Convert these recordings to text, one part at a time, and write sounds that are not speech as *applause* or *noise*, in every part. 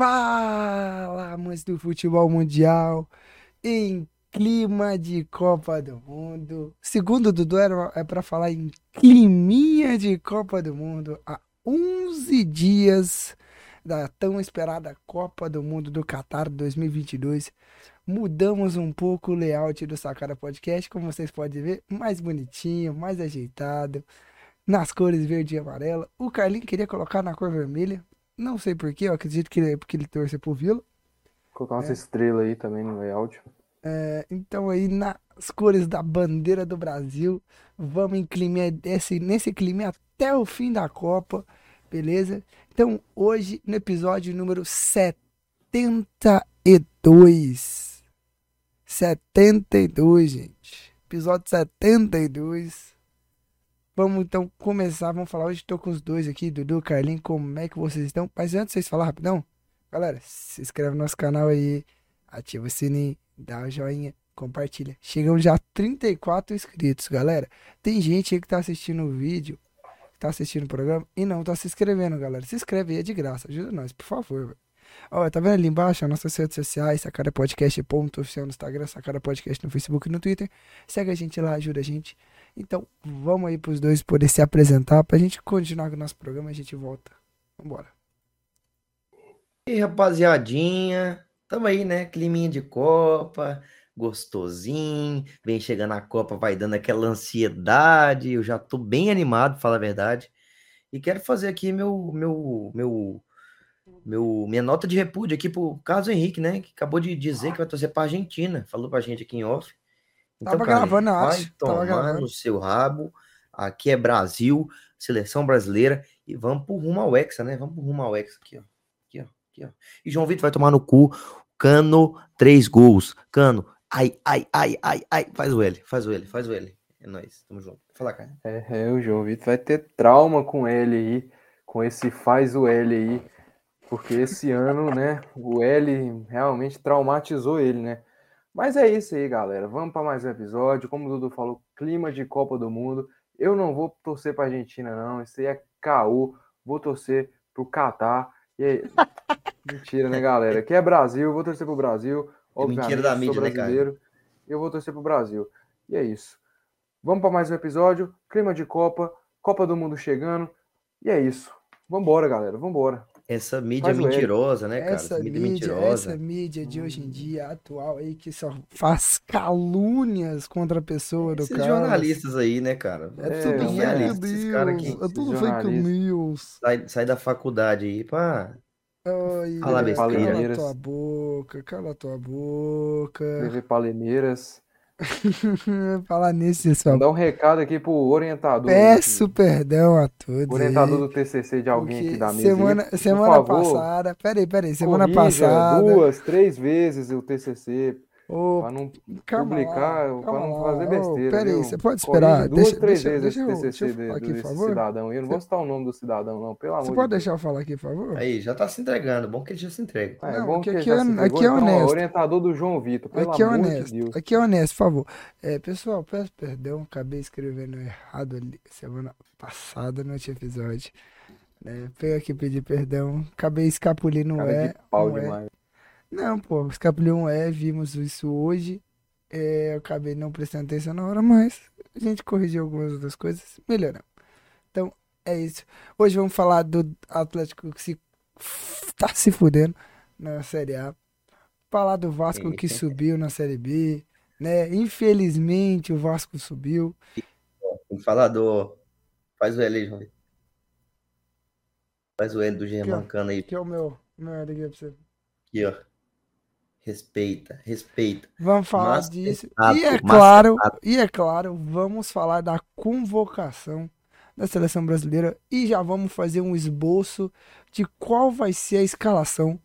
Fala, amantes do futebol mundial, em clima de Copa do Mundo. Segundo Dudu, era, é para falar em climinha de Copa do Mundo, há 11 dias da tão esperada Copa do Mundo do Qatar 2022. Mudamos um pouco o layout do Sacara Podcast, como vocês podem ver, mais bonitinho, mais ajeitado, nas cores verde e amarela. O Carlinho queria colocar na cor vermelha, não sei porquê, eu acredito que ele, porque ele torce pro Vila. Colocar umas é. estrelas aí também no layout. É, então aí nas cores da bandeira do Brasil, vamos em clima nesse clima até o fim da Copa, beleza? Então hoje no episódio número 72. 72, gente. Episódio 72. Vamos então começar, vamos falar. Hoje estou com os dois aqui, Dudu, Carlinhos, como é que vocês estão? Mas antes de vocês falar rapidão, galera, se inscreve no nosso canal aí, ativa o sininho, dá o joinha, compartilha. Chegamos já a 34 inscritos, galera. Tem gente aí que tá assistindo o vídeo, tá assistindo o programa e não tá se inscrevendo, galera. Se inscreve aí, é de graça, ajuda nós, por favor, velho. Ó, tá vendo ali embaixo as nossas redes sociais, Sacara Podcast, ponto oficial no Instagram, Sacara Podcast no Facebook e no Twitter. Segue a gente lá, ajuda a gente. Então, vamos aí pros dois poder se apresentar pra gente continuar com o nosso programa a gente volta. Vambora. E aí, rapaziadinha, tamo aí, né? Climinha de Copa, gostosinho. Vem chegando a Copa, vai dando aquela ansiedade. Eu já tô bem animado, pra falar a verdade. E quero fazer aqui meu, meu, meu, meu, minha nota de repúdio aqui pro Carlos Henrique, né? Que acabou de dizer que vai torcer pra Argentina. Falou pra gente aqui em off. Então, Tava cara, gravando, vai acho. Tava tomar no seu rabo. Aqui é Brasil, seleção brasileira. E vamos pro rumo ao Hexa, né? Vamos pro rumo ao Hexa aqui, ó. Aqui, ó. Aqui, ó. E João Vitor vai tomar no cu. Cano, três gols. Cano, ai, ai, ai, ai, ai. Faz o L, faz o L, faz o L. É nóis, tamo junto. Fala, cara. É, é, o João Vitor vai ter trauma com ele aí, com esse faz o L aí, porque esse ano, né, o L realmente traumatizou ele, né? Mas é isso aí, galera. Vamos para mais um episódio. Como o Dudu falou, clima de Copa do Mundo. Eu não vou torcer para Argentina, não. Isso aí é caô. Vou torcer pro Catar. E. *laughs* Mentira, né, galera? Aqui é Brasil. Vou torcer pro Brasil. É Obviamente, mentira da mídia. Né, eu vou torcer pro Brasil. E é isso. Vamos para mais um episódio. Clima de Copa. Copa do Mundo chegando. E é isso. Vambora, galera. Vambora. Essa mídia mentirosa, né, cara? Essa, essa mídia, mídia, mentirosa. Essa mídia de hoje em hum. dia, atual, aí, que só faz calúnias contra a pessoa do cara. jornalistas aí, né, cara? É, é tudo fake news. É tudo fake news. Sai, sai da faculdade aí pra... Ai, Fala besteira. Cala tua boca, cala tua boca. TV Palineiras. *laughs* Falar nisso, pessoal. Mandar um recado aqui pro orientador. Peço aqui. perdão a todos. Orientador aí, do TCC de alguém aqui da mesa. Semana, semana passada. Peraí, peraí. Semana passada. Duas, três vezes o TCC. Oh, para não publicar, para não fazer besteira. Oh, peraí, você pode esperar. duas, deixa, três deixa, vezes deixa, esse TCC aqui, desse cidadão. Eu não vou citar o nome do cidadão, não, pelo amor Você pode deixar eu falar aqui, por favor? Aí, já tá se entregando. Bom que ele já se entrega. É, não, bom que aqui, é, aqui é honesto. Então, orientador do João Vitor, pelo aqui é amor honesto, de Deus. Aqui é honesto, por favor. É, pessoal, peço perdão, acabei escrevendo errado ali semana passada no outro episódio. Né? Peguei aqui pedir perdão. Acabei escapulindo um é. Pau um demais. Não, pô, escapuliu um é, vimos isso hoje. É, eu acabei não prestando atenção na hora, mas a gente corrigiu algumas outras coisas, melhoramos. Então, é isso. Hoje vamos falar do Atlético que se tá se fudendo na Série A. Falar do Vasco que subiu na Série B, né? Infelizmente o Vasco subiu. Vamos falar do faz o L, João. Faz o L do Germancano aí. Que é o meu, meu L aqui pra você. Aqui, ó. Respeita, respeita. Vamos falar mas disso. e é claro, e é claro, vamos falar da convocação da seleção brasileira e já vamos fazer um esboço de qual vai ser a escalação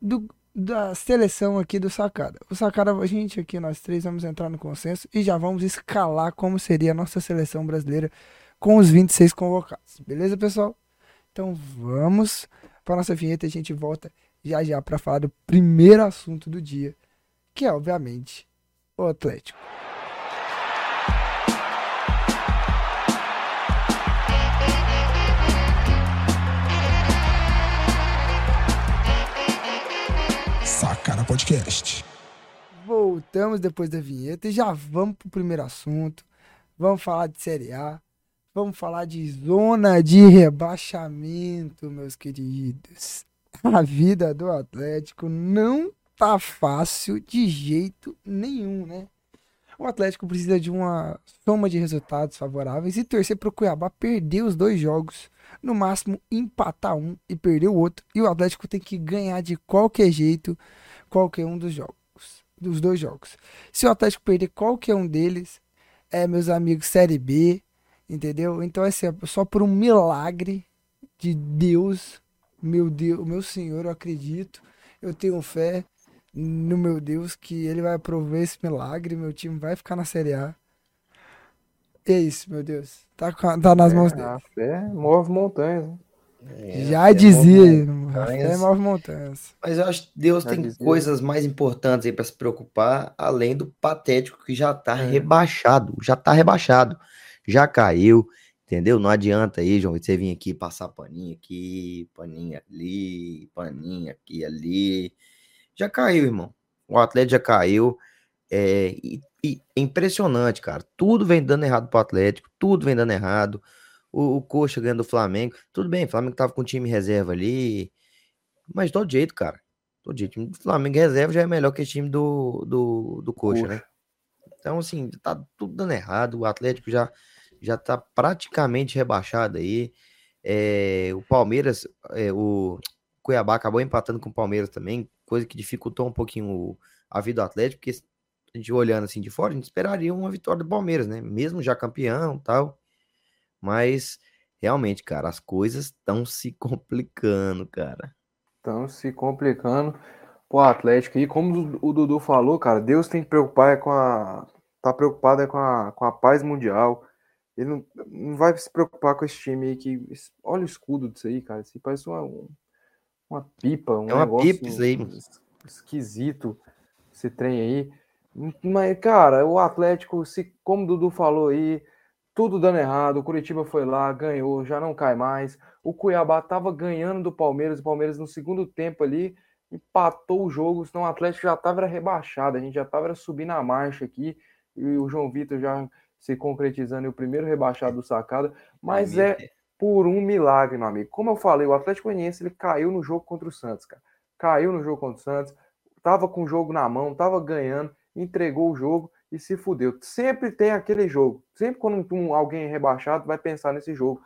do, da seleção aqui do Sacada. O Sacada, a gente aqui, nós três, vamos entrar no consenso e já vamos escalar como seria a nossa seleção brasileira com os 26 convocados. Beleza, pessoal? Então vamos para nossa vinheta e a gente volta já já para falar do primeiro assunto do dia, que é obviamente o Atlético. Podcast. Voltamos depois da vinheta e já vamos pro primeiro assunto. Vamos falar de Série A. Vamos falar de zona de rebaixamento, meus queridos. *laughs* A vida do Atlético não tá fácil de jeito nenhum, né? O Atlético precisa de uma soma de resultados favoráveis e torcer para o Cuiabá perder os dois jogos, no máximo empatar um e perder o outro. E o Atlético tem que ganhar de qualquer jeito qualquer um dos jogos, dos dois jogos. Se o Atlético perder qualquer um deles, é meus amigos Série B, entendeu? Então assim, é só por um milagre de Deus, meu Deus, meu Senhor, eu acredito, eu tenho fé no meu Deus que ele vai prover esse milagre, meu time vai ficar na Série A. E é isso, meu Deus. Tá, tá nas é, mãos dele. A fé move montanhas. Né? É, Já dizia, a fé move montanhas. Mas eu acho que Deus já tem dizia. coisas mais importantes aí para se preocupar, além do patético que já tá é. rebaixado. Já tá rebaixado. Já caiu, entendeu? Não adianta aí, João, você vir aqui passar paninha aqui, paninha ali, paninha aqui, ali já caiu, irmão. O Atlético já caiu. É, e, e é impressionante, cara. Tudo vem dando errado pro Atlético, tudo vem dando errado. O, o Coxa ganhando do Flamengo. Tudo bem, o Flamengo tava com time reserva ali. Mas todo jeito, cara. Todo jeito. O time do Flamengo reserva já é melhor que o time do, do, do Coxa, Coxa, né? Então, assim, tá tudo dando errado. O Atlético já, já tá praticamente rebaixado aí. É, o Palmeiras, é, o Cuiabá acabou empatando com o Palmeiras também coisa que dificultou um pouquinho a vida do Atlético, porque a gente olhando assim de fora, a gente esperaria uma vitória do Palmeiras, né? Mesmo já campeão tal. Mas realmente, cara, as coisas estão *laughs* se complicando, cara. Estão se complicando pro Atlético. E como o Dudu falou, cara, Deus tem que preocupar é com a. tá preocupado é com a, com a paz mundial. Ele não, não vai se preocupar com esse time aí que. Olha o escudo disso aí, cara. Isso parece uma, uma pipa, um é uma pipa isso aí. esquisito esse trem aí. Mas, cara, o Atlético, se, como o Dudu falou aí, tudo dando errado. O Curitiba foi lá, ganhou, já não cai mais. O Cuiabá tava ganhando do Palmeiras, o Palmeiras no segundo tempo ali empatou o jogo, senão o Atlético já tava rebaixado, a gente já tava subindo a marcha aqui. E o João Vitor já se concretizando o primeiro rebaixado do sacada, mas é por um milagre, meu amigo. Como eu falei, o Atlético Goianiense ele caiu no jogo contra o Santos, cara. Caiu no jogo contra o Santos, tava com o jogo na mão, tava ganhando, entregou o jogo e se fudeu. Sempre tem aquele jogo. Sempre quando um, alguém é rebaixado, vai pensar nesse jogo.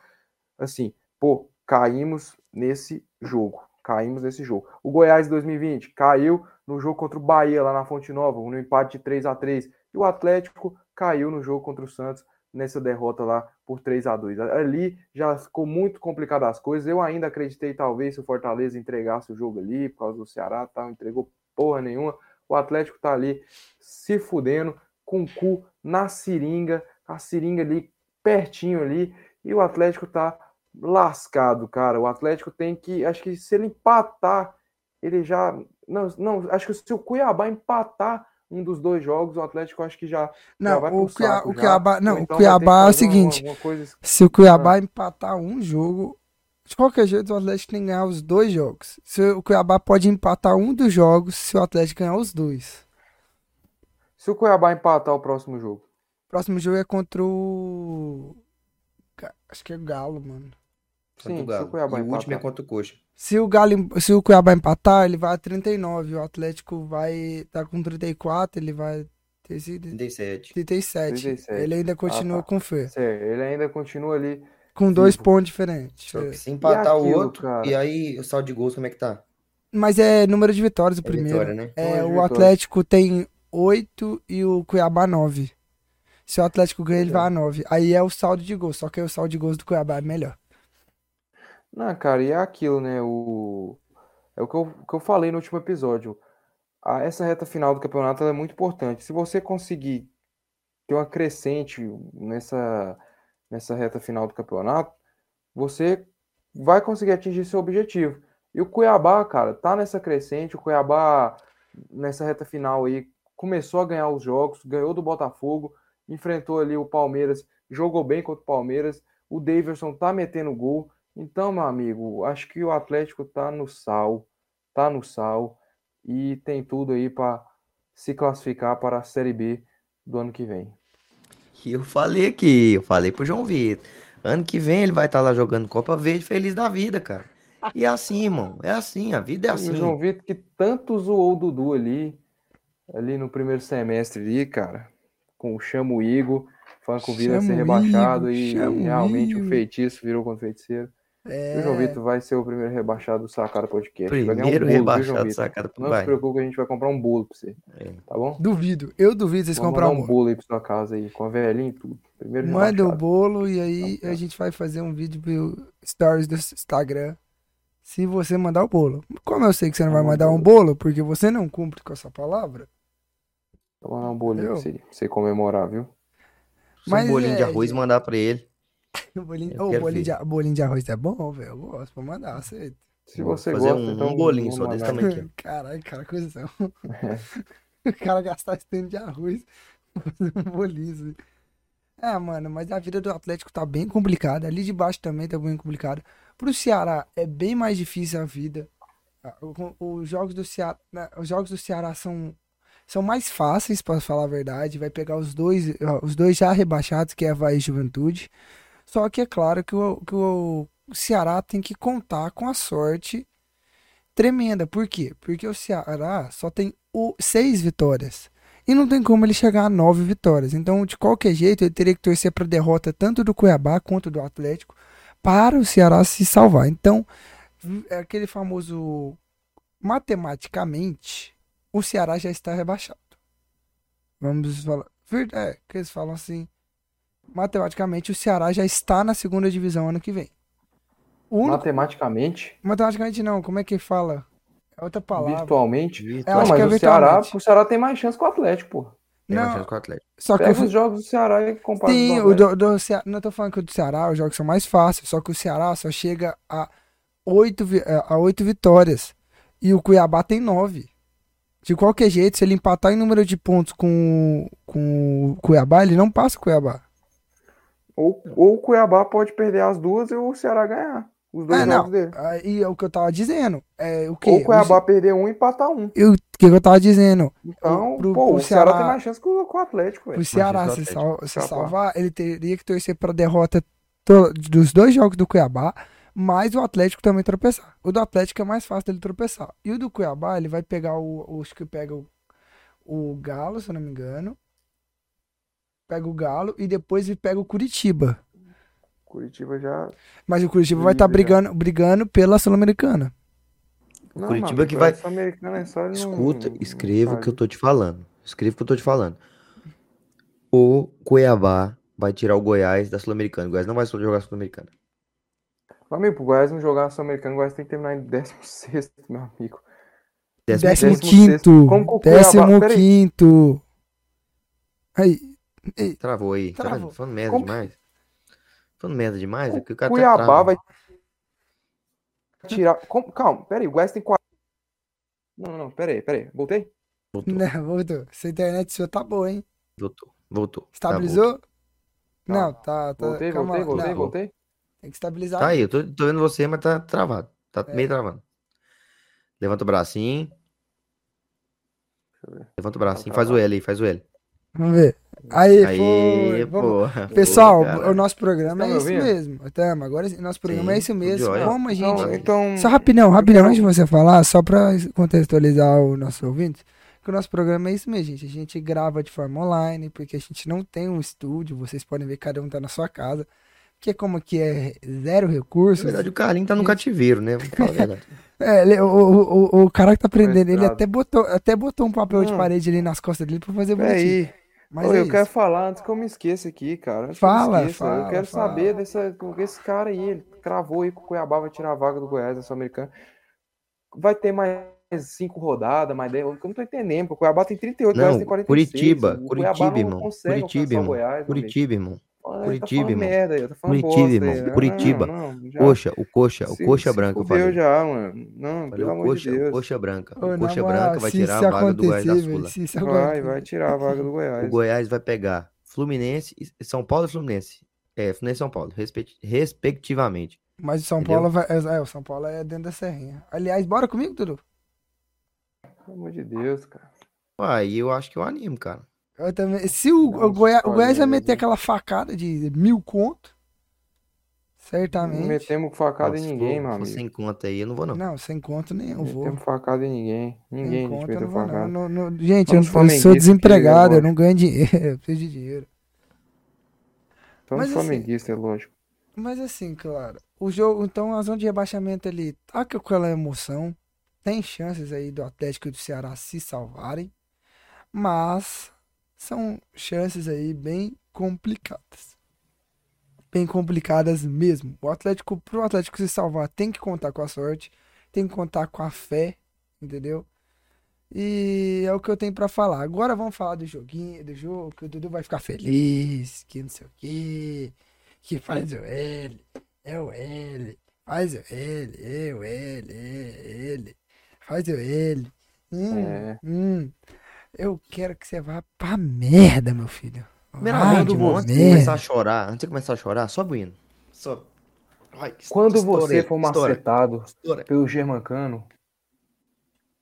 Assim, pô, caímos nesse jogo. Caímos nesse jogo. O Goiás 2020 caiu no jogo contra o Bahia lá na Fonte Nova, no empate de 3 a 3 E o Atlético caiu no jogo contra o Santos nessa derrota lá por 3 a 2 Ali já ficou muito complicado as coisas. Eu ainda acreditei, talvez, se o Fortaleza entregasse o jogo ali, por causa do Ceará, tal, entregou porra nenhuma. O Atlético tá ali se fudendo, com o cu na seringa, a seringa ali pertinho ali, e o Atlético tá lascado, cara. O Atlético tem que, acho que se ele empatar, ele já não, não, acho que se o Cuiabá empatar, um dos dois jogos, o Atlético acho que já, não, já vai o, Cuiabá, o Cuiabá, não, então o Cuiabá é o seguinte, uma, uma se o Cuiabá ah. empatar um jogo, de qualquer jeito o Atlético tem que ganhar os dois jogos. Se o Cuiabá pode empatar um dos jogos se o Atlético ganhar os dois. Se o Cuiabá empatar o próximo jogo? O próximo jogo é contra o acho que é Galo, mano. Sim, o Galo. Se o, Cuiabá e o último é contra o Coxa. Se o Galo, se o Cuiabá empatar, ele vai a 39. O Atlético vai tá com 34, ele vai ter 37. 37. 37. Ele ainda continua ah, tá. com fé. Certo. Ele ainda continua ali com dois pontos diferentes. É. Se empatar aquilo, o outro, cara? e aí o saldo de gols como é que tá? Mas é número de vitórias o é primeiro. Vitória, né? É, o Atlético tem 8 e o Cuiabá 9. Se o Atlético ganha, ele vai a 9. Aí é o saldo de gols, só que o saldo de gols do Cuiabá é melhor. Não, cara, e é aquilo, né? O... É o que eu, que eu falei no último episódio. A, essa reta final do campeonato é muito importante. Se você conseguir ter uma crescente nessa, nessa reta final do campeonato, você vai conseguir atingir seu objetivo. E o Cuiabá, cara, tá nessa crescente. O Cuiabá, nessa reta final aí, começou a ganhar os jogos, ganhou do Botafogo, enfrentou ali o Palmeiras, jogou bem contra o Palmeiras. O Davidson tá metendo gol. Então, meu amigo, acho que o Atlético tá no sal, tá no sal. e tem tudo aí para se classificar para a Série B do ano que vem. E eu falei aqui, eu falei pro João Vitor. Ano que vem ele vai estar lá jogando Copa Verde feliz da vida, cara. E é assim, irmão. É assim, a vida é E assim. o João Vitor que tanto zoou o Dudu ali, ali no primeiro semestre ali, cara, com o Chamo Igor, falando que o Vila ser o rebaixado Igor, e o realmente o Igor. feitiço virou contra o feiticeiro. E o João É, Vitor vai ser o primeiro rebaixado do Sacada Podcast. Um Primeiro bolo, João rebaixado Vitor? sacada Não vai. se preocupe a gente vai comprar um bolo pra você, É. tá bom? duvido. Eu duvido vocês Vamos comprar mandar um um bolo. bolo aí pra sua casa aí, com a velhinha e tudo. Primeiro Manda o rebaixado. bolo e aí Então, a tá. gente vai fazer um vídeo pro stories do Instagram. Se você mandar o bolo. Como eu sei que você não vai Manda mandar o um bolo, porque você não cumpre com essa palavra. Vou mandar um bolinho pra você, pra você comemorar, viu? Mas um bolinho de é, arroz e gente. mandar pra ele. *laughs* O bolinho, Eu quero bolinho, de, bolinho de arroz é bom, velho. Eu gosto. Vou mandar, aceito. Se você fazer gosta, um, então um bolinho só desse tamanho aqui. *laughs* Caralho, cara, coisa. *laughs* o cara gastar esse tanto de arroz fazer um bolinho. assim. É, mano, mas a vida do Atlético tá bem complicada. Ali de baixo também tá bem complicada. Pro Ceará é bem mais difícil a vida. Os jogos do Ceará, os jogos do Ceará são, são mais fáceis, para falar a verdade. Vai pegar os dois, os dois já rebaixados, que é Havaí e Juventude. Só que é claro que o, que o Ceará tem que contar com a sorte tremenda. Por quê? Porque o Ceará só tem o, seis vitórias. E não tem como ele chegar a nove vitórias. Então, de qualquer jeito, ele teria que torcer para derrota tanto do Cuiabá quanto do Atlético para o Ceará se salvar. Então, é aquele famoso. Matematicamente, o Ceará já está rebaixado. Vamos falar. É, que eles falam assim. Matematicamente, o Ceará já está na segunda divisão ano que vem. Único- Matematicamente, Matematicamente não, como é que fala? É outra palavra. virtualmente. Eu Não, mas que é o Ceará, virtualmente. o Ceará tem mais chance que o Atlético, pô. Tem mais Não, chance com o Atlético. só que Pega eu os jogos do Ceará e compara Sim, com o do, do Ceará, não tô falando que o do Ceará, os jogos são mais fáceis, só que o Ceará só chega a oito, vi- eh, a oito vitórias e o Cuiabá tem nove. De qualquer jeito, se ele empatar em número de pontos com, com o Cuiabá, ele não passa o Cuiabá. Ou, ou o Cuiabá pode perder as duas e o Ceará ganhar. Os dois É, jogos não. dele. Aí é o que eu tava dizendo. É, o quê? Ou o Cuiabá O, perder um e empatar um. Ce- o que eu tava dizendo? Então, pro- pô, pro o Ceará Ceará- tem mais chance que o, o Atlético, velho. Pro Ceará se, Atlético. sal- se salvar, ele teria que torcer pra derrota to- dos dois jogos do Cuiabá, mas o Atlético também tropeçar. O do Atlético é mais fácil dele tropeçar. E o do Cuiabá, ele vai pegar o. o- Acho que pega o, o Galo, se eu não me engano. Pega o Galo e depois ele pega o Curitiba. Curitiba já. Mas o Curitiba vai estar Livre, brigando, brigando pela Sul-Americana. Não, Curitiba mano, que vai- é só Escuta, não escreva o que eu tô te falando. Escreva o que eu tô te falando. O Cuiabá vai tirar o Goiás da Sul-Americana. O Goiás não vai jogar a Sul-Americana. Meu amigo, pro Goiás não jogar Sul-Americano, o Goiás tem que terminar em 16, *laughs* meu amigo. Décimo Décimo décimo quinto. sexto. Como que o Cuiabá- Décimo peraí. quinto. Aí. Ei, Travou aí. Tá Travou. falando merda Como- demais. Falando merda demais, é que o cara até Cuiabá trava. vai tirar. Como- Calma, peraí, o Goiás tem 4. Não, não, peraí, peraí. Voltei? Voltou, Não, voltou. Essa internet sua tá boa, hein? voltou, voltou. Tá, Estabilizou? Tá. Não, tá, tá. Voltei, calma voltei, lá. voltei, Não, voltei. Tem que estabilizar. Tá aí, eu tô, tô vendo você, mas tá travado. Tá É. meio travando. Levanta o bracinho. Levanta o bracinho, Tá faz o. L aí, faz o L. Vamos ver. Aí, Aí, foi. Porra. Pessoal, porra, o nosso programa Tá é isso mesmo. Tamo, agora sim, nosso programa Sim, é isso mesmo. Como a gente. Então, então Só rapidão, rapidão, quero- antes de você falar, só pra contextualizar o nosso ouvinte, que o nosso programa é isso mesmo, gente. A gente grava de forma online, porque a gente não tem um estúdio, vocês podem ver, cada um tá na sua casa. Que como aqui é zero Na recursos. verdade, o Carlinho tá no cativeiro, né? *laughs* É, ele- o, o, o, o cara que tá aprendendo, ele Coitado. até botou, até botou um papel de Não. parede ali nas costas dele pra fazer bonitinho. Peraí. Mas Ô, é eu quero isso. falar antes que eu me esqueça aqui, cara. Antes Fala, que eu me esqueça, fala, Eu quero fala. saber dessa, desse cara aí. Ele cravou aí que o Cuiabá vai tirar a vaga do Goiás da Sul-Americana. Vai ter mais cinco rodadas, mais 10. Eu não tô entendendo, porque o Cuiabá tem 38, o Goiás Não, tem 46. Curitiba, o Curitiba, Cuiabá não irmão. Curitiba, irmão. Goiás. Curitiba, irmão. Curitiba, tá falando irmão. merda aí, tá falando Curitiba, bosta irmão. Não, Curitiba. não, já- Coxa, o coxa, o se- coxa se branca, eu fudeu falei. já, mano. Não, Falei pelo o amor coxa, de o Deus. coxa branca. Ô, O coxa moral, branca vai tirar a vaga do Goiás da Sula. Vai, vai tirar a vaga do Goiás. O Goiás vai pegar Fluminense, e- São Paulo e Fluminense. É, Fluminense e São Paulo, respect- respectivamente. Mas o São Entendeu? Paulo vai. É, o São Paulo é dentro da serrinha. Aliás, bora comigo, Dudu? Pelo amor de Deus, cara. Aí eu acho que eu animo, cara. Eu também. Se o, Não, o, Goiás, o Goiás vai meter aquela facada de mil conto, Não certamente. metemos facada Nossa, em ninguém, for- meu for amigo. Sem conta aí, eu não vou não. Não, sem conto nenhum. Não Vou. metemos facada em ninguém. Ninguém Sem conta, eu não vou, não. facada. Não- não- Gente, eu, Somos não- eu sou desempregado, eu não ganho dinheiro, *laughs* eu preciso de dinheiro. Somos Mas, assim, flamenguistas, é lógico. Mas assim, claro, o jogo, então a zona de rebaixamento ali tá com aquela emoção, tem chances aí do Atlético e do Ceará se salvarem, mas são chances aí bem complicadas. Bem complicadas mesmo. O Atlético, pro Atlético se salvar, tem que contar com a sorte, tem que contar com a fé, entendeu? E é o que eu tenho pra falar. Agora vamos falar do joguinho, do jogo, que o Dudu vai ficar feliz, que não sei o quê que faz o L, é o L, faz o L, é o L, é ele, faz o L. Hum, É. hum. Eu quero que você vá pra merda, meu filho. Primeiramente, uma antes de começar a chorar, antes de começar a chorar, sobe o hino. Sobe. Quando estoura você for estoura, macetado estoura. pelo Germancano,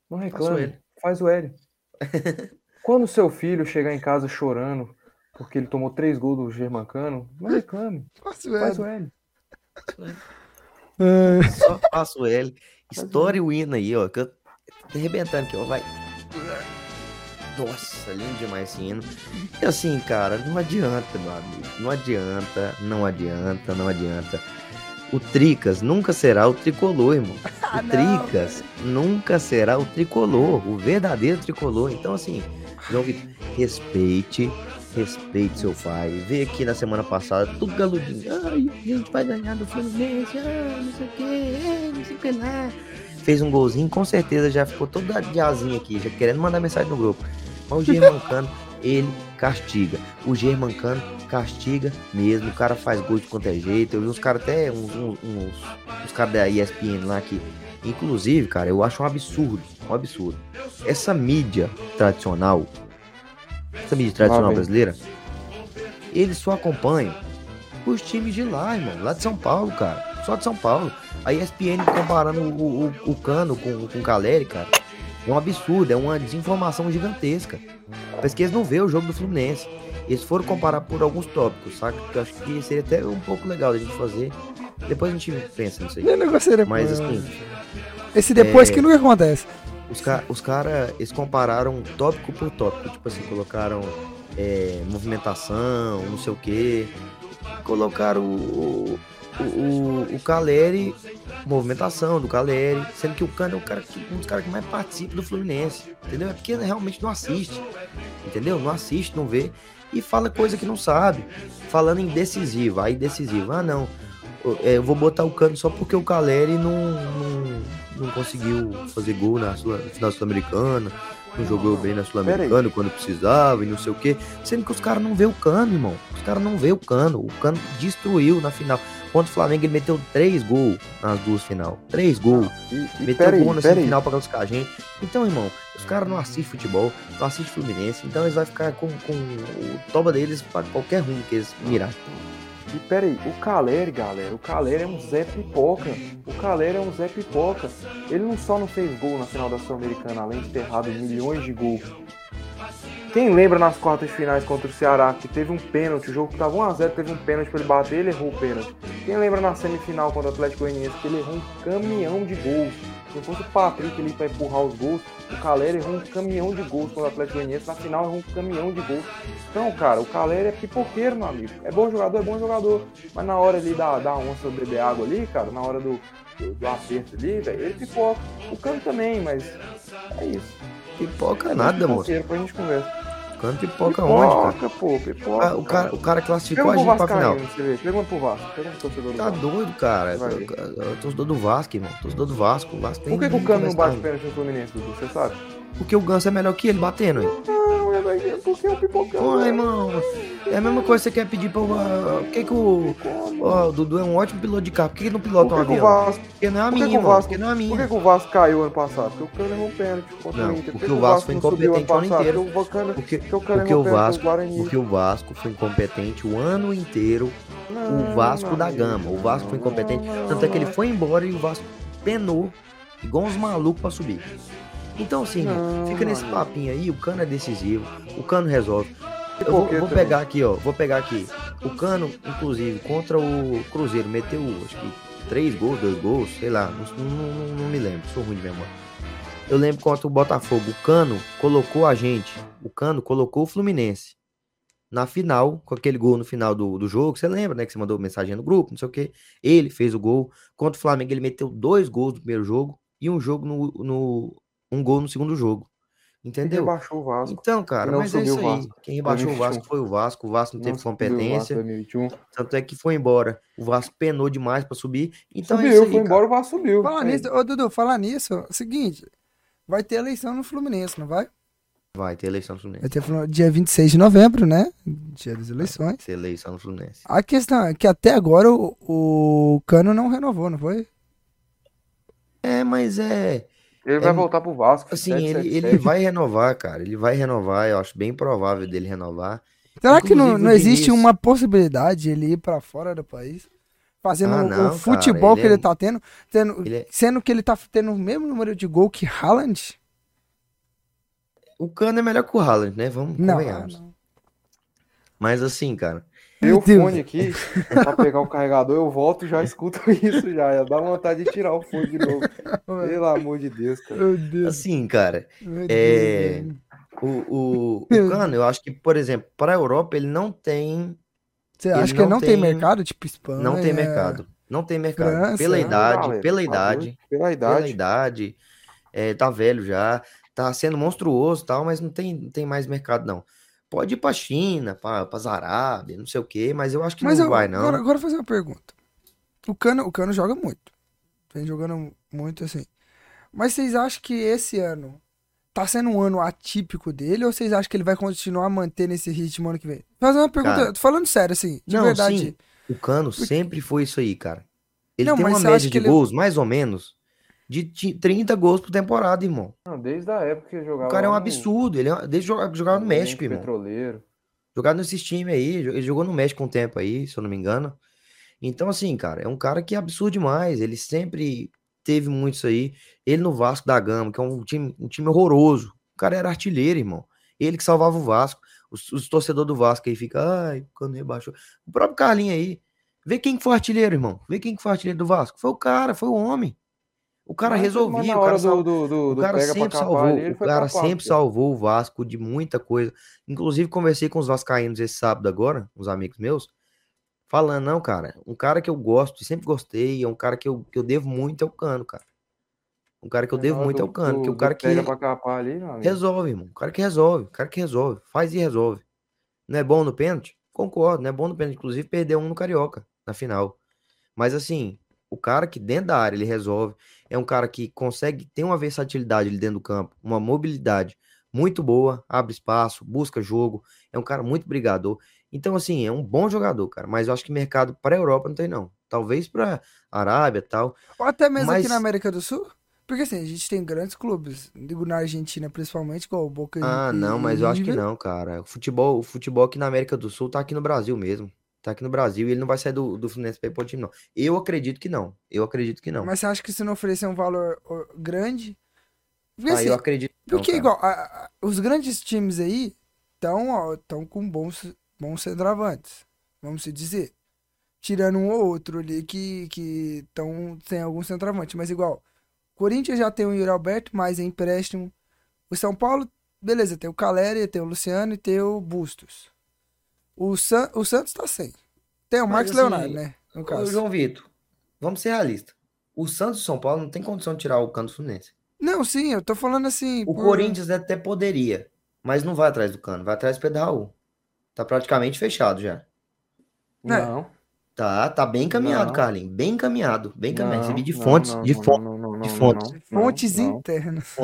não reclame. L. Faz o L. *laughs* Quando seu filho chegar em casa chorando porque ele tomou três gols do Germancano, não reclame. Faz L. o L. Ah, Só faço L. Estoure o hino aí, ó. Que eu tô arrebentando aqui, ó. Vai. Nossa, lindo demais esse hino. E assim, cara, não adianta, meu amigo. Não adianta, não adianta, não adianta. O Tricas nunca será o tricolor, irmão. *laughs* Ah, O não, Tricas nunca será o tricolor, o verdadeiro tricolor. Então, assim, João Vitor, respeite, respeite seu pai. Veio aqui na semana passada, tudo galudinho. Ai, a gente vai ganhar do Fluminense, ah, não sei o que, é, não sei o que lá. Fez um golzinho, com certeza já ficou todo adiazinho aqui, já querendo mandar mensagem no grupo. Mas o Germancano, ele castiga. O Germancano castiga mesmo. O cara faz gol de qualquer jeito. Eu vi uns caras até, uns, uns, uns, uns caras da ESPN lá que. Inclusive, cara, eu acho um absurdo. Um absurdo. Essa mídia tradicional. Essa mídia tradicional brasileira. Eles só acompanham os times de lá, irmão. Lá de São Paulo, cara. Só de São Paulo. A ESPN comparando o, o, o Cano com, com o Caleri, cara. É um absurdo, é uma desinformação gigantesca. Parece que eles não vê o jogo do Fluminense. Eles foram comparar por alguns tópicos, saca? Que eu acho que seria até um pouco legal da gente fazer. Depois a gente pensa nisso aí. nem negócio depois. Mas assim, Esse depois é- que nunca acontece. os caras, os cara, eles compararam tópico por tópico. Tipo assim, colocaram é, movimentação, não sei o que. Colocaram o, o, o, Caleri, movimentação do Caleri, sendo que o Cano é o cara que, um dos caras que mais participa do Fluminense. Entendeu? É porque realmente não assiste. Entendeu? Não assiste, não vê. E fala coisa que não sabe. Falando em decisivo, aí decisivo. Ah, não. eu- é, Eu vou botar o Cano só porque o Caleri não, não, não conseguiu fazer gol na, Sul, final sul-americana. Não jogou bem na Sul-Americana quando precisava e não sei o quê. Sendo que os caras não vê o Cano, irmão. Os caras não vê o Cano. O Cano destruiu na final. Contra o Flamengo, ele meteu três gols nas duas final. Três gols. E, e Meteu gol na peraí. semifinal pra classificar a gente. Então, irmão, os caras não assistem futebol, não assistem Fluminense, então eles vão ficar com, com o toba deles pra qualquer rumo que eles mirar. E peraí, o Caleri, galera, o Caleri é um Zé Pipoca. O Caleri é um Zé Pipoca. Ele não só não fez gol na final da Sul-Americana, além de ter errado milhões de gols. Quem lembra nas quartas finais contra o Ceará que teve um pênalti, o jogo tava 1x0, teve um pênalti pra ele bater, ele errou o pênalti. Quem lembra na semifinal contra o Atlético Goianiense que ele errou um caminhão de gols. Se não fosse o Patrick ali pra empurrar os gols, o Caleri errou um caminhão de gols contra o Atlético Goianiense, na final errou um caminhão de gols. Então, cara, o Caleri é pipoqueiro, meu amigo. É bom jogador, é bom jogador. Mas na hora ali da, da onça beber água ali, cara, na hora do, do, do aperto ali, velho, ele pipoca. O Cano também, mas é isso. Pipoca É nada, moço. pipoqueiro, Depois a gente conversa. Canto pipoca onde, cara? Pipoca, pô, pipoca. Ah, o, cara o cara classificou a gente pra final. Pergunta pro Vasco. Torcedor do Tá Vasco. doido, cara. Ver. Eu- eu- Torcedor do Vasco, irmão. Torcedor do Vasco. O Vasco tem Por que, que o Cano não conversar. bate pênalti no Fluminense, Dudu? Você sabe? Porque o Ganso é melhor que ele batendo, hein? Não, é mais- porque é o pipocão. Velho. irmão. É a mesma coisa que você quer pedir pra. Uh, por que, que o. Ó, o Dudu é um ótimo piloto de carro. Por que, que não pilota um o avião? Vasco, Porque não é a por que minha, que o. Vasco- Porque não é a por que, minha. que o Vasco caiu ano passado? Porque o Cano errou um pênalti contra Não, o Inter. Porque que o Vasco foi incompetente o ano inteiro. Porque o Porque, porque o porque o Vasco, o porque o Vasco foi incompetente o ano inteiro. O Não, Vasco não, da Gama. O Vasco foi incompetente. Tanto é que ele foi embora e o Vasco penou, igual uns malucos pra subir. Então, assim, Não, fica nesse papinho aí, o Cano é decisivo, o Cano resolve. Eu vou, vou pegar aqui, ó, vou pegar aqui. O Cano, inclusive, contra o Cruzeiro, meteu, acho que, três gols, dois gols, sei lá, não, não- não- não me lembro, sou ruim de memória. Eu lembro contra o Botafogo, o Cano colocou a gente, o Cano colocou o Fluminense na final, com aquele gol no final do, do jogo, você lembra, né, que você mandou mensagem no grupo, não sei o que, ele fez o gol, contra o Flamengo ele meteu dois gols no primeiro jogo, e um jogo no, no um gol no segundo jogo, Ele entendeu? rebaixou o Vasco. Então, cara, não mas é subiu isso o aí. Vasco. Quem rebaixou o 2021. Vasco foi o Vasco. O Vasco não teve Não Vasco competência. 2021. Tanto é que foi embora. O Vasco penou demais pra subir. Então é Subiu, isso aí, foi cara. embora, o Vasco subiu. Falar Aí. nisso, ô Dudu, falar nisso, é o seguinte, vai ter eleição no Fluminense, não vai? Vai ter eleição no Fluminense. Vai ter dia 26 de novembro, né? Dia das eleições. Vai ter eleição no Fluminense. A questão é que até agora o, o Cano não renovou, não foi? É, mas é. Ele vai É, voltar pro Vasco. Assim, ele, 777. ele vai renovar, cara. Ele vai renovar. Eu acho bem provável dele renovar. Será que não, Inclusive, não existe uma possibilidade de ele ir pra fora do país? Fazendo Ah, o- não, o cara, futebol ele que é- ele tá tendo, tendo- Ele é- sendo que ele tá tendo o mesmo número de gol que Haaland? O Cano é melhor que o Haaland, né? Vamos Não, convenhamos. não. Mas assim, cara. Meu o Deus. fone aqui pra pegar o carregador, eu volto e já escuto *laughs* isso já. Já dá vontade de tirar o fone de novo. Pelo amor de Deus, cara. Meu Deus. Assim, cara. meu é- Deus. O, o, o Cano, eu acho que, por exemplo, para a Europa, ele não tem Você acha que ele não tem tem- mercado, tipo Espanha? Não tem mercado. Não tem mercado. França, pela né? idade, galera, pela tá idade. Pela pela idade. idade, é, tá velho já, tá sendo monstruoso e tal, mas não tem, não tem mais mercado, não. Pode ir pra China, pra, pras Arábia, não sei o quê, mas eu acho que Mas não eu, vai, não. agora, agora fazer uma pergunta. O Cano, o Cano joga muito. Vem jogando muito assim. Mas vocês acham que esse ano tá sendo um ano atípico dele ou vocês acham que ele vai continuar mantendo esse ritmo ano que vem? Fazer uma pergunta, Cara. tô falando sério, assim, de Não, verdade. sim. O Cano sempre foi isso aí, cara. Ele Não, tem uma média de ele- gols, mais ou menos, de ti- 30 gols por temporada, irmão. Não, desde a época que jogava O cara é um absurdo. Ele é, desde jogar, jogava no México, irmão. Petroleiro. Jogado nesses times aí. Ele jogou no México um tempo aí, se eu não me engano. Então, assim, cara, é um cara que é absurdo demais. Ele sempre teve muito isso aí. Ele no Vasco da Gama, que é um time, um time horroroso. O cara era artilheiro, irmão. Ele que salvava o Vasco. Os, os torcedores do Vasco aí ficam, ai, quando rebaixou. O próprio Carlinho aí. Vê quem que foi artilheiro, irmão. Vê quem que foi artilheiro do Vasco. Foi o cara, foi o homem. O cara Mas- resolvia, o cara do, do, do, o cara sempre salvou, ali, o cara sempre salvou o Vasco de muita coisa. Inclusive, conversei com os vascaínos esse sábado agora, uns amigos meus, falando, não, cara, um cara que eu gosto, sempre gostei, é um cara que eu, que eu devo muito é o Cano, cara. Um cara que eu Na devo muito é do- o Cano, que é o do cara que ali, amigo. resolve, irmão. O cara que resolve, o cara que resolve, faz e resolve. Não é bom no pênalti? Concordo, não é bom no pênalti. Inclusive, perdeu um no Carioca, na final. Mas assim, o cara que dentro da área ele resolve, é um cara que consegue ter uma versatilidade ali dentro do campo, uma mobilidade muito boa, abre espaço, busca jogo, é um cara muito brigador. Então, assim, é um bom jogador, cara. Mas eu acho que mercado para a Europa não tem, não. Talvez para Arábia e tal. Ou até mesmo aqui Mas- na América do Sul? Porque assim, a gente tem grandes clubes, digo na Argentina principalmente, igual o Boca Ah, e- não, mas eu acho que não, cara. O futebol, o futebol aqui na América do Sul tá aqui no Brasil mesmo. Tá aqui no Brasil e ele não vai sair do, do Fluminense pra ir pro time, não. Eu acredito que não. Eu acredito que não. Mas você acha que se não oferecer um valor grande? Porque Ah, assim, eu acredito que não, Porque, cara. igual, a- a- os grandes times aí estão com bons, bons centroavantes, vamos se dizer. Tirando um ou outro ali que que estão sem algum centroavante. Mas, igual, Corinthians já tem o Yuri Alberto, mas é empréstimo. O São Paulo, beleza, tem o Caleri, tem o Luciano e tem o Bustos. O, San, o Santos tá sem. Tem o Mas, Marcos assim, Leonardo, né? No Ô, caso. João Vitor, vamos ser realistas. O Santos e o São Paulo não tem condição de tirar o Cano do Fluminense. Não, sim, eu tô falando assim. O por- Corinthians até poderia, mas não vai atrás do Cano, vai atrás do Pedro Raul. Tá praticamente fechado já. É. Não. Tá, tá bem encaminhado. Carlinhos. Bem encaminhado, bem encaminhado. Recebi de fontes, não, de não, fontes. não, não, não, de fontes. não, não, Fontes não. internas.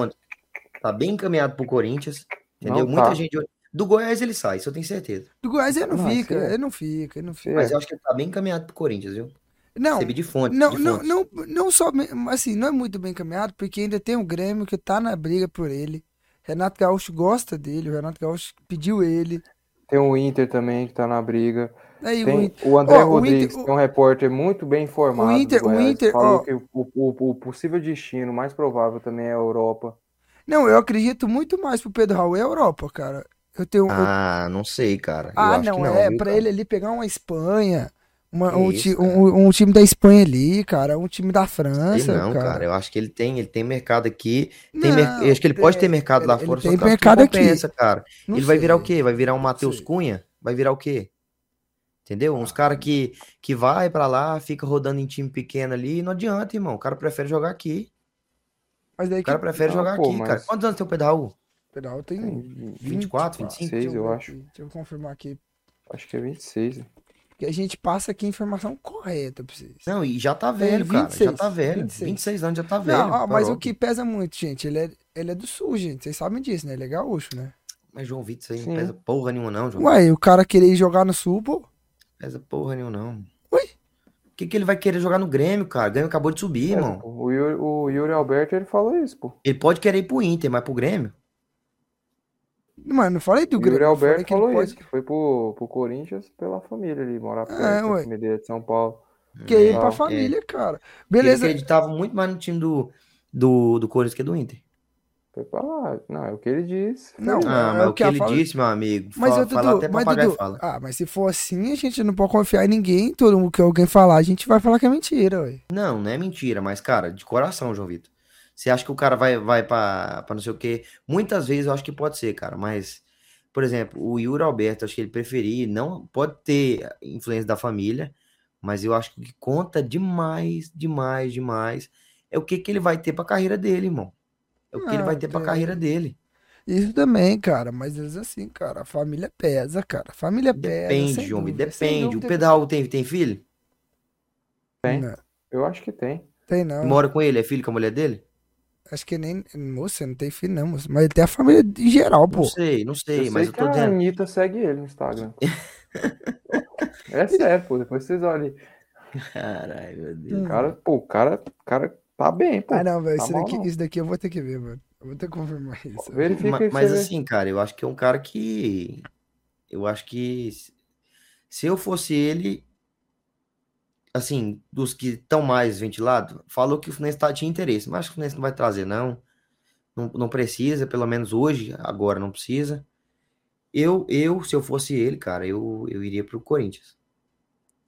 Tá bem encaminhado pro Corinthians. Entendeu? Não Muita tá. gente. Do Goiás ele sai, isso eu tenho certeza. Do Goiás ele não Não, fica, sim. ele não fica, ele não fica. É. Mas eu acho que ele tá bem encaminhado pro Corinthians, viu? Não, Recebi de fontes. não, de não, não, não só, assim, não é muito bem encaminhado, porque ainda tem o Grêmio que tá na briga por ele. Renato Gaúcho gosta dele, o Renato Gaúcho pediu ele. Tem o Inter também que tá na briga. Aí o Tem Inter- o André Ó, o Rodrigues, Inter- que é um repórter muito bem informado. O Inter- do o Goiás, Inter, falou ó. que o, o- o possível destino mais provável também é a Europa. Não, eu acredito muito mais pro Pedro Raul é a Europa, cara. Eu tenho. eu- Ah, não sei, cara. Eu Ah, não, não, é viu, pra cara? ele ali pegar uma Espanha, uma- um, isso, cara. um- um time da Espanha ali, cara, um time da Sei França, não, cara. cara. Eu acho que ele tem, ele tem mercado aqui. Tem mer- Não, eu acho que ele pode ter mercado lá ele- fora, tem eu mercado aqui. compensa, cara. Não ele vai virar o sei. quê? Vai virar um Matheus sei. Cunha? Vai virar o quê? Entendeu? Uns caras que, que vai pra lá, fica rodando em time pequeno ali, não adianta, irmão. O cara prefere jogar aqui. Mas daí O cara que prefere Não, jogar pô, aqui, cara. mas- Quantos anos tem o Pedro Raul? Pedal tem Tem 24, 25? deixa 26, eu ver acho. Deixa eu confirmar aqui. Acho que é 26. Que a gente passa aqui a informação correta pra vocês. Não, e já tá Tem velho, cara. Já 26, tá velho. 26. 26 anos já tá velho. Não, ó, tá mas o que pesa muito, gente, ele é, ele é do sul, gente. Vocês sabem disso, né? Ele é gaúcho, né? Mas João Vitor, isso aí Sim. não pesa porra nenhuma, não, João. Ué, o cara querer ir jogar no sul, pô. Pesa porra nenhuma, não. Ui. O que, que ele vai querer jogar no Grêmio, cara? O Grêmio acabou de subir, É, irmão. o, Yuri, o Yuri Alberto ele falou isso, pô. Ele pode querer ir pro Inter, mas pro Grêmio? Mano, não falei do O Grêmio. Eu falei Alberto que ele falou pode- isso, que foi pro, pro Corinthians pela família ali, morar perto É, da família dele de São Paulo. Que é ir pra É. família, cara. Ele Beleza. acreditava muito mais no time do, do, do Corinthians que do Inter. Foi pra lá. Não, é o que ele disse. Não, Ah, é mas o o que ele fala- disse, meu amigo, Mas, fala, fala Dudu, até mas, Dudu, fala. ah, mas se for assim, a gente não pode confiar em ninguém. Todo mundo que alguém falar, a gente vai falar que é mentira, ué. Não, não é mentira, mas, cara, de coração, João Vitor. Você acha que o cara vai, vai pra, pra não sei o quê? Muitas vezes eu acho que pode ser, cara, mas, por exemplo, o Yuri Alberto, acho que ele preferir, não pode ter influência da família, mas eu acho que o que conta demais, demais, demais é o que, que ele vai ter pra carreira dele, irmão. É o que ele Não, vai ter pra tem. carreira dele. Isso também, cara. Mas é assim, cara. A família pesa, cara. A família pesa. Depende, Vitor, dúvida, sem depende. O Raul tem, tem filho? Tem. Não, Eu acho que tem. tem não. Mora com ele? É filho com a mulher dele? Acho que nem. Moça, não tem filho, não, moça. Mas ele tem a família em geral, pô. Não sei, não sei, eu mas sei eu que tô a dizendo. Anitta segue ele no Instagram. *laughs* é sério, pô. Depois vocês olhem. Caralho, meu Deus. O cara, pô, o cara, cara tá bem, pô. Ah, não, velho. Tá Isso, daqui, não. isso daqui eu vou ter que ver, mano. Eu vou ter que confirmar isso. Verifica Mas ver. assim, cara, eu acho que é um cara que. Eu acho que. Se eu fosse ele. Assim, dos que estão mais ventilados, falou que o Fluminense tá, tinha interesse. Mas acho que o Fluminense não vai trazer, não. Não, não precisa, pelo menos hoje, agora não precisa. Eu, eu, se eu fosse ele, cara, eu, eu iria pro Corinthians.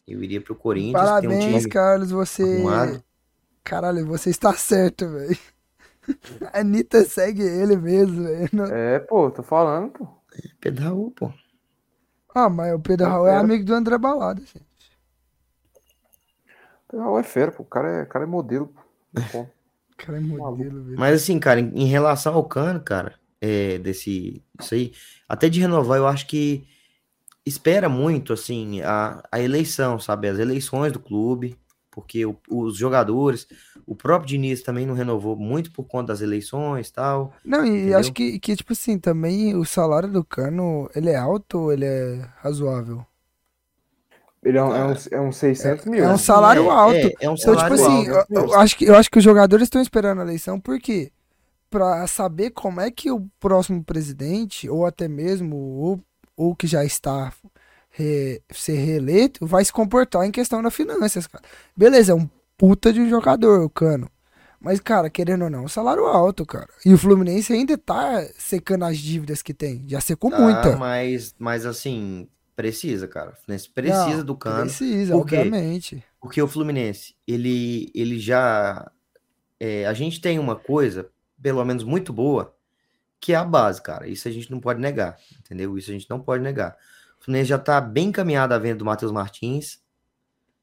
Eu iria pro Corinthians, tem um Parabéns, time Carlos. Você. arrumado. Caralho, você está certo, velho. *laughs* A Anitta segue ele mesmo, velho. Não- É, pô, tô falando, pô. Pedal, pô. Ah, mas o Pedro É Raul é amigo do André Balada, gente. É fera, pô. O cara é, o cara é modelo. *laughs* O cara é modelo, velho. Mas assim, cara, em, em relação ao Cano, cara, é, desse, isso aí, até de renovar, eu acho que espera muito, assim, a, a eleição, sabe? As eleições do clube, porque o- os jogadores, o próprio Diniz também não renovou muito por conta das eleições e tal. Não, e Entendeu? acho que, que, tipo assim, também o salário do Cano, ele é alto ou ele é razoável? Ele é um, é um, é um 600 mil. É um né? salário É, alto. é, é um Então, tipo salário assim, alto. eu, eu acho que, eu acho que os jogadores estão esperando a eleição, por quê? Pra saber como é que o próximo presidente, ou até mesmo o, o que já está re- ser reeleito, vai se comportar em questão das finanças, cara. Beleza, é um puta de um jogador, o Cano. Mas, cara, querendo ou não, um salário alto, cara. E o Fluminense ainda tá secando as dívidas que tem. Já secou Tá, muita. mas, mas assim, precisa, cara. O Fluminense precisa Não, do Cano. Precisa, Por quê? obviamente. Porque o Fluminense, ele, ele já. é, a gente tem uma coisa, pelo menos muito boa, que é a base, cara. Isso a gente não pode negar, entendeu? Isso a gente não pode negar. O Fluminense já tá bem encaminhado à venda do Matheus Martins.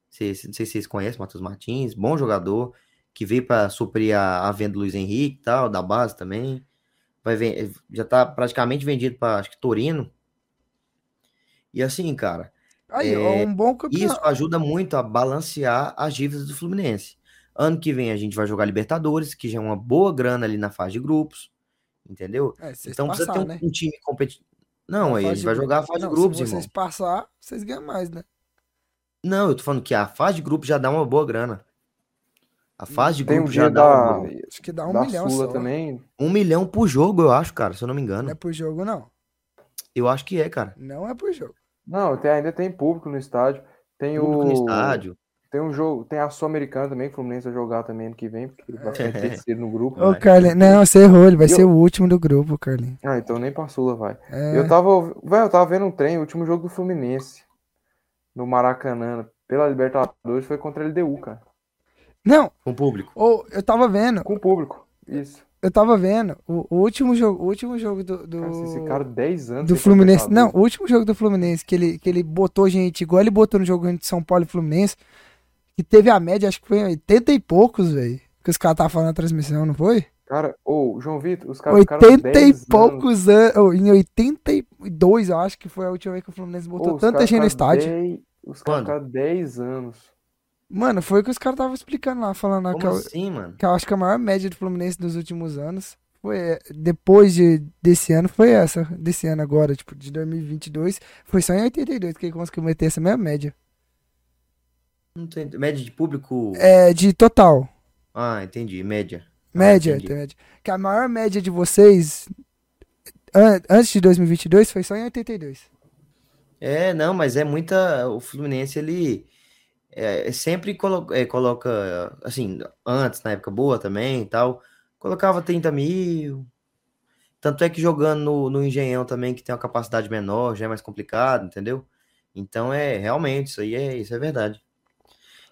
Não sei se vocês conhecem o Matheus Martins, bom jogador, que veio para suprir a, a venda do Luiz Henrique e tal, da base também. Vai já tá praticamente vendido para acho que Torino. E assim, cara. Aí, É, um bom Isso campeonato. ajuda muito a balancear as dívidas do Fluminense. Ano que vem a gente vai jogar Libertadores, que já é uma boa grana ali na fase de grupos, entendeu? É, Então precisa ter passar, um, né? um time competitivo. Não, A aí a gente de vai jogar a fase Não, de grupos, se irmão. vocês passar, vocês ganham mais, né? Não, eu tô falando que a fase de grupos já dá uma boa grana. A fase de Tem um grupos já dá uma. Acho que dá um milhão Sula só. também. Um milhão por jogo, eu acho, cara, se eu não me Não engano. é por jogo, não. Eu acho que é, cara. Não é por jogo. Não, tem- ainda tem público no estádio. Tem Público no o. estádio. Tem um jogo, tem a Sul-Americana também, que o Fluminense vai jogar também ano que vem, porque ele vai ficar em terceiro no grupo. Ô. Carlinhos, não, você errou, ele vai Eu- ser o último do grupo, Carlinhos. Ah, então nem pra Sula vai. É, Eu tava, velho, eu tava vendo um trem, o último jogo do Fluminense no Maracanã, pela Libertadores, foi contra a LDU, cara. Não, Com o público. ô, eu tava vendo, Com o público. Isso. Eu tava vendo o, o último jogo, o último jogo do, do, Cara, vocês ficaram 10 anos do Fluminense. Não, o último jogo do Fluminense, que ele, que ele botou gente, igual ele botou no jogo entre São Paulo e Fluminense, que teve a média, acho que foi 80 e poucos, velho. Que os caras estavam falando na transmissão, não foi? Cara, ô, João Vitor, os caras ficaram 80 e 10 anos. poucos anos. Em 82, eu acho que foi a última vez que o Fluminense botou os tanta gente no estádio. 10 Os caras Quando? ficaram 10 anos. Mano, foi o que os caras estavam explicando lá, falando lá que, Como eu- assim, mano? que eu acho que a maior média do Fluminense dos últimos anos foi é, depois de, desse ano foi essa, desse ano agora, tipo, de 2022, foi só em 82 que ele conseguiu meter essa mesma média. Não tô ent- Média de público. É, de total, Ah, entendi. Média. Ah, média, entendi. tem média. Que a maior média de vocês an- antes de 2022 foi só em 82. É, não, mas é muita. O Fluminense, ele é, sempre colo- é, coloca, assim, antes, na época boa também e tal, colocava 30 mil. Tanto é que jogando no, no Engenhão também, que tem uma capacidade menor, já é mais complicado, entendeu? Então é realmente, isso aí é, isso é verdade.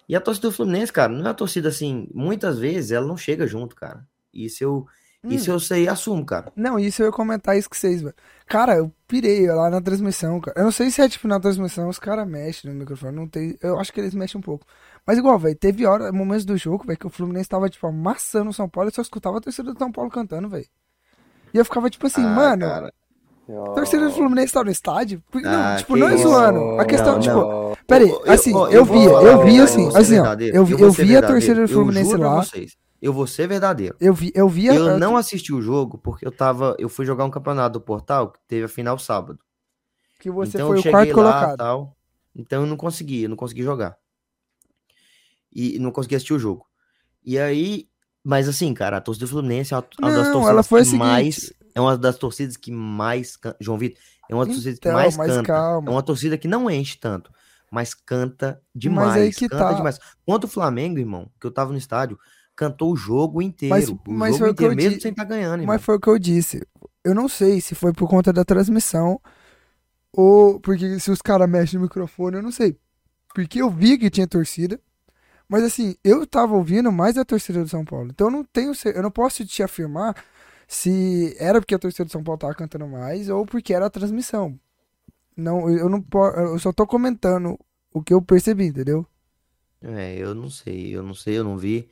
E a torcida do Fluminense, cara, não é uma torcida assim, muitas vezes ela não chega junto, cara. Isso eu, isso eu sei assumo, cara. Não, isso eu ia comentar isso com vocês. Cara, eu pirei lá na transmissão, cara. Eu não sei se é tipo na transmissão os caras mexem no microfone, não tem. Eu acho que eles mexem um pouco. Mas igual, velho, teve hora, momentos do jogo, velho, que o Fluminense tava tipo amassando o São Paulo e só escutava a torcida do São Paulo cantando, velho. E eu ficava tipo assim, Ah, mano, cara. a torcida do Fluminense tá no estádio? Não, Ah, tipo, não é zoando. A questão, Não, tipo, não. peraí, Eu- eu- assim, ó, eu, vou via, eu uma vi verdade, assim, assim, ó, eu eu ser vi a torcida do eu Fluminense lá. Eu vou ser verdadeiro. Eu vi, eu vi Eu não assisti o jogo porque eu tava, eu fui jogar um campeonato do Portal que teve a final sábado. que você então foi eu o quarto lá, colocado. tal. Então eu não consegui, eu não consegui jogar. E não consegui assistir o jogo. E aí, mas assim, cara, a torcida do Fluminense é uma, uma das torcidas que seguinte- mais é uma das torcidas que mais can- João Vitor, é uma das torcidas que Então, mais mas canta. calma. É uma torcida que não enche tanto, mas canta demais, aí que canta tá. demais. Contra o Flamengo, irmão, que eu tava no estádio, cantou o jogo inteiro, Mas- mas jogo foi o que inteiro, eu mesmo sem estar ganhando, irmão. Mas foi o que eu disse. Eu não sei se foi por conta da transmissão ou porque se os caras mexem no microfone, eu não sei. Porque eu vi que tinha torcida. Mas assim, eu tava ouvindo mais a torcida do São Paulo. Então eu não tenho, eu não posso te afirmar se era porque a torcida do São Paulo tava cantando mais ou porque era a transmissão. Não, eu não po- eu só tô comentando o que eu percebi, entendeu? É, eu não sei, eu não sei, eu não vi.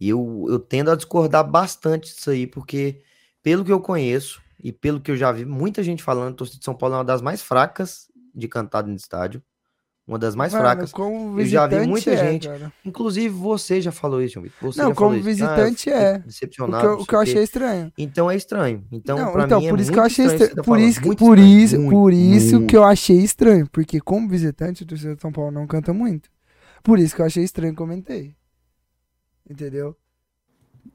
E eu, eu tendo a discordar bastante disso aí, porque pelo que eu conheço e pelo que eu já vi, muita gente falando, a torcida de São Paulo é uma das mais fracas de cantar no estádio. Uma das mais Mano, fracas. Eu já vi muita é, gente cara. Inclusive, você já falou isso, João Vitor. Você Não, como. Ah, visitante fiquei é. O Decepcionado, que eu, o que eu o achei estranho. Então é estranho. Então, não, pra então, mim é por isso que eu achei estranho tá por isso, Muito por estranho, isso, muito, por isso muito. que eu achei estranho. Porque como visitante, o torcedor de São Paulo não canta muito. Por isso que eu achei estranho comentei. Entendeu?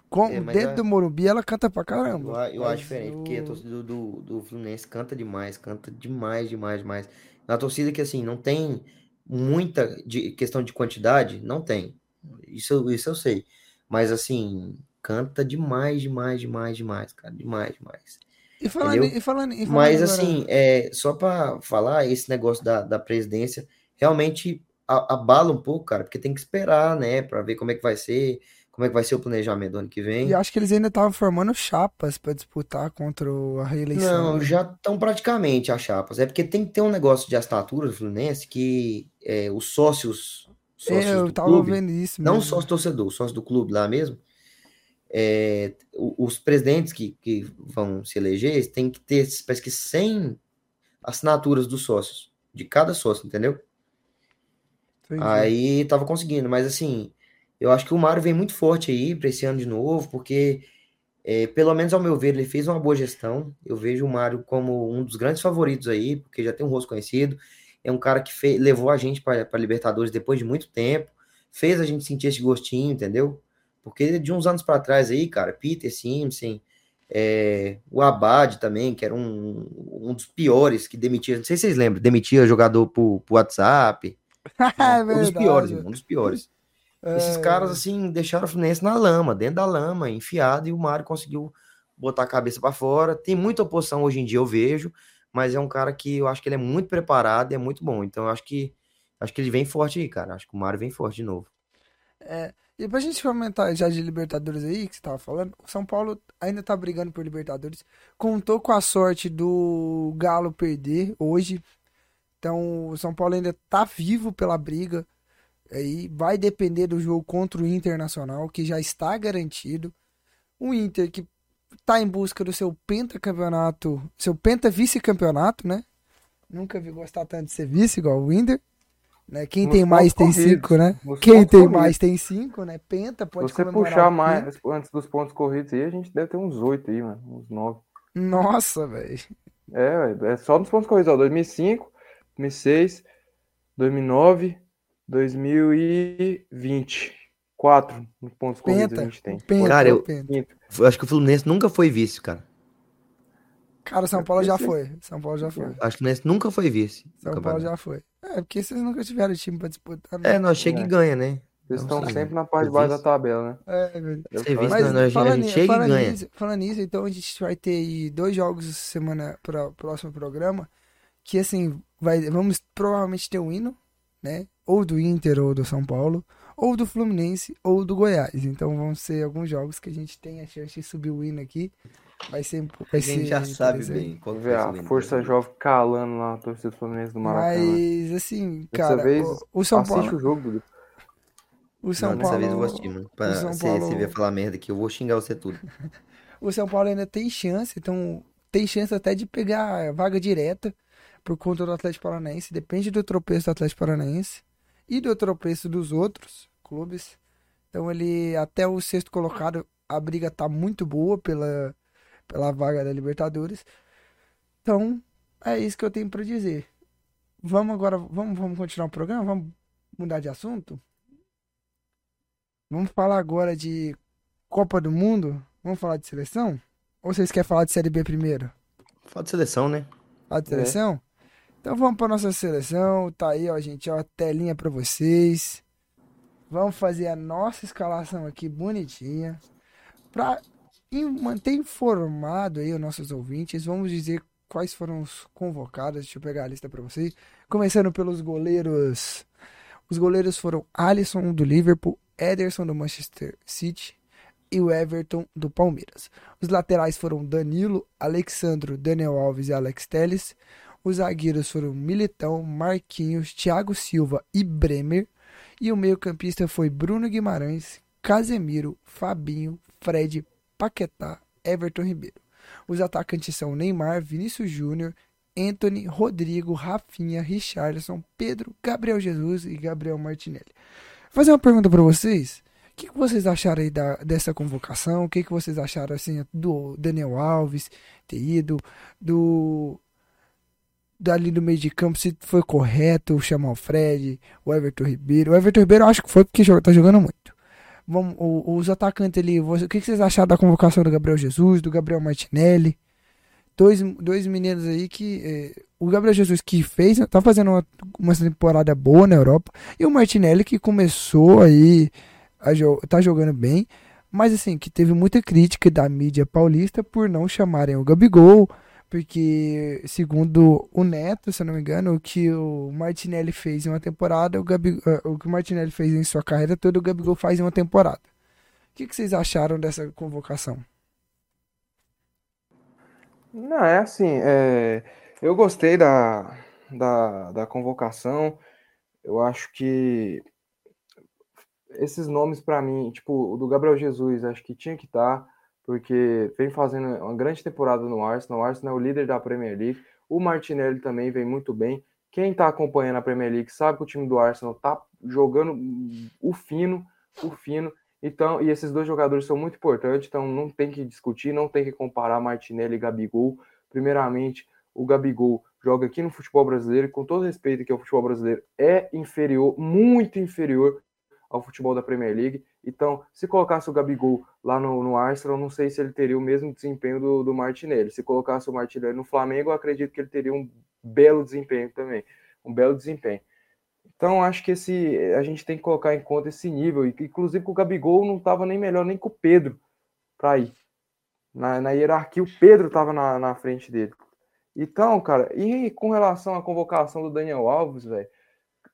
Com, É, dentro do Morumbi ela canta pra Eu, caramba. eu Mas acho diferente, porque a o- torcida do, do, do Fluminense canta demais, canta demais, demais, demais. Na torcida que, assim, não tem muita de, questão de quantidade, não tem. Isso, eu- isso eu sei. Mas, assim, canta demais, demais, demais, demais, cara. Demais, demais. E falando, e falando, e falando Mas, agora- assim, é, só pra falar, esse negócio da, da presidência realmente abala um pouco, cara, porque tem que esperar, né, pra ver como é que vai ser, como é que vai ser o planejamento do ano que vem. E acho que eles ainda estavam formando chapas pra disputar contra a reeleição. Não, né? já estão praticamente as chapas. É porque tem que ter um negócio de assinatura do Fluminense que é, os sócios, sócios É, eu do tava clube, vendo isso não mesmo. sócio torcedor, sócio do clube lá mesmo, é, os presidentes que, que vão se eleger têm que ter, parece que 100 assinaturas dos sócios, de cada sócio, entendeu? Entendi. Aí tava conseguindo, mas assim, eu acho que o Mário vem muito forte aí para esse ano de novo, porque, é, pelo menos ao meu ver, ele fez uma boa gestão. Eu vejo o Mário como um dos grandes favoritos aí, porque já tem um rosto conhecido. É um cara que fe- levou a gente para Libertadores depois de muito tempo, fez a gente sentir esse gostinho, entendeu? Porque de uns anos para trás aí, cara, Peter Simpson, é, o Abad também, que era um, um dos piores que demitia, não sei se vocês lembram, demitia jogador por, por WhatsApp. *laughs* é um dos piores, um dos piores. É, Esses caras, assim, deixaram o Fluminense na lama, dentro da lama, enfiado, e o Mário conseguiu botar a cabeça para fora. Tem muita oposição hoje em dia, eu vejo, mas é um cara que eu acho que ele é muito preparado e é muito bom. Então, eu acho que acho que ele vem forte aí, cara. Acho que o Mário vem forte de novo. É, e pra gente comentar já de Libertadores aí, que você tava falando, o São Paulo ainda tá brigando por Libertadores. Contou com a sorte do Galo perder hoje. Então, o São Paulo ainda tá vivo pela briga. Aí vai depender do jogo contra o Internacional, que já está garantido. O Inter que tá em busca do seu pentacampeonato, seu penta vice-campeonato, né? Nunca vi gostar tanto de ser vice igual o Inter. Né? Quem Nos tem mais tem corridos. cinco, né? Nos Quem tem corridos. mais tem cinco, né? Penta Se pode você comemorar puxar mais antes dos pontos corridos aí, a gente deve ter uns oito aí, mano. Uns nove. Nossa, velho. É, é só nos pontos corridos, ó. 2005, 2006, 2009, 2020. Quatro pontos corridos Penta. a gente tem. Penta, Cara, eu-. Eu acho que o Fluminense nunca foi vice, cara. Cara, São É Paulo já foi. São Paulo já foi. Acho que o Fluminense nunca foi vice. São Paulo já foi. É, porque vocês nunca tiveram time pra disputar, né? É, nós chega É. e ganha, né? Vocês estão sei. sempre na parte de baixo da tabela, né? É, velho. Eu Serviço Mas não, nós- a falando, gente ni- chega e falando ganha. nisso, falando nisso, então a gente vai ter aí dois jogos semana para o próximo programa, que assim, vai, vamos provavelmente ter um hino, né? Ou do Inter ou do São Paulo, ou do Fluminense ou do Goiás. Então vão ser alguns jogos que a gente tem a chance de subir o hino aqui. Vai ser vai A gente ser já sabe bem que Ver a força jovem calando lá na torcida do Fluminense do Maracanã. Mas assim, Dessa cara, vez, o, o São Assiste Paulo, o jogo, o São Não, dessa Paulo, vez eu vou assistir, mano. Pra você, Paulo- você vier falar merda aqui, eu vou xingar você tudo. *laughs* o São Paulo ainda tem chance, então tem chance até de pegar a vaga direta por conta do Atlético Paranaense. Depende do tropeço do Atlético Paranaense e do tropeço dos outros clubes. Então ele até o sexto colocado, a briga tá muito boa pela, pela vaga da Libertadores. Então é isso que eu tenho para dizer. Vamos agora, vamos, vamos continuar o programa, vamos mudar de assunto. Vamos falar agora de Copa do Mundo. Vamos falar de seleção? Ou vocês querem falar de Série B primeiro? Fala de seleção, né? Falar de É. Então vamos para nossa seleção. Tá aí, ó, gente, ó, telinha para vocês. Vamos fazer a nossa escalação aqui bonitinha. Para manter informado aí os nossos ouvintes, vamos dizer quais foram os convocados. Deixa eu pegar a lista para vocês. Começando pelos goleiros. Os goleiros foram Alisson do Liverpool, Ederson do Manchester City e o Everton do Palmeiras. Os laterais foram Danilo, Alexandro, Daniel Alves e Alex Telles. Os zagueiros foram Militão, Marquinhos, Thiago Silva e Bremer. E o meio-campista foi Bruno Guimarães, Casemiro, Fabinho, Fred, Paquetá, Everton Ribeiro. Os atacantes são Neymar, Vinícius Júnior, Anthony, Rodrigo, Rafinha, Richarlison, Pedro, Gabriel Jesus e Gabriel Martinelli. Vou fazer uma pergunta para vocês. O que, que vocês acharam aí da, dessa convocação? O que, que vocês acharam assim do Daniel Alves ter ido, do dali do meio de campo, se foi correto chamar o Fred, o Everton Ribeiro. O Everton Ribeiro eu acho que foi porque joga- tá jogando muito. Vamos, os atacantes ali, o que, vocês acharam da convocação do Gabriel Jesus, do Gabriel Martinelli? Dois, dois meninos aí que. eh, o Gabriel Jesus que fez, tá fazendo uma, uma temporada boa na Europa. E o Martinelli que começou aí, a jo tá jogando bem. Mas assim, que teve muita crítica da mídia paulista por não chamarem o Gabigol. Porque, segundo o Neto, se eu não me engano, o que o Martinelli fez em uma temporada, o, Gabi, eh, o que o Martinelli fez em sua carreira toda, o Gabigol faz em uma temporada. O que, que vocês acharam dessa convocação? Não, é assim, é, eu gostei da, da, da convocação. Eu acho que esses nomes pra mim, tipo, o do Gabriel Jesus, acho que tinha que estar, porque vem fazendo uma grande temporada no Arsenal. O Arsenal é o líder da Premier League. O Martinelli também vem muito bem. Quem tá acompanhando a Premier League sabe que o time do Arsenal tá jogando o fino, o fino. Então, e esses dois jogadores são muito importantes, então não tem que discutir, não tem que comparar Martinelli e Gabigol. Primeiramente, o Gabigol joga aqui no futebol brasileiro, e com todo respeito que o futebol brasileiro, é inferior, muito inferior ao futebol da Premier League. Então, se colocasse o Gabigol lá no, no Arsenal, não sei se ele teria o mesmo desempenho do, do Martinelli. Se colocasse o Martinelli no Flamengo, eu acredito que ele teria um belo desempenho também. Um belo desempenho. Então, acho que esse a gente tem que colocar em conta esse nível. Inclusive, o Gabigol não estava nem melhor nem com o Pedro para ir. Na, na, hierarquia, o Pedro estava na, na frente dele. Então, cara, e com relação à convocação do Daniel Alves, velho?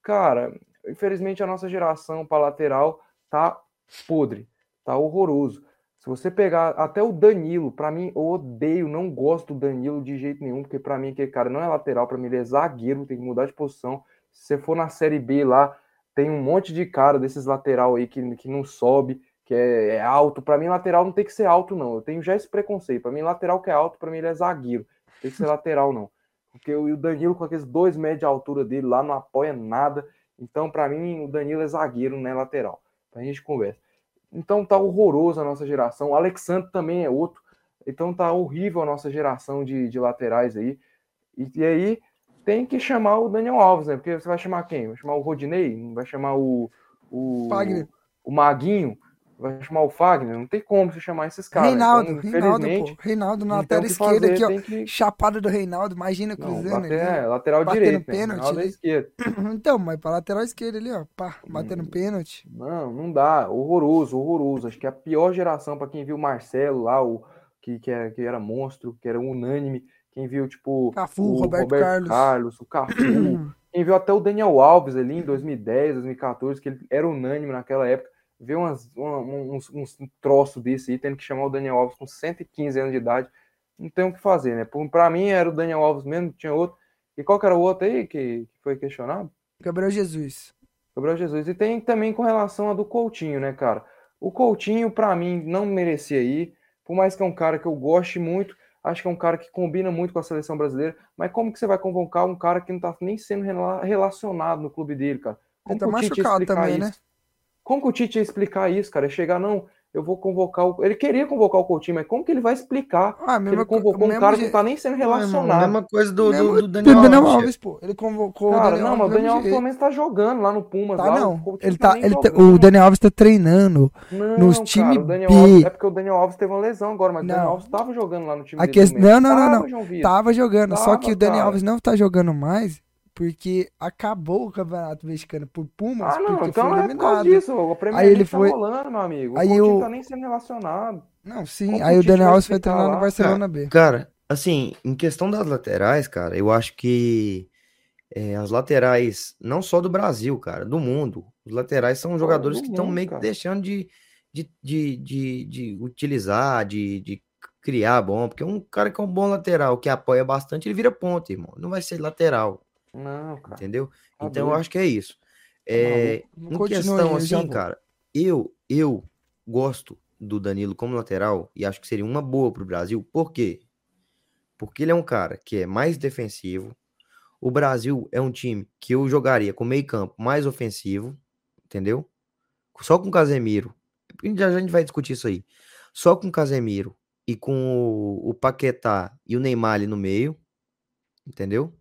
Cara, infelizmente a nossa geração para lateral tá podre, tá horroroso. Se você pegar até o Danilo, para mim, eu odeio, não gosto do Danilo de jeito nenhum, porque para mim aquele cara não é lateral, para mim ele é zagueiro, tem que mudar de posição. Se você for na Série B lá, tem um monte de cara desses lateral aí que, que não sobe, que é, é alto. Para mim, lateral não tem que ser alto, não. Eu tenho já esse preconceito. Para mim, lateral que é alto, para mim ele é zagueiro. Não tem que ser lateral, não. Porque o Danilo, com aqueles dois metros de altura dele lá, não apoia nada. Então, para mim, o Danilo é zagueiro, não é lateral. Pra gente conversa. Então tá horroroso a nossa geração. O Alexandre também é outro. Então tá horrível a nossa geração de, de laterais aí. E, e, aí tem que chamar o Daniel Alves, né? Porque você vai chamar quem? Vai chamar o Rodinei? Vai chamar o. O, o Maguinho? Vai chamar o Fagner, não tem como você chamar esses caras. Reinaldo, então, Reinaldo, pô. Reinaldo na lateral esquerda fazer, aqui, ó. Que... Chapada do Reinaldo, imagina cruzando. Não, é, lateral direito, pênalti, né? esquerda. *clears throat* Então, mas pra lateral esquerda ali, ó, pá, batendo hum, pênalti. Não, não dá, horroroso, horroroso. Acho que é a pior geração para quem viu o Marcelo lá, o que, que, era, que era monstro, que era unânime. Quem viu, tipo, Cafu, o Roberto, Roberto Carlos. Carlos, o Cafu. *clears throat* quem viu até o Daniel Alves ali em 2010, 2014, que ele era unânime naquela época ver umas, uns, uns troços desse aí, tendo que chamar o Daniel Alves com 115 anos de idade, não tem o que fazer, né? Para mim era o Daniel Alves mesmo, tinha outro. E qual que era o outro aí que, que foi questionado? Gabriel Jesus. Gabriel Jesus. E tem também com relação a do Coutinho, né, cara? O Coutinho, para mim, não merecia ir. Por mais que é um cara que eu goste muito, acho que é um cara que combina muito com a seleção brasileira. Mas como que você vai convocar um cara que não tá nem sendo relacionado no clube dele, cara? Como Ele tá machucado também, né? isso? né? Como que o Tite ia explicar isso, cara? É chegar, não, eu vou convocar o. Ele queria convocar o Coutinho, mas como que ele vai explicar ah, que ele convocou um cara que não tá nem sendo relacionado? A mesma coisa do, do, do Daniel, Daniel Alves. pô. Ele convocou cara, o Daniel não, mas o Daniel Alves pelo menos tá jogando lá no Pumas. Tá, lá, não. Ele tá, tá ele tá, o Daniel Alves tá treinando não, nos times B. Alves, é porque o Daniel Alves teve uma lesão agora, mas não. o Daniel Alves tava jogando lá no time B. Não, não, não, não. Tava jogando, tava, só que o Daniel Alves não tá jogando mais porque acabou o campeonato mexicano por Pumas. Ah, não, então foi é por causa disso. O Premier aí ele tá foi... rolando, meu amigo. O aí o... tá nem sendo relacionado. Não, sim. Como aí o Daniel Alves foi treinar no Barcelona cara, B. Cara, assim, em questão das laterais, cara, eu acho que é, as laterais, não só do Brasil, cara, do mundo, os laterais são jogadores que estão meio que deixando de, de, de, de, de utilizar, de, de criar bom, porque um cara que é um bom lateral, que apoia bastante, ele vira ponta, irmão. Não vai ser lateral. Não, cara. Entendeu? Tá então eu acho que é isso. Tá é, em questão assim, cara, eu, eu gosto do Danilo como lateral e acho que seria uma boa pro Brasil. Por quê? Porque ele é um cara que é mais defensivo. O Brasil é um time que eu jogaria com meio campo mais ofensivo, entendeu? Só com o Casemiro. Já, já a gente vai discutir isso aí. Só com o Casemiro e com o, o Paquetá e o Neymar ali no meio, entendeu?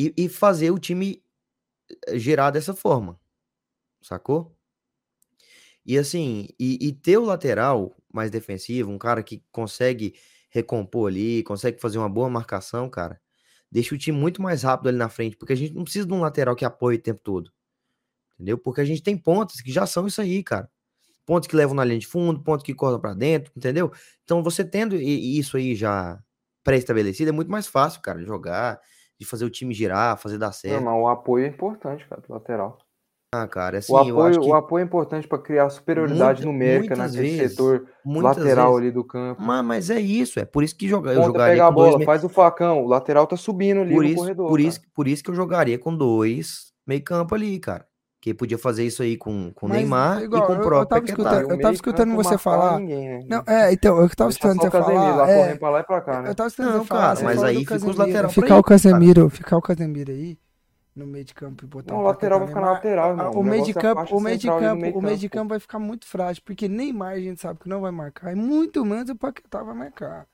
E, e fazer o time eh, girar dessa forma, sacou? E assim, e, e, ter o lateral mais defensivo, um cara que consegue recompor ali, consegue fazer uma boa marcação, cara, deixa o time muito mais rápido ali na frente, porque a gente não precisa de um lateral que apoie o tempo todo. Entendeu? Porque a gente tem pontos que já são isso aí, cara. Pontos que levam na linha de fundo, pontos que cortam para dentro, entendeu? Então você tendo isso aí já pré-estabelecido, é muito mais fácil, cara, jogar de fazer o time girar, fazer dar certo. Não, mas o apoio é importante, cara, do lateral. Ah, cara, assim, o apoio, o apoio é importante para criar superioridade muita, numérica naquele vezes, setor lateral vezes. ali do campo. Mas, mas é isso, é por isso que joga, eu jogaria pegar a bola, dois... faz o facão, o lateral tá subindo ali por no isso, corredor. Por isso, por isso que eu jogaria com dois meio campo ali, cara. Que podia fazer isso aí com o Neymar igual, e com o próprio eu, tava escutando, eu tava escutando você falar. Ninguém, né? Não, é, então, eu tava escutando você falar. Lá, é, pra lá e pra cá, né? Eu tava escutando não, você falar. Cara, mas aí fica os laterais. Ficar o Casemiro, ficar o Casemiro aí no meio de campo e botar não, o lateral vai ficar na lateral, irmão. O, meio de campo, o meio de campo, o meio de campo vai ficar muito frágil, porque Neymar a gente sabe que não vai marcar, e muito menos o Paquetá vai marcar.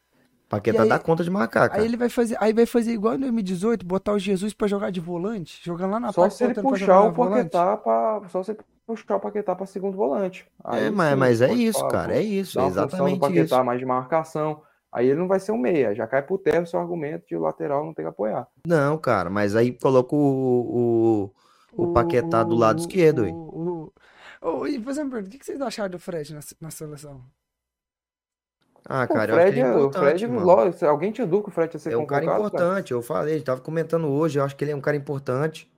Paquetá aí, dá conta de marcar, cara. Aí ele vai fazer, aí vai fazer igual em 2018, botar o Jesus para jogar de volante, jogando lá na Só se ele puxar o Paquetá para só se ele puxar o Paquetá para segundo volante. Aí, é, mas, mas é isso, falar, cara, é isso, é exatamente Paquetá, isso. mais de marcação. Aí ele não vai ser um meia, já cai por terra o seu argumento de o lateral não tem que apoiar. Não, cara, mas aí coloca o, o, o Paquetá do lado esquerdo, o- o- o- E uma pergunta, o que que vocês acharam do Fred na, na seleção? Ah, cara, o eu acho que Fred, é é- o importante, Fred, lógico, se alguém tinha dúvida que o Fred ia ser É um cara convocado, cara? importante, eu falei, a gente tava comentando hoje, eu acho que ele é um cara importante.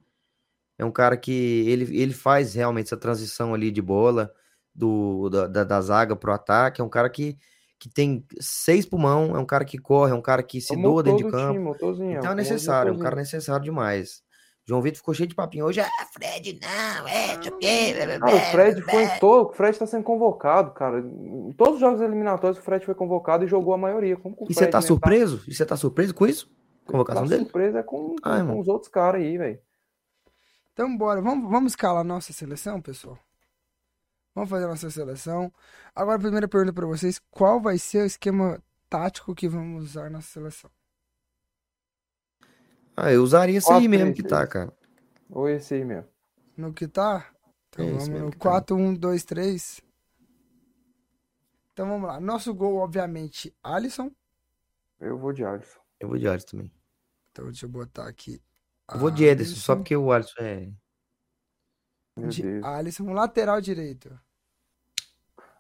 É um cara que ele, ele faz realmente essa transição ali de bola do, da, da, da zaga pro ataque. É um cara que, que tem seis pulmão, é um cara que corre, é um cara que se É o doa dentro de campo. time, Então é o famoso necessário, é um cara necessário demais. João Vitor ficou cheio de papinho hoje. Ah, Fred, não, é, o Cara, o blá, Fred foi em todo, o Fred está sendo convocado, cara. Em todos os jogos eliminatórios, o Fred foi convocado e jogou a maioria. Como o E você tá surpreso? E você tá surpreso com isso? Tá, Convocação tá dele? surpresa com, com, Ai, com os outros caras aí, velho. Então, bora. Vamos, vamos escalar a nossa seleção, pessoal? Vamos fazer a nossa seleção. Agora, a primeira pergunta para vocês: qual vai ser o esquema tático que vamos usar na seleção? Ah, eu usaria isso aí mesmo que tá, cara. Ou esse aí mesmo. No que tá? Então É esse vamos mesmo no que tá. 4, 1, 2, 3. Então vamos lá. Nosso gol, obviamente, Alisson. Eu vou de Alisson. Eu vou de Alisson também. Então deixa eu botar aqui. Eu vou de Ederson, só porque o Alisson é. Meu De Deus. Alisson, lateral direito.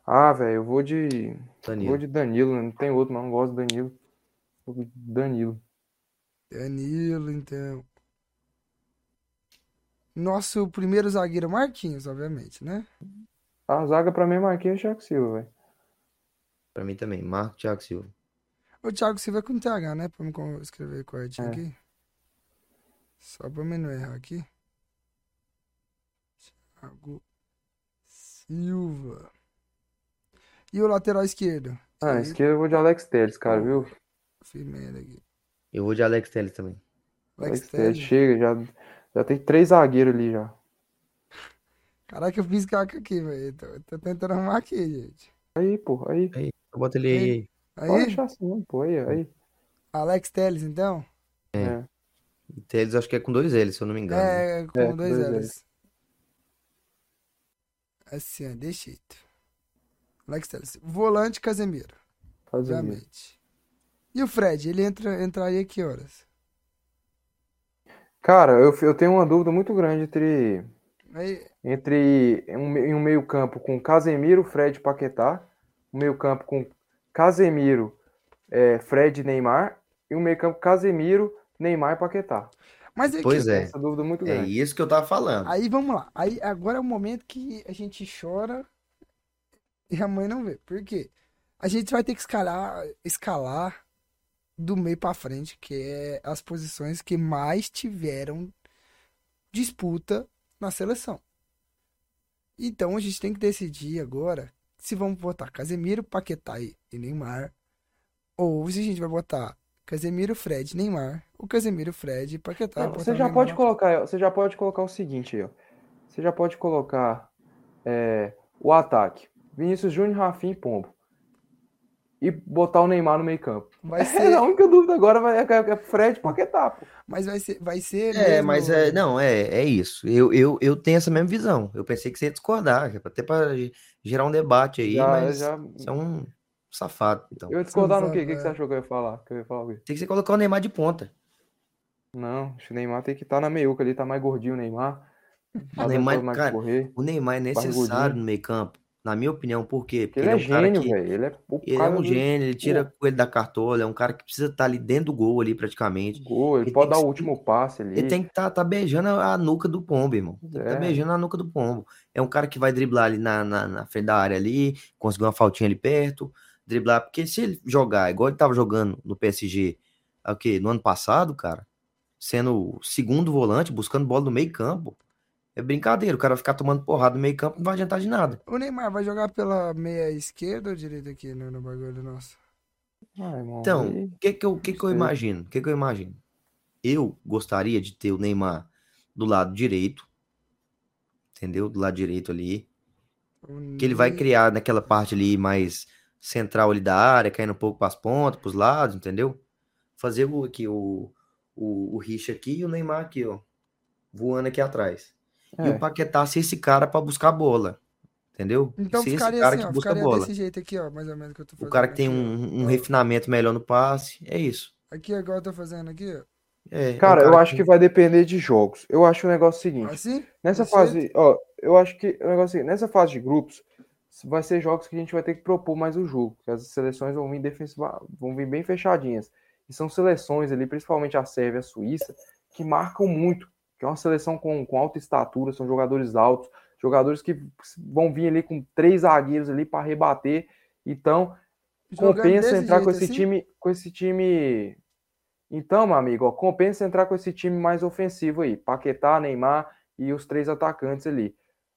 Ah, velho, eu vou de. Danilo. Vou de Danilo, não tem outro, mas não gosto do Danilo. Vou de Danilo. Danilo, então. Nosso primeiro zagueiro, Marquinhos, obviamente, né? A zaga pra mim é Marquinhos e Thiago Silva, velho. Pra mim também. Marco Thiago Silva. O Thiago Silva é com TH, né? Pra me escrever corretinho É. aqui. Só pra mim não errar aqui. Thiago Silva. E o lateral esquerdo? Ah, Sim, esquerda eu vou de Alex Telles, cara, viu? Firmeza aqui. Eu vou de Alex Telles também. Alex Alex Telles, Telles. chega, já, já tem três zagueiros ali já. Caraca, eu fiz caca aqui, velho. Tô, tô tentando arrumar aqui, gente. Aí, pô, aí. Eu boto ele aí. Pode Aí, deixar assim, pô, aí, aí. Alex Telles, então? É. É. Telles acho que é com dois L's, se eu não me engano. É, com É, dois dois L's. Assim, ó, desse jeito. Alex Telles. Volante, Casemiro, Faz o mesmo. obviamente. E o Fred, ele entra, entraria que horas? Cara, eu, eu tenho uma dúvida muito grande entre, Aí, entre um, um meio-campo com Casemiro, Fred e Paquetá, um meio-campo com Casemiro, é, Fred e Neymar, e um meio-campo Casemiro, Neymar e Paquetá. mas é Pois que, é. Essa dúvida muito É grande. isso que eu tava falando. aí vamos lá. Aí agora é o momento que a gente chora e a mãe não vê. Por quê? A gente vai ter que escalar, escalar do meio pra frente, que é as posições que mais tiveram disputa na seleção. Então a gente tem que decidir agora se vamos botar Casemiro, Paquetá e Neymar, ou se a gente vai botar Casemiro, Fred, Neymar, ou Casemiro, Fred e Paquetá. e Não, você o já Neymar pode colocar, você já pode colocar o seguinte ó. Você já pode colocar é, o ataque. Vinícius Júnior, Rafinha e Pombo. E botar o Neymar no meio campo. Vai *laughs* É, ser, a única dúvida agora vai, é, é Fred e Paquetá, pô. mas vai ser, vai ser É, mesmo- mas é, não, é, é isso. Eu, eu, eu tenho essa mesma visão. Eu pensei que você ia discordar, é até pra gerar um debate aí, Já, mas já, você é um safado, então. eu ia discordar no quê? O que, que você é. achou que eu ia falar? Que eu ia falar o quê? Tem que você colocar o Neymar de ponta. Não, acho que o Neymar tem que estar na meiuca ali, tá mais gordinho o Neymar. Tá dando Neymar, cara, correr. O Neymar é necessário no meio campo, na minha opinião, por quê? Porque Porque ele é ele é um gênio, que velho. Ele é o ele é um gênio, ele tira ele da cartola, é um cara que precisa estar ali dentro do gol ali praticamente. gol, ele Ele pode dar que o último passe ali. Ele tem que estar tá, beijando a nuca do pombo, irmão. Tem que tá É. beijando a nuca do pombo. É um cara que vai driblar ali na, na, na frente da área ali, conseguir uma faltinha ali perto, driblar, porque se ele jogar igual ele tava jogando no PSG, é o quê? No ano passado, cara, sendo o segundo volante, buscando bola no meio campo, é brincadeira, o cara ficar tomando porrada no meio campo, não vai adiantar de nada. O Neymar vai jogar pela meia esquerda ou direita aqui no, no bagulho nosso? Ah, Então, o que que eu, que que eu imagino? O que que eu imagino? Eu gostaria de ter o Neymar do lado direito, entendeu? Do lado direito ali, que ele vai criar naquela parte ali mais central ali da área, caindo um pouco para as pontas, para os lados, entendeu? Fazer o aqui o o, o Richa aqui e o Neymar aqui, ó, voando aqui atrás. E É. o Paquetá ser esse cara para buscar a bola, entendeu? Então Ser esse ficaria cara assim, que ó, busca ficaria bola. desse jeito aqui, ó, mais ou menos que eu tô O fazendo cara que tem um, um Ó, refinamento melhor no passe, é isso. Aqui agora eu tô fazendo aqui, ó. É, é o Cara, eu cara acho que vai depender de jogos. Eu acho o negócio seguinte. Assim? Nessa Desse fase, jeito? ó, eu acho que o negócio é o seguinte, nessa fase de grupos, vai ser jogos que a gente vai ter que propor mais o jogo, que as seleções vão vir defensiva, vão vir bem fechadinhas. E são seleções ali, principalmente a Sérvia e a Suíça, que marcam muito, que é uma seleção com, com alta estatura, são jogadores altos, jogadores que vão vir ali com três zagueiros ali para rebater. Então, Jogando compensa entrar com jeito esse assim? time, com esse time. Então, meu amigo, ó, compensa entrar com esse time mais ofensivo aí, Paquetá, Neymar e os três atacantes ali,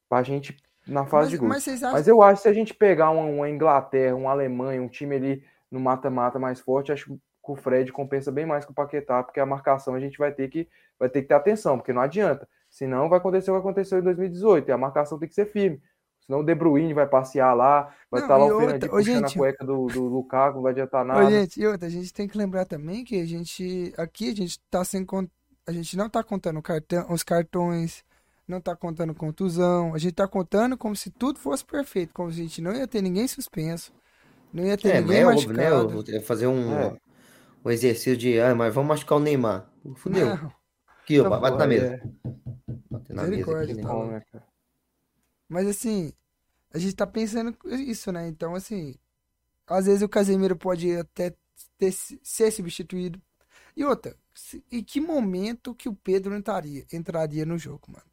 pra gente na fase Mas, de grupos. mas acham Mas eu acho que se a gente pegar uma, uma Inglaterra, uma Alemanha, um time ali no mata-mata mais forte, acho que o Fred compensa bem mais que o Paquetá, porque a marcação a gente vai ter que vai ter que ter atenção, porque não adianta. Senão vai acontecer o que aconteceu em 2018, e a marcação tem que ser firme. Senão o De Bruyne vai passear lá, vai Não, estar lá e o outra- Fernandinho ô, puxando gente, a cueca do, do Lukaku, não vai adiantar Ô, nada. gente, e outra, a gente tem que lembrar também que a gente, aqui a gente tá sem, a gente não tá contando cartão, os cartões, não tá contando contusão, a gente tá contando como se tudo fosse perfeito, como se a gente não ia ter ninguém suspenso, não ia ter É, ninguém é óbvio, né? machucado. Eu- eu fazer um, É. um exercício de, ah, mas vamos machucar o Neymar. Fudeu. Não, Aqui, ó, Tá bate na mesa. é Bate na mesa Misericórdia, aqui, tá né? bom, né, cara? mas assim, a gente tá pensando isso, né? Então, assim, às vezes o Casemiro pode até ter, ser substituído. E outra, se- em que momento que o Pedro entraria, entraria no jogo, mano?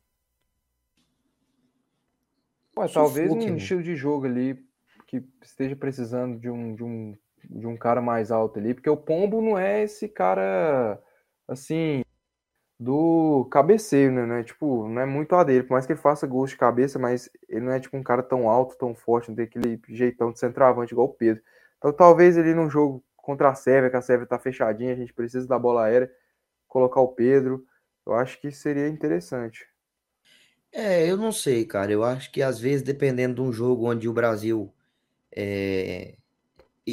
Ué, talvez um né? estilo de jogo ali que esteja precisando de um, de um, de um cara mais alto ali, porque o Pombo não é esse cara assim do cabeceio, né? Não é, tipo, não é muito a dele, por mais que ele faça gols de cabeça, mas ele não é tipo um cara tão alto, tão forte, não tem aquele jeitão de centroavante igual o Pedro. Então talvez ele num jogo contra a Sérvia, que a Sérvia tá fechadinha, a gente precisa da bola aérea, colocar o Pedro, eu acho que seria interessante. É, eu não sei, cara. Eu acho que às vezes, dependendo de um jogo onde o Brasil. É...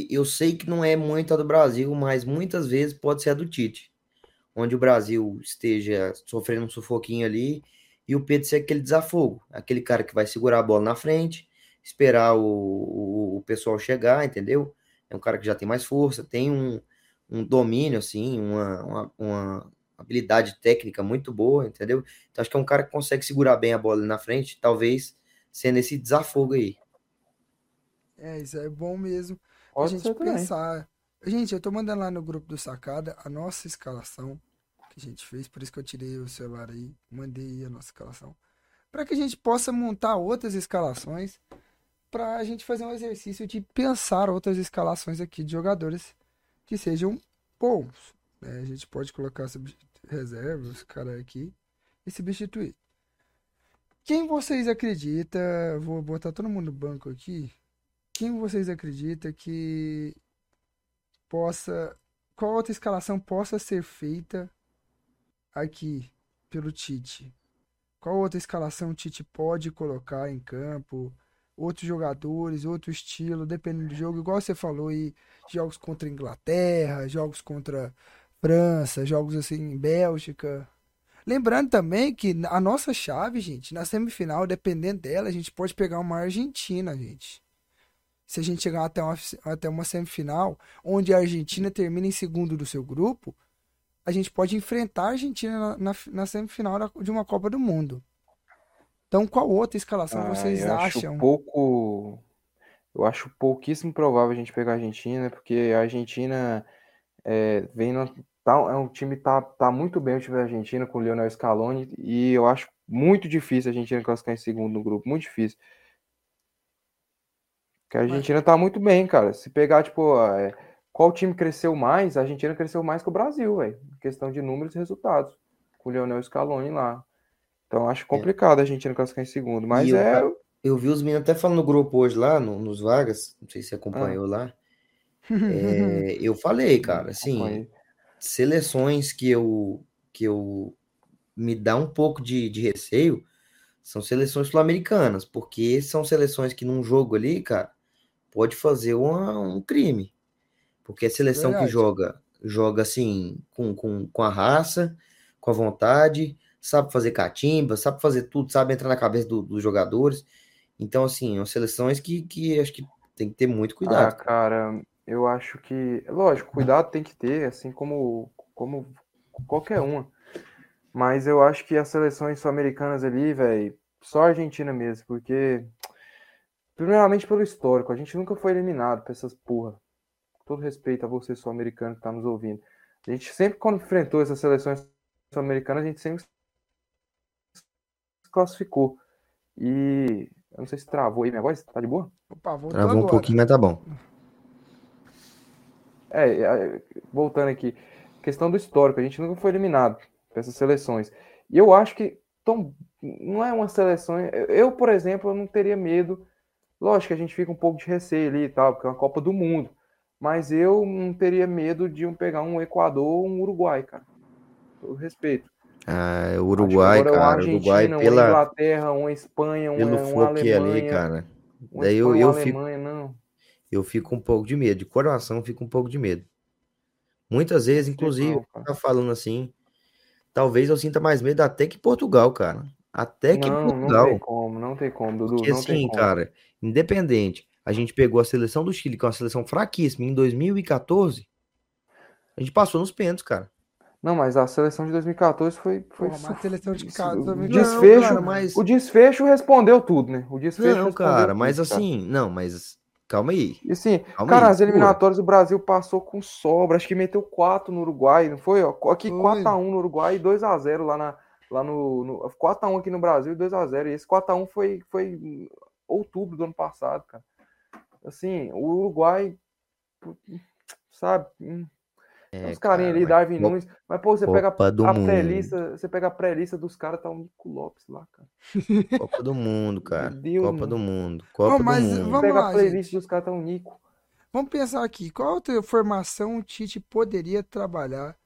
Eu sei que não é muito a do Brasil, mas muitas vezes pode ser a do Tite. Onde o Brasil esteja sofrendo um sufoquinho ali e o Pedro ser aquele desafogo. Aquele cara que vai segurar a bola na frente, esperar o, o, o pessoal chegar, entendeu? É um cara que já tem mais força, tem um, um domínio, assim, uma, uma, uma habilidade técnica muito boa, entendeu? Então, acho que é um cara que consegue segurar bem a bola na frente, talvez sendo esse desafogo aí. É, isso é bom mesmo Pode gente ser também. pensar. Gente, eu tô mandando lá no grupo do Sacada a nossa escalação que a gente fez, por isso que eu tirei o celular aí, mandei a nossa escalação, para que a gente possa montar outras escalações, para a gente fazer um exercício de pensar outras escalações aqui de jogadores que sejam bons. né? A gente pode colocar reserva, os caras aqui, e substituir. Quem vocês acreditam? Vou botar todo mundo no banco aqui. Quem vocês acreditam que possa. Qual outra escalação possa ser feita aqui pelo Tite? Qual outra escalação o Tite pode colocar em campo? Outros jogadores, outro estilo, dependendo do jogo, igual você falou aí, jogos contra Inglaterra, jogos contra França, jogos assim em Bélgica. Lembrando também que a nossa chave, gente, na semifinal, dependendo dela, a gente pode pegar uma Argentina, gente. Se a gente chegar até uma, até uma semifinal, onde a Argentina termina em segundo do seu grupo, a gente pode enfrentar a Argentina na, na, na semifinal de uma Copa do Mundo. Então, qual outra escalação Ah, vocês eu acho acham? pouco. Eu acho pouquíssimo provável a gente pegar a Argentina, porque a Argentina é, vem no, tá, é um time tá, tá muito bem o time da Argentina com o Lionel Scaloni e eu acho muito difícil a Argentina classificar em segundo no grupo, muito difícil. Porque a Argentina tá muito bem, cara. Se pegar, tipo, é, qual time cresceu mais, a Argentina cresceu mais que o Brasil, velho. Questão de números e resultados. Com o Lionel Scaloni lá. Então acho complicado a Argentina classificar em segundo. Mas eu, é. eu vi os meninos até falando no grupo hoje lá, no- nos Vagas, não sei se você acompanhou lá. *laughs* É, eu falei, cara, assim, acompanhei. seleções que eu, que eu me dá um pouco de, de receio são seleções sul-americanas, porque são seleções que num jogo ali, cara, pode fazer uma- um crime. Porque a seleção que Verdade. joga, joga assim, com, com, com a raça, com a vontade, sabe fazer catimba, sabe fazer tudo, sabe entrar na cabeça do- dos jogadores. Então, assim, são seleções que, que acho que tem que ter muito Ah, cuidado. cara, eu acho que, lógico, cuidado tem que ter, assim como, como qualquer uma. Mas eu acho que as seleções sul-americanas ali, velho, só a Argentina mesmo, porque, primeiramente pelo histórico, a gente nunca foi eliminado pra essas porra. Com todo respeito a você sul-americano que tá nos ouvindo. A gente sempre, quando enfrentou essas seleções sul-americanas, a gente sempre se classificou. E eu não sei se travou aí minha voz, tá de boa? Opa, Travou um agora. pouquinho, mas tá bom. É, é, voltando aqui, questão do histórico, a gente nunca foi eliminado para essas seleções. E eu acho que tão, não é uma seleção. Eu, por exemplo, eu não teria medo. Lógico que a gente fica um pouco de receio ali e tal, porque é uma Copa do Mundo. Mas eu não teria medo de um pegar um Equador ou um Uruguai, cara. Eu respeito. Ah, o Uruguai, agora uma cara, Uruguai Argentina, uma pela, Inglaterra, uma Espanha, uma, pelo uma foque ali, Alemanha, cara. Daí eu, eu fico, Alemanha, não. eu fico um pouco de medo. De coração, eu fico um pouco de medo. Muitas vezes, inclusive, tá falando assim, talvez eu sinta mais medo até que Portugal, cara. Até que Não, não Portugal. tem como, não tem como, Dudu, Porque não tem assim, como. cara, independente, a gente pegou a seleção do Chile, que é uma seleção fraquíssima, em 2014, a gente passou nos pênaltis, cara. Não, mas a seleção de 2014 foi, foi Porra, a seleção de isso- casa o também- desfecho, Não, cara, mas- o desfecho respondeu tudo, né? O desfecho Não, cara, tudo, mas cara. assim, não, mas calma aí. E assim, Calma cara, aí, as eliminatórias o Brasil passou com sobra, acho que meteu 4 no Uruguai, não foi? Ó, Aqui Foi. 4x1 no Uruguai e 2x0 lá, na, lá no, no 4x1 aqui no Brasil e 2x0. E esse 4x1 foi, foi em outubro do ano passado, cara. Assim, o Uruguai, sabe? hum, É, Os carinhas cara, ali, mas Darwin Copa- Nunes. Mas, pô, você pega Copa do a Mundo. pré-lista, você pega a pré-lista dos caras, tá o Nico Lopes lá, cara. Copa do Mundo, cara. Deus, Copa mano. do Mundo. Copa mas do Mundo. vamos pega lá, a playlist gente. dos caras, tá o Nico. Vamos pensar aqui, qual outra formação o Tite poderia trabalhar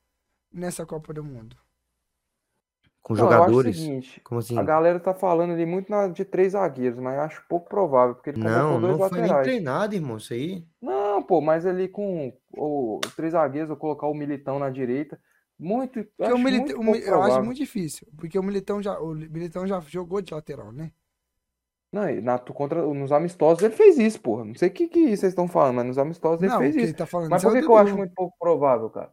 nessa Copa do Mundo? Com Não, eu acho o jogadores. seguinte, Como assim? a galera tá falando ali muito na- de três zagueiros, mas eu acho pouco provável, porque ele Não, dois não foi nem laterais. treinado, irmão, isso aí. Não, pô, mas ali com o, três zagueiros, eu colocar o Militão na direita, muito, eu acho Militão, muito Mi- eu acho muito difícil, porque o Militão já, o Militão já jogou de lateral, né? Não, e na, contra, nos amistosos ele fez isso, porra. Não sei o que, que vocês estão falando, mas nos amistosos ele Não, fez isso. ele tá Mas é por o que, que eu acho muito pouco provável, cara?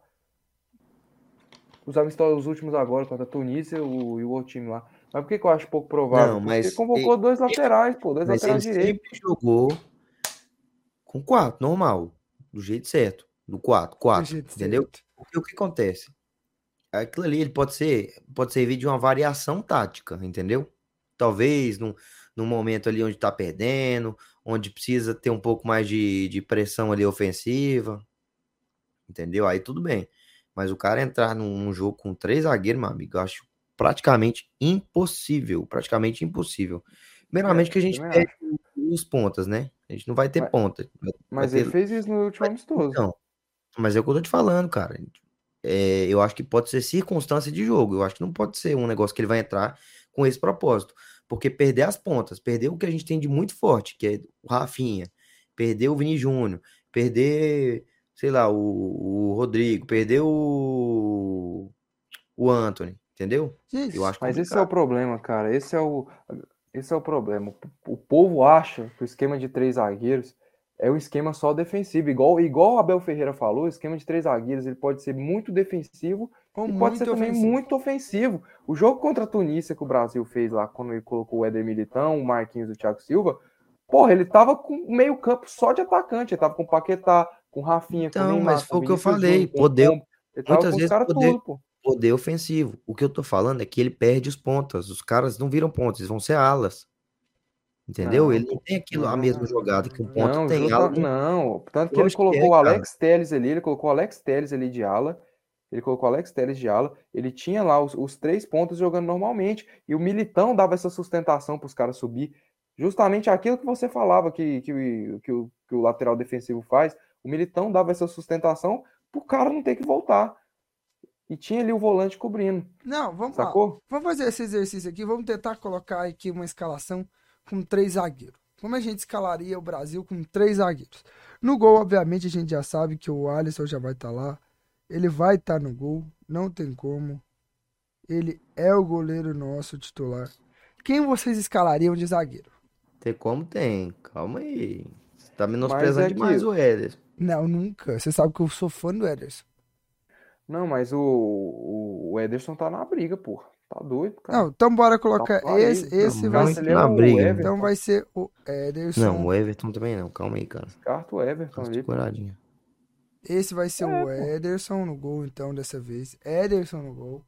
Os amistosos os últimos agora contra a Tunísia o, e o outro time lá. Mas por que, que eu acho pouco provável? Não, Porque mas convocou dois laterais, pô, dois Mas ele laterais direitos. sempre jogou com quatro, normal. Do jeito certo. Do quatro, quatro. Entendeu? certo. Porque o que acontece? Aquilo ali ele pode ser, pode servir de uma variação tática, entendeu? Talvez num, num momento ali onde tá perdendo, onde precisa ter um pouco mais de, de pressão ali ofensiva. Entendeu? Aí tudo bem. Mas o cara entrar num, num jogo com três zagueiros, meu amigo, eu acho praticamente impossível. Praticamente impossível. Primeiramente que a gente perde os pontas, né? A gente não vai ter Mas- ponta. Vai- Mas vai ele ter- fez isso no último amistoso. então, mas é o que eu tô te falando, cara. É, eu acho que pode ser circunstância de jogo. Eu acho que não pode ser um negócio que ele vai entrar com esse propósito. Porque perder as pontas, perder o que a gente tem de muito forte, que é o Rafinha, perder o Vini Júnior, perder, sei lá, o, o Rodrigo, perder o, o Anthony, entendeu? Gente, Eu acho Mas esse é o problema, cara. Esse é o, esse é o problema. O povo acha que o esquema de três zagueiros é um esquema só defensivo. Igual, igual o Abel Ferreira falou, o esquema de três zagueiros ele pode ser muito defensivo e pode ser também ofensivo. muito ofensivo. O jogo contra a Tunísia que o Brasil fez lá, quando ele colocou o Éder Militão, o Marquinhos e o Thiago Silva, porra, ele tava com meio campo só de atacante. Ele tava com o Paquetá, com o Rafinha, com o Então, Neymar, mas com foi o que eu falei, Júnior, com o poder- muitas com vezes poder- tudo. Poder ofensivo. O que eu tô falando é que ele perde os pontas. Os caras não viram pontas, eles vão ser alas. Entendeu? Não, ele não tem aquilo, a não, mesma não, jogada que um não, ponto Não, tem. Ala não- não, tanto que ele que é, colocou o cara. Alex Telles ali, ele colocou o Alex Telles ali de ala, ele colocou o Alex Telles de ala, ele tinha lá os, os três pontos jogando normalmente, e o Militão dava essa sustentação para os caras subir, justamente aquilo que você falava que, que, o- que, o, que o lateral defensivo faz, o Militão dava essa sustentação para o cara não ter que voltar, e tinha ali o volante cobrindo, Não, vamos lá. sacou? Vamos fazer esse exercício aqui. Vamos tentar colocar aqui uma escalação com três zagueiros. Como a gente escalaria o Brasil com três zagueiros? No gol, obviamente, a gente já sabe que o Alisson já vai estar lá. Ele vai estar no gol, não tem como. Ele é o goleiro nosso titular. Quem vocês escalariam de zagueiro? Ter como tem. Calma aí. Você tá menosprezando é demais que. o Éder. Não, nunca. Você sabe que eu sou fã do Ederson. Não, mas o, o, o Ederson tá na briga, pô. Tá doido, cara. Não, então bora Tá colocar. parelho. Esse, esse Tá vai ser. É na o briga. Everton. Então vai ser o Ederson. Não, o Everton também não. Calma aí, cara. Descarta o Everton ali. Esse vai ser É, o pô. Ederson no gol, então, dessa vez. Ederson no gol.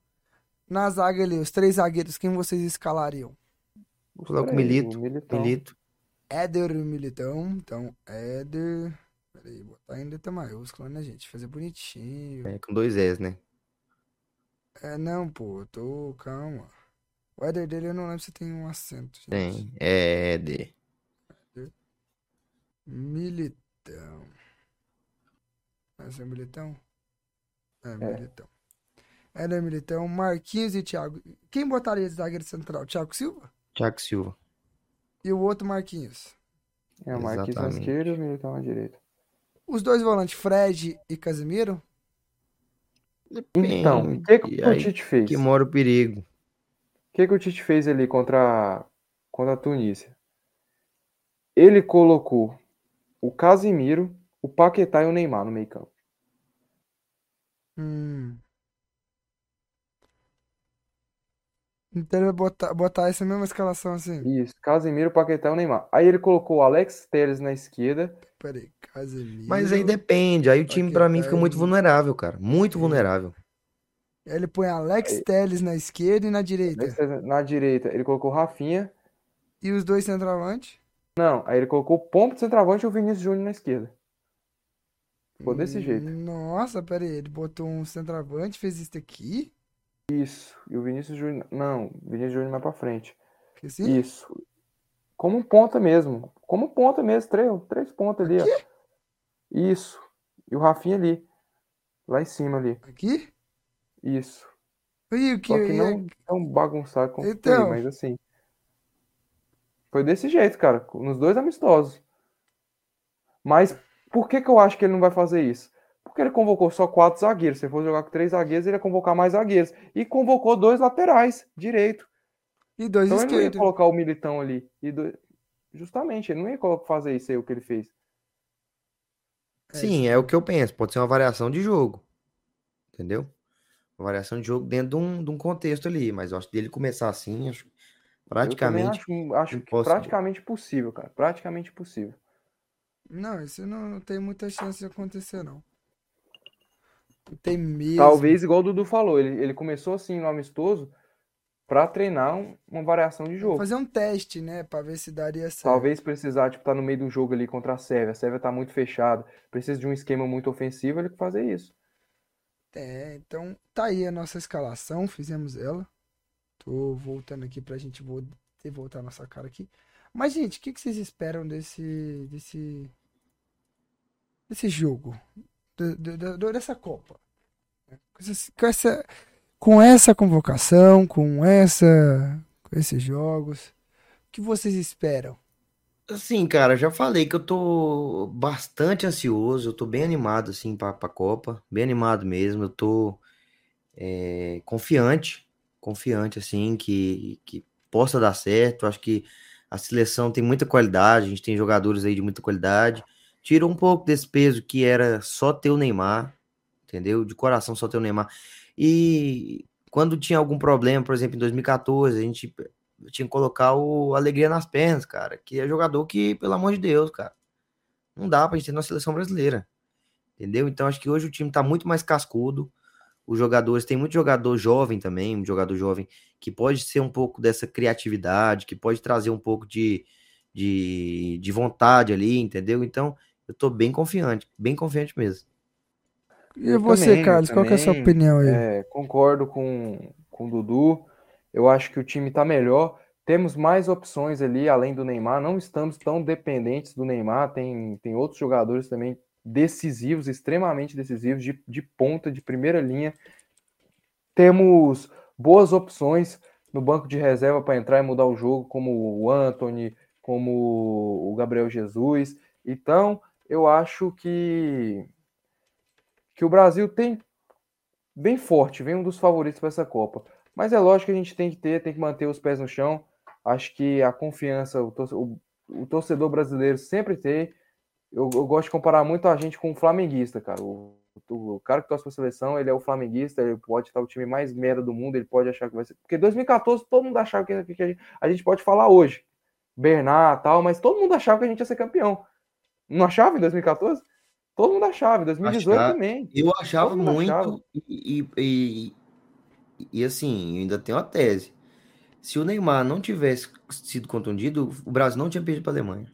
Na zaga ali, os três zagueiros, quem vocês escalariam? Os Coloca o Milito. o Militão. Milito. Éder e Militão. Então, Éder. Peraí, botar em letra maiúscula, né, gente? Fazer bonitinho. É, com dois S, né? É, não, pô, eu tô. Calma. O Éder dele eu não lembro se tem um acento, gente. Tem. É, Éder. Militão. Esse é Militão? É, Militão. Éder Militão, Marquinhos e Thiago. Quem botaria de zagueiro central? Thiago Silva? Thiago Silva. E o outro Marquinhos? É, o Marquinhos na Exatamente. esquerda e o Militão na direita. Os dois volantes, Fred e Casemiro? Então, o que, que o Tite fez? que mora o perigo. O que, que o Tite fez ali contra, contra a Tunísia? Ele colocou o Casimiro, o Paquetá e o Neymar no meio campo. Hum. Então ele vai botar, botar essa mesma escalação assim. Isso, Casimiro, Paquetá e Neymar. Aí ele colocou o Alex Telles na esquerda. Peraí, Casemiro. Mas aí depende. Aí o time pra mim fica muito Paquetá vulnerável, cara. Muito vulnerável. Aí Ele põe Alex Aí- Telles na esquerda e na direita. Na direita, ele colocou Rafinha. E os dois centroavantes? Não, aí ele colocou o Pombo de centroavante e o Vinícius Júnior na esquerda. Ficou desse jeito. Nossa, peraí, ele botou um centroavante, fez isso aqui? Isso. E o Vinícius Júnior. Não, o Vinícius Júnior mais pra frente. Assim? Isso. Como um ponta mesmo. Como um ponta mesmo. Três, três pontas ali, ó. Isso. E o Rafinha ali. Lá em cima ali. Aqui? Isso. E o que, Só que não tão bagunçado como Então. foi, mas assim. Foi desse jeito, cara. Nos dois amistosos. Mas por que que eu acho que ele não vai fazer isso? Porque ele convocou só quatro zagueiros. Se ele for jogar com três zagueiros, ele ia convocar mais zagueiros. E convocou dois laterais, direito. e dois Então ele não ia esquerdos. colocar o Militão ali. E do- Justamente, ele não ia fazer isso aí, o que ele fez. Sim, é o que eu penso. Pode ser uma variação de jogo. Entendeu? Uma variação de jogo dentro de um, de um contexto ali. Mas eu acho que dele começar assim, acho praticamente. acho, acho que praticamente possível, cara. Praticamente possível. Não, isso não tem muita chance de acontecer, não. Tem mesmo. Talvez, igual o Dudu falou, ele, ele começou assim no amistoso pra treinar um- uma variação de jogo. Fazer um teste, né? Pra ver se daria certo. Talvez precisar, tipo, tá no meio do jogo ali contra a Sérvia. A Sérvia tá muito fechada. Precisa de um esquema muito ofensivo, ele fazer isso. É, então tá aí a nossa escalação, fizemos ela. Tô voltando aqui pra gente ter voltar a nossa cara aqui. Mas, gente, o que que vocês esperam desse, desse, desse jogo? Do- do- dessa Copa? Com essa, com essa, com essa convocação, com essa, com esses jogos, o que vocês esperam? Assim, cara, já falei que eu tô bastante ansioso, eu tô bem animado, assim, pra, pra Copa, bem animado mesmo, eu tô é, confiante, confiante, assim, que, que possa dar certo, acho que a seleção tem muita qualidade, a gente tem jogadores aí de muita qualidade, tira um pouco desse peso que era só ter o Neymar, entendeu? De coração só ter o Neymar, e quando tinha algum problema, por exemplo, em 2014, a gente tinha que colocar o Alegria nas pernas, cara. Que é jogador que, pelo amor de Deus, cara, não dá pra gente ter na seleção brasileira. Entendeu? Então acho que hoje o time tá muito mais cascudo. Os jogadores, tem muito jogador jovem também, um jogador jovem que pode ser um pouco dessa criatividade, que pode trazer um pouco de, de, de vontade ali, entendeu? Então eu tô bem confiante, bem confiante mesmo. E Eu você, também, Carlos, qual que é a sua também, opinião aí? É, concordo com, com o Dudu. Eu acho que o time tá melhor. Temos mais opções ali, além do Neymar. Não estamos tão dependentes do Neymar. Tem, tem outros jogadores também decisivos, extremamente decisivos, de, de ponta, de primeira linha. Temos boas opções no banco de reserva para entrar e mudar o jogo, como o Anthony, como o Gabriel Jesus. Então, eu acho que, que o Brasil tem bem forte, vem um dos favoritos para essa Copa. Mas é lógico que a gente tem que ter, tem que manter os pés no chão. Acho que a confiança, o, torce- o- o torcedor brasileiro sempre tem. Eu, eu gosto de comparar muito a gente com o flamenguista, cara. O, o, cara que torce pra seleção, ele é o flamenguista, ele pode estar o time mais merda do mundo, ele pode achar que vai ser. Porque 2014 todo mundo achava que, que a, gente, a gente pode falar hoje. Bernard tal, mas todo mundo achava que a gente ia ser campeão. Não achava em 2014? Todo mundo achava, em 2018 Achava- também. Eu achava muito, achava. E, e, e, e, assim, ainda tenho uma tese. Se o Neymar não tivesse sido contundido, o Brasil não tinha perdido para a Alemanha.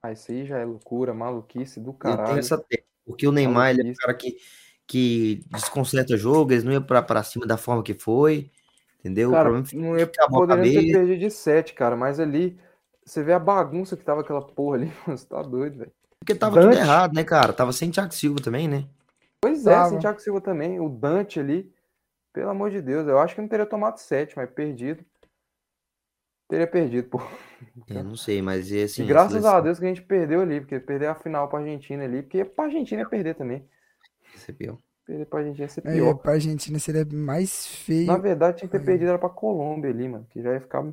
Ah, isso aí já é loucura, maluquice do Eu tenho caralho. essa tese. Porque o Neymar ele é um Maluquice. cara que, que desconcerta jogo, eles não iam pra cima da forma que foi. Entendeu? Cara, o problema fica não ia fica a bola podendo ter perdido de 7, cara, mas ali você vê a bagunça que tava aquela porra ali, *laughs* você tá doido, velho. Porque tava tudo Dante. errado, né, cara? Tava sem Thiago Silva também, né? Pois é, Tava. sem Thiago Silva também, o Dante ali, pelo amor de Deus, eu acho que não teria tomado 7, mas perdido. Teria perdido, pô. Eu não sei, mas é assim. e graças seleção- a Deus que a gente perdeu ali, porque perder a final pra Argentina ali, porque pra Argentina é perder também. recebeu. Perder pra Argentina ia ser É, pior. pra Argentina seria mais feio. Na verdade, tinha que ter Aí. perdido era pra Colômbia ali, mano, que já ia ficar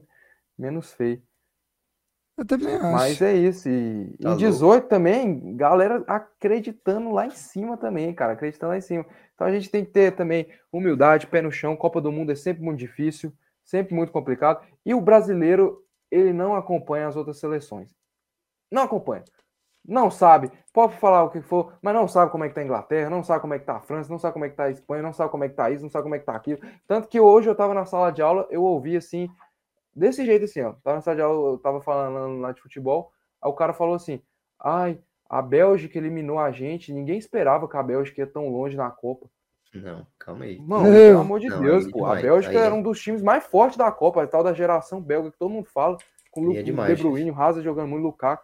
menos feio. Eu também acho. Mas é isso. E Tá em 18 também, galera acreditando lá em cima também, cara. Acreditando lá em cima. Então a gente tem que ter também humildade, pé no chão. Copa do Mundo é sempre muito difícil, sempre muito complicado. E o brasileiro, ele não acompanha as outras seleções. Não acompanha. Não sabe. Pode falar o que for, mas não sabe como é que tá a Inglaterra, não sabe como é que tá a França, não sabe como é que tá a Espanha, não sabe como é que tá isso, não sabe como é que tá aquilo. Tanto que hoje eu tava na sala de aula, eu ouvi assim, desse jeito assim, ó. Tava na sala de aula, eu tava falando lá de futebol, aí o cara falou assim: ai, a Bélgica eliminou a gente, ninguém esperava que a Bélgica ia tão longe na Copa. Não, calma aí. Mano, Não. pelo amor de Não, Deus, é pô. A demais, Bélgica aí é- era um dos times mais fortes da Copa, a tal da geração belga que todo mundo fala, com o é demais, De Bruyne, o Hazard jogando muito, Lukaku.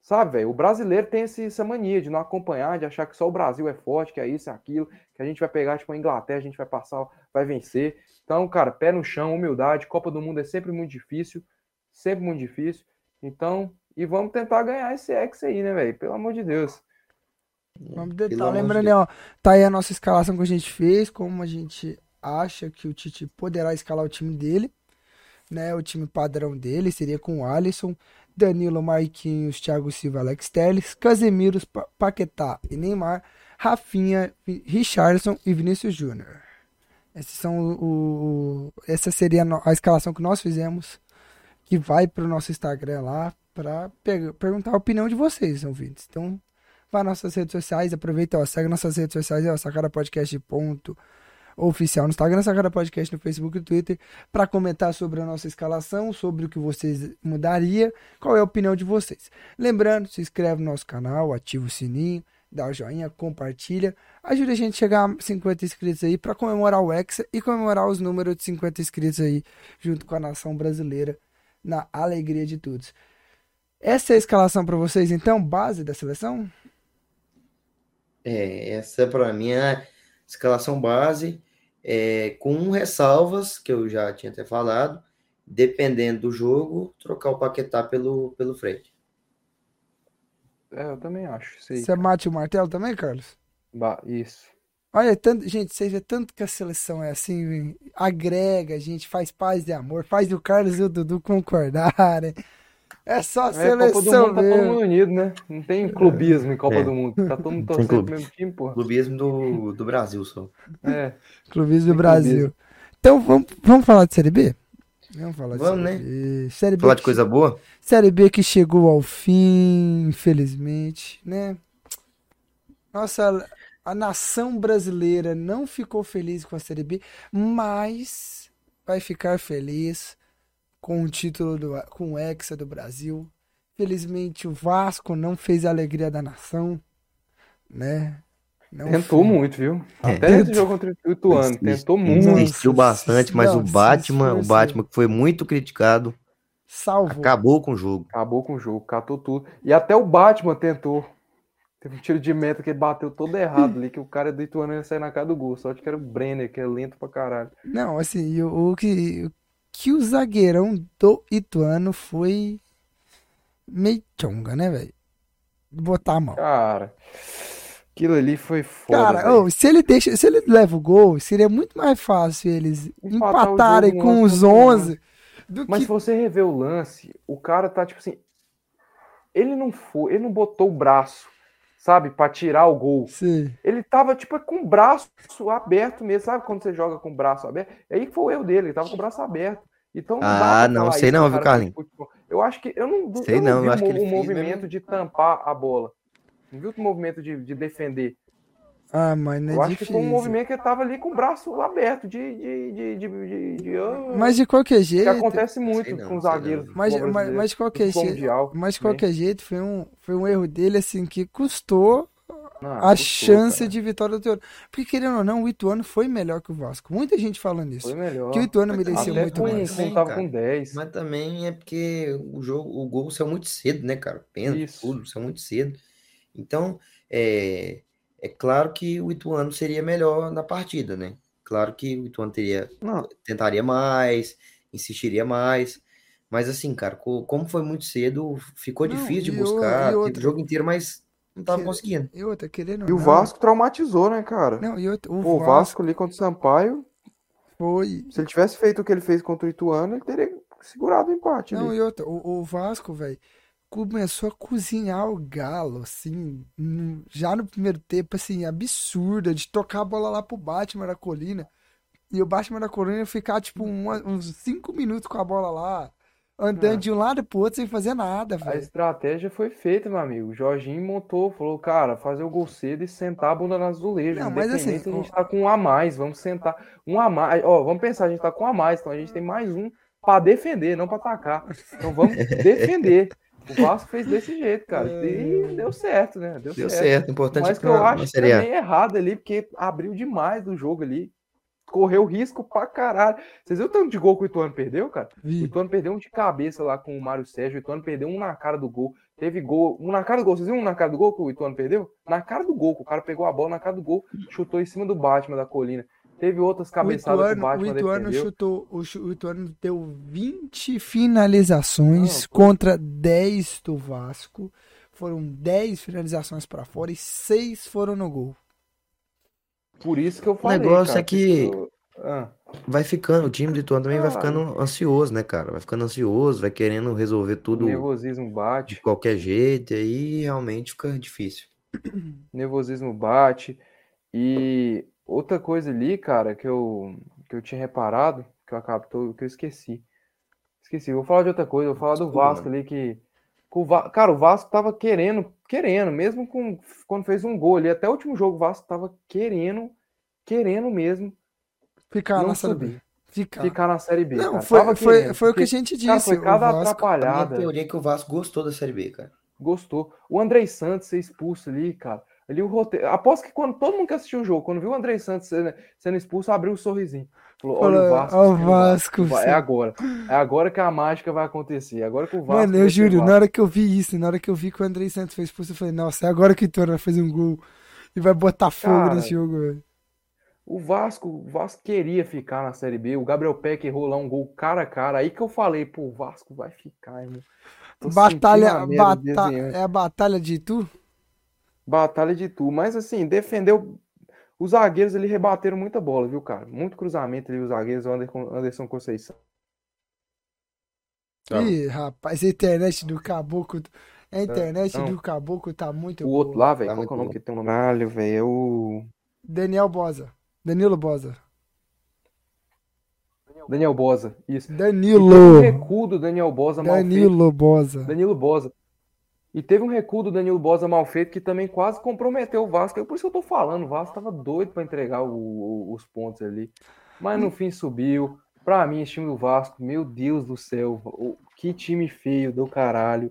Sabe, velho, o brasileiro tem esse- essa mania de não acompanhar, de achar que só o Brasil é forte, que é isso, é aquilo, que a gente vai pegar, tipo, a Inglaterra, a gente vai passar, vai vencer. Então, cara, pé no chão, humildade, Copa do Mundo é sempre muito difícil, sempre muito difícil. Então, e vamos tentar ganhar esse ex aí, né, velho? Pelo amor de Deus. Vamos tentar. de Lembrando, Deus. ó, tá aí a nossa escalação que a gente fez, como a gente acha que o Tite poderá escalar o time dele, né? O time padrão dele seria com o Alisson, Danilo, Marquinhos, Thiago Silva, Alex Telles, Casemiro, Pa- Paquetá e Neymar, Rafinha, Richardson e Vinícius Júnior. Esses são o, o- essa seria a, escalação que nós fizemos, que vai pro nosso Instagram lá para perguntar a opinião de vocês, ouvintes. Então, Vá nossas redes sociais, aproveita, ó, segue nossas redes sociais, ó, Sacada Podcast ponto oficial no Instagram, Sacada Podcast no Facebook e Twitter, para comentar sobre a nossa escalação, sobre o que vocês mudaria, qual é a opinião de vocês. Lembrando, se inscreve no nosso canal, ativa o sininho, dá o joinha, compartilha, ajuda a gente a chegar a 50 inscritos aí para comemorar o Hexa e comemorar os números de 50 inscritos aí, junto com a nação brasileira, na alegria de todos. Essa é a escalação para vocês, então, base da seleção? É, essa para mim é a escalação base, é, com ressalvas, que eu já tinha até falado, dependendo do jogo, trocar o Paquetá pelo, pelo Fred. É, eu também acho. Aí. Você mate o martelo também, Carlos? Ba- Isso. Olha, tanto, gente, vocês vê tanto que a seleção é assim, agrega, a gente faz paz e amor, faz o Carlos e o Dudu concordarem. É só É, Copa do seleção Mundo tá todo mesmo. mundo unido, né? Não tem clubismo em Copa É. do Mundo. Tá todo mundo torcendo pro mesmo time, porra. Clubismo do, do Brasil só. É. Clubismo do Brasil. clubismo. Então, vamos, vamos falar de Série B? Vamos falar de Vamos, Série B. Série B, Falar de coisa boa? Série B que chegou ao fim, infelizmente, né? Nossa, a nação brasileira não ficou feliz com a Série B, mas vai ficar feliz com o título do, com o Hexa do Brasil. Felizmente o Vasco não fez a alegria da nação, né? Não Tentou fez. muito, viu? É. Até nesse jogo contra o Ituano. Tentou muito. Insistiu bastante, mas o nossa, Batman, o. Batman que foi muito criticado, Salvou. acabou com o jogo. Acabou com o jogo, catou tudo. E até o Batman tentou. Teve um tiro de meta que ele bateu todo errado ali, que o cara do Ituano ia sair na cara do gol. Só que era o Brenner, que é lento pra caralho. Não, assim, o, o que, o que o zagueirão do Ituano foi meio chonga, né, velho? Botar a mão. Cara, aquilo ali foi foda. Cara, ô, se ele deixa, se ele leva o gol, seria muito mais fácil eles Empatar empatarem jogo com os nosso 11 Do Mas que... se você rever o lance, o cara tá tipo assim. Ele não foi, ele não botou o braço, sabe, pra tirar o gol. Sim. Ele tava tipo com o braço aberto mesmo, sabe quando você joga com o braço aberto? Aí que foi o erro dele, ele tava com o braço aberto. Então não Ah, não, sei isso não, viu, Carlinhos? Eu acho que eu não, Sei eu não, vi eu acho que mo- ele o fez movimento mesmo. de tampar a bola. Não viu o movimento de, de defender? Ah, mano, é Eu acho difícil. que foi um movimento que ele tava ali com o braço aberto de, de, de, de, de- de- ah, Mas de qualquer que jeito, acontece muito não, com sei zagueiros. não. mas, mas, mas de qualquer jeito, mundial mas de também. qualquer jeito foi um, foi um erro dele assim que custou Não, a custou, chance cara. de vitória do Ituano. Porque querendo ou não, o Ituano foi melhor que o Vasco. Muita gente falando isso. Foi melhor. Que o Ituano Mas merecia muito com, mais. Sim, tava com 10. Mas também é porque o jogo, o gol saiu muito cedo, né, cara? Pênalti, Isso. tudo, saiu muito cedo. Então, é, é claro que o Ituano seria melhor na partida, né? Claro que o Ituano teria, Não, tentaria mais, insistiria mais. Mas assim, cara, co- como foi muito cedo, ficou Não, difícil de buscar o jogo inteiro, mas não tava Que- conseguindo. E outra, querendo e o não. Vasco traumatizou, né, cara? Não, e outra, o Pô, o Vasco Vasco ali contra o Sampaio, foi. se ele tivesse feito o que ele fez contra o Ituano, ele teria segurado o empate Não, ali. e outra, o, o Vasco, velho, começou a cozinhar o Galo, assim, já no primeiro tempo, assim, absurda, de tocar a bola lá pro Batman da Colina. E o Batman da Colina ficar, tipo, uma- uns cinco minutos com a bola lá, andando Ah. de um lado pro outro sem fazer nada, A velho. estratégia foi feita, meu amigo. O Jorginho montou, falou, cara, fazer o gol cedo e sentar a bunda nas azulejo. Não, mas assim, a gente tá com um a mais, vamos sentar. Um a mais, ó, vamos pensar, a gente tá com um a mais, então a gente tem mais um pra defender, não pra atacar. Então vamos *laughs* defender. O Vasco fez desse jeito, cara. E deu certo, né? Deu, Deu certo. certo, importante Mas é que eu acho A. também errado ali, porque abriu demais do jogo ali. Correu risco pra caralho. Vocês viram o tanto de gol que o Ituano perdeu, cara? O. Ituano perdeu um de cabeça lá com o Mário Sérgio. O Ituano perdeu um na cara do gol. Teve gol. Um na cara do gol. Vocês viram um na cara do gol que o Ituano perdeu? Na cara do gol. que O cara pegou a bola na cara do gol, chutou em cima do Batman da colina. Teve outras O cabeçadas que o Ituano, o Ituano defendeu. chutou, o, o Ituano deu 20 finalizações Não, contra 10 do Vasco. Foram 10 finalizações pra fora e 6 foram no gol. Por isso que eu falei. negócio cara, é que- eu- Ah, Vai ficando, o time do Ituano também vai Ah. ficando ansioso, né, cara? Vai ficando ansioso, vai querendo resolver o tudo nervosismo de bate. qualquer jeito, e aí realmente fica difícil. nervosismo bate. E outra coisa ali, cara, que eu, que eu tinha reparado, que eu acabou, que eu esqueci. Esqueci, vou falar de outra coisa, vou falar do Desculpa, Vasco ali que, o Va- cara, o Vasco tava querendo, querendo, mesmo com quando fez um gol ali, até o último jogo o Vasco tava querendo, querendo mesmo Ficar não na Série B. subir, Ficar. ficar na Série B, Não, cara. foi, Tava foi, querendo, foi o que a gente disse. cara, foi o cada Vasco- A minha atrapalhada. teoria é que o Vasco gostou da Série B, cara. Gostou. O Andrei Santos ser expulso ali, cara. Ali o roteiro. Aposto que quando todo mundo que assistiu o jogo, quando viu o Andrei Santos sendo, sendo expulso, abriu um sorrisinho. Falou: olha o Vasco. "Ó o Vasco, Vai- É sim." agora. É agora que a mágica vai acontecer. Agora que o Vasco. Mano, eu juro, na hora que eu vi isso, na hora que eu vi que o Andrei Santos fez expulso, eu falei, nossa, é agora que o vai fazer um gol e vai botar fogo Cara, nesse jogo, velho. O Vasco, o Vasco queria ficar na Série B. O Gabriel Peck errou lá um gol cara a cara. Aí que eu falei, pô, o Vasco vai ficar, irmão. Tô Batalha, bata, desenhando. é a batalha de Itu? Batalha de tu. Mas assim, defendeu. Os zagueiros ali rebateram muita bola, viu, cara? Muito cruzamento ali, os zagueiros, o Anderson, Conceição. Tá. Ih, rapaz, a internet do Caboclo. A internet Não. do Caboclo tá muito O boa. outro lá, velho, Tá qual que é o nome que tem o nome? Caralho, velho, é o. Daniel Bosa. Danilo Bosa. Daniel Bosa, isso. E um Danilo. recuo do Daniel Bosa mal feito. Danilo Bosa. Danilo Bosa. E teve um recuo do Danilo Bosa mal feito que também quase comprometeu o Vasco. É por isso que eu tô falando, o Vasco tava doido pra entregar o- o- os pontos ali. Mas no fim subiu. Pra mim, esse time do Vasco, meu Deus do céu, o- que time feio do caralho.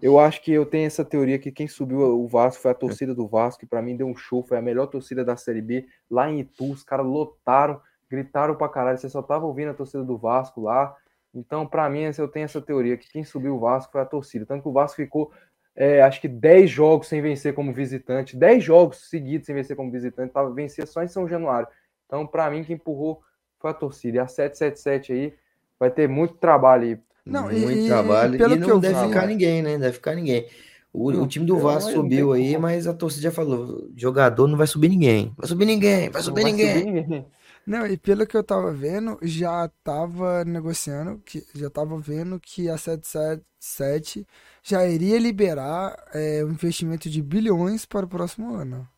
Eu acho que eu tenho essa teoria que quem subiu o Vasco foi a torcida do Vasco, que pra mim deu um show, foi a melhor torcida da Série B. Lá em Itu, os caras lotaram, gritaram pra caralho, você só tava ouvindo a torcida do Vasco lá. Então, pra mim, eu tenho essa teoria que quem subiu o Vasco foi a torcida. Tanto que o Vasco ficou, é, acho que 10 jogos sem vencer como visitante, 10 jogos seguidos sem vencer como visitante, tava vencia só em São Januário. Então, pra mim, quem empurrou foi a torcida. E a 777 aí vai ter muito trabalho aí. Não, Muito e- trabalho. e pelo E que não eu deve vi- ficar ninguém, né? Deve ficar ninguém. O, o Não, time do Vasco subiu aí, como. mas a torcida já falou: jogador não vai subir ninguém. Vai subir ninguém, vai Não subir vai ninguém. subir ninguém. Não, e pelo que eu tava vendo, já tava negociando, que, já tava vendo que a 777 já iria liberar é, um investimento de bilhões para o próximo ano.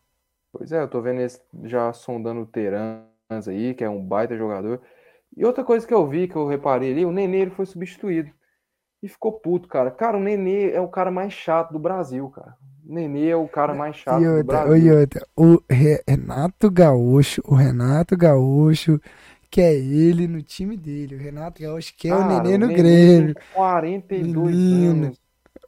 Pois é, eu tô vendo esse já sondando o Terans aí, que é um baita jogador. E outra coisa que eu vi, que eu reparei ali, o Nenê ele foi substituído. E ficou puto, cara. Cara, o Nenê é o cara mais chato do Brasil, cara. O Nenê é o cara mais chato E do outra, Brasil. e outra, o Re- Renato Gaúcho, o Renato Gaúcho quer ele no time dele. O Renato Gaúcho quer o Cara, Nenê no Nenê Grêmio. tem 42 Menino. anos.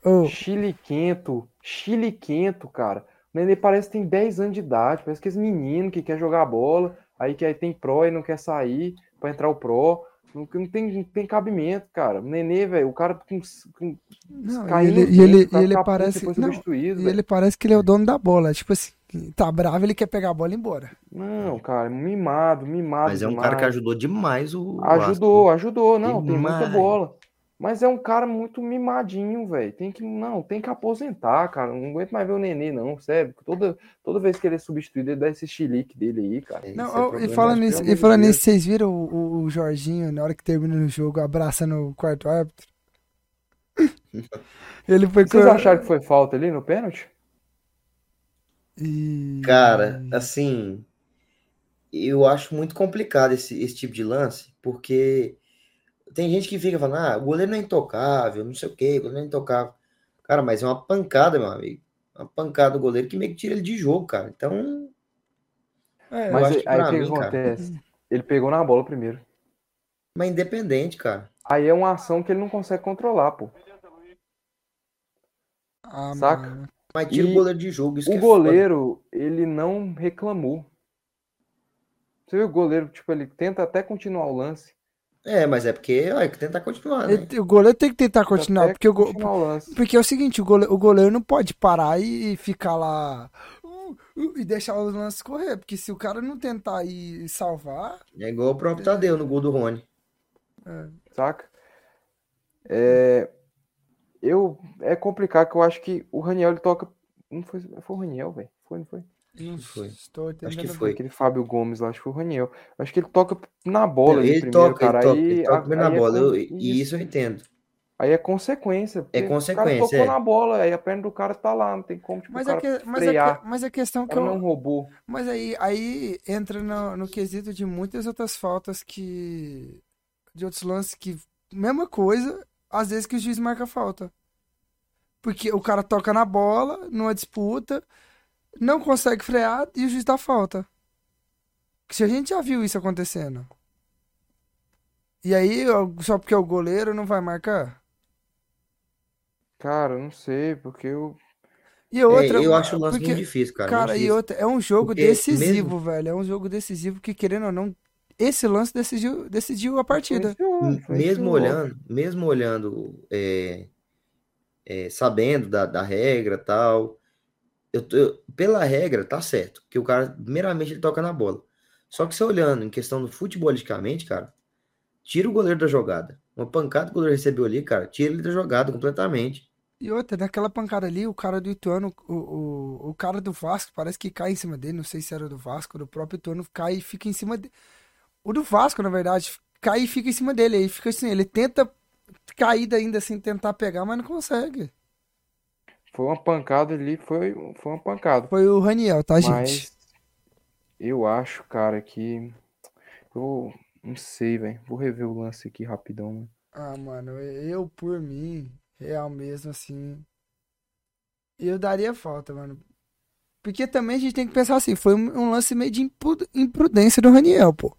Ô, Chiliquento. Chiliquento, cara. O Nenê parece que tem 10 anos de idade. Parece que esse menino que quer jogar bola, aí que aí tem pro e não quer sair pra entrar o pro. Não, não tem, não tem cabimento, cara. O Nenê, velho, o cara com, com não, e caindo ele, e ele, e ele ficar puto parece. Não, e velho. ele parece que ele é o dono da bola. Tipo assim, tá bravo, ele quer pegar a bola e ir embora. Não, cara, mimado, mimado Mas é um cara que demais. ajudou demais o o Ajudou, ajudou. Não, tem muita Demais. bola. Mas é um cara muito mimadinho, velho. Tem que, não, tem que aposentar, cara. Não aguento mais ver o Nenê, não, sério. Toda, toda vez que ele é substituído, ele dá esse chilique dele aí, cara. Não, é e falando nisso, e falando nisso, vocês viram o, o- Jorginho, na hora que termina o jogo, abraçando o quarto árbitro? *laughs* Ele foi Vocês com- acharam que foi falta ali no pênalti? E... Cara, assim, eu acho muito complicado esse, esse tipo de lance, porque tem gente que fica falando, ah, o goleiro não é intocável, não sei o quê, o goleiro não é intocável. Cara, mas é uma pancada, meu amigo. Uma pancada do goleiro que meio que tira ele de jogo, cara. Então, É, Mas acho aí que aí o que cara- acontece? Ele pegou na bola primeiro. mas independente, cara. Aí é uma ação que ele não consegue controlar, pô. ah, saca? mano. Mas tira E o goleiro de jogo. O é foda. goleiro, ele não reclamou. Você viu o goleiro, tipo, ele tenta até continuar o lance. É, mas é porque ó, é que tentar continuar, né? Ele- o goleiro tem que tentar continuar, porque o, go- continuar o lance. porque é o seguinte, o goleiro, o goleiro não pode parar e ficar lá uh, uh, e deixar os lances correr, porque se o cara não tentar ir salvar, É igual o próprio Tadeu no gol do Rony. saca? É, eu, é complicado que eu acho que o Raniel ele toca. Não foi, foi o Raniel, velho? Foi, não foi? Não foi. estou Acho que entendendo foi. Aquele Fábio Gomes lá, acho que foi o Raniel. Acho que ele toca na bola Ele primeiro, toca, cara. ele toca, aí, ele toca bem na aí é bola. eu- e isso eu entendo. Aí é consequência. porque O consequência, cara tocou é. na bola, aí a perna do cara tá lá, não tem como, tipo, Mas o a, que, mas, a, frear. que- mas a questão O que não é eu, um robô. Mas aí, aí entra no, no quesito de muitas outras faltas que. De outros lances que. Mesma coisa, às vezes que o juiz marca falta. Porque o cara toca na bola, numa disputa, não consegue frear e o juiz dá falta. Que se a gente já viu isso acontecendo. E aí, só porque é o goleiro não vai marcar? Cara, eu não sei, porque eu. E outra, É, eu acho o lance porque, muito difícil, cara. Cara, e outra, é um jogo Porque decisivo, mesmo- velho. É um jogo decisivo que, querendo ou não, esse lance decidiu, decidiu a partida. Mesmo olhando, mesmo olhando, é, é, sabendo da, da regra tal, eu, eu- pela regra tá certo, que o cara, primeiramente, ele toca na bola. Só que você olhando em questão do futebolisticamente, cara, tira o goleiro da jogada. Uma pancada que o goleiro recebeu ali, cara, tira ele da jogada completamente. E outra, naquela pancada ali, o cara do Ituano, o, o, o cara do Vasco, parece que cai em cima dele. Não sei se era do Vasco, do próprio Ituano, cai e fica em cima dele. O do Vasco, na verdade, cai e fica em cima dele. Aí fica assim, ele tenta cair ainda assim, tentar pegar, mas não consegue. Foi uma pancada ali, foi, foi uma pancada. Foi o Raniel, tá, gente? Mas eu acho, cara, que. Eu não sei, velho. Vou rever o lance aqui rapidão, mano. Ah, mano, eu por mim, real mesmo, assim, eu daria falta, mano. Porque também a gente tem que pensar assim, foi um lance meio de imprudência do Raniel, pô.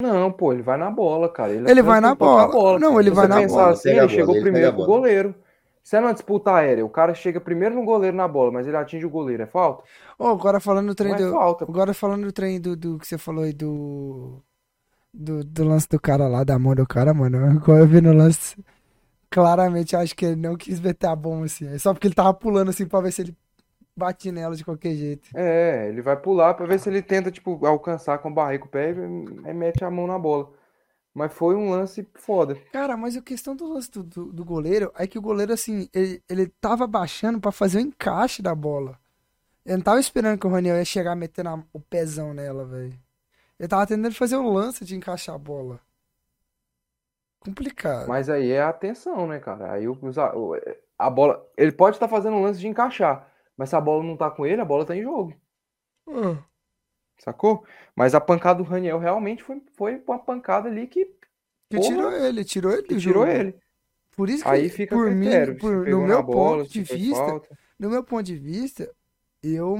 Não, pô, ele vai na bola, cara. Ele, Ele vai na tentou tocar a bola. Não, ele vai na bola. assim, a ele chegou bola, ele primeiro pro bola. goleiro. Se é numa disputa aérea, o cara chega primeiro no goleiro na bola, mas ele atinge o goleiro, é falta? Ô, agora falando do trem Não é do. falta. Agora falando do trem do, do que você falou aí do, do. Do lance do cara lá, da mão do cara, mano. Agora eu vi no lance. Claramente acho que ele não quis meter a bomba assim. É só porque ele tava pulando assim pra ver se ele bate nela de qualquer jeito. É, ele vai pular pra ver se ele tenta, tipo, alcançar com a barriga com o pé e mete a mão na bola. Mas foi um lance foda. Cara, mas a questão do lance do, do, do goleiro é que o goleiro, assim, ele, ele tava baixando pra fazer o encaixe da bola. Ele não tava esperando que o Raniel ia chegar metendo a- o pezão nela, velho. Ele tava tentando fazer o lance de encaixar a bola. Complicado. Mas aí é a atenção, né, cara? Aí o, a bola. Ele pode estar fazendo um lance de encaixar, mas se a bola não tá com ele, a bola tá em jogo. Ah, Sacou? Mas a pancada do Raniel realmente foi, foi uma pancada ali que, que Porra, tirou ele, tirou ele do tirou jogo. ele. Por isso que, Aí fica por mim, critério. por- no meu bola, ponto de vista, falta. no meu ponto de vista, eu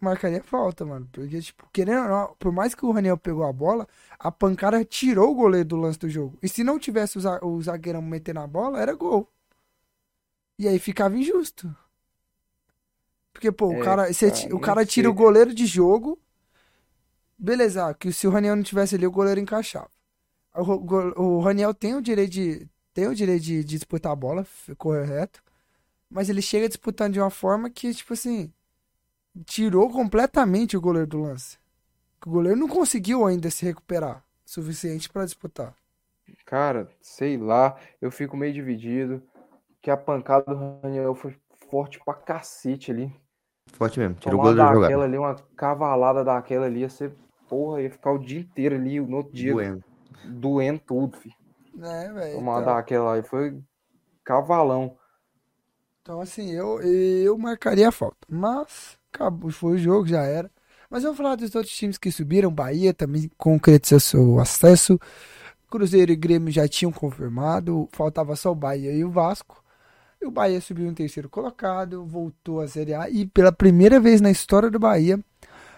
marcaria falta, mano. Porque, tipo, querendo ou não, por mais que o Raniel pegou a bola, a pancada tirou o goleiro do lance do jogo. E se não tivesse o, za- o zagueirão metendo a bola, era gol. E aí ficava injusto. Porque, pô, o É, cara, você cara, ti- o cara tira o sei. goleiro de jogo. Beleza, que se o Raniel não tivesse ali, o goleiro encaixava. O, o Raniel tem o direito de tem o direito de, de disputar a bola, correto. Mas ele chega disputando de uma forma que, tipo assim, tirou completamente o goleiro do lance. O goleiro não conseguiu ainda se recuperar o suficiente pra disputar. Cara, sei lá, eu fico meio dividido. Que a pancada do Raniel foi forte pra cacete ali. Forte mesmo. Tirou o goleiro da jogada. daquela ali, uma cavalada daquela ali, ia ser, porra, ia ficar o dia inteiro ali, no outro dia, Doendo. doendo tudo, filho. Né, velho? Tomar Então, daquela aí foi cavalão. então, assim, eu, eu marcaria a falta. Mas, acabou, foi o jogo, já era. Mas vamos falar dos outros times que subiram. Bahia também concretizou seu acesso. Cruzeiro e Grêmio já tinham confirmado. Faltava só o Bahia e o Vasco. E o Bahia subiu em terceiro colocado, voltou à Série A. E pela primeira vez na história do Bahia,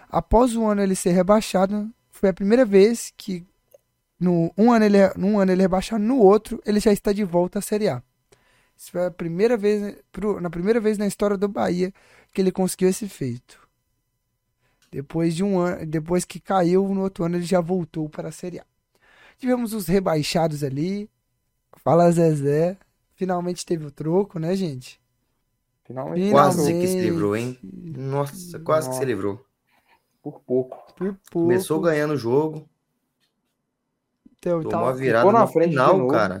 após o ano ele ser rebaixado, foi a primeira vez que no um ano ele, num ano ele é rebaixado, no outro ele já está de volta à Série A. Isso foi a primeira vez, na primeira vez na história do Bahia que ele conseguiu esse feito. Depois de um ano, depois que caiu no outro ano ele já voltou para a Série A. Tivemos os rebaixados ali. Fala Zezé. Finalmente teve o troco, né, gente? Finalmente, Quase que se livrou, hein? Nossa, quase que se Nossa. livrou. Por pouco. Por pouco. Começou ganhando o jogo, Então, tomou tava- a virada ficou na no frente de final, novo. cara.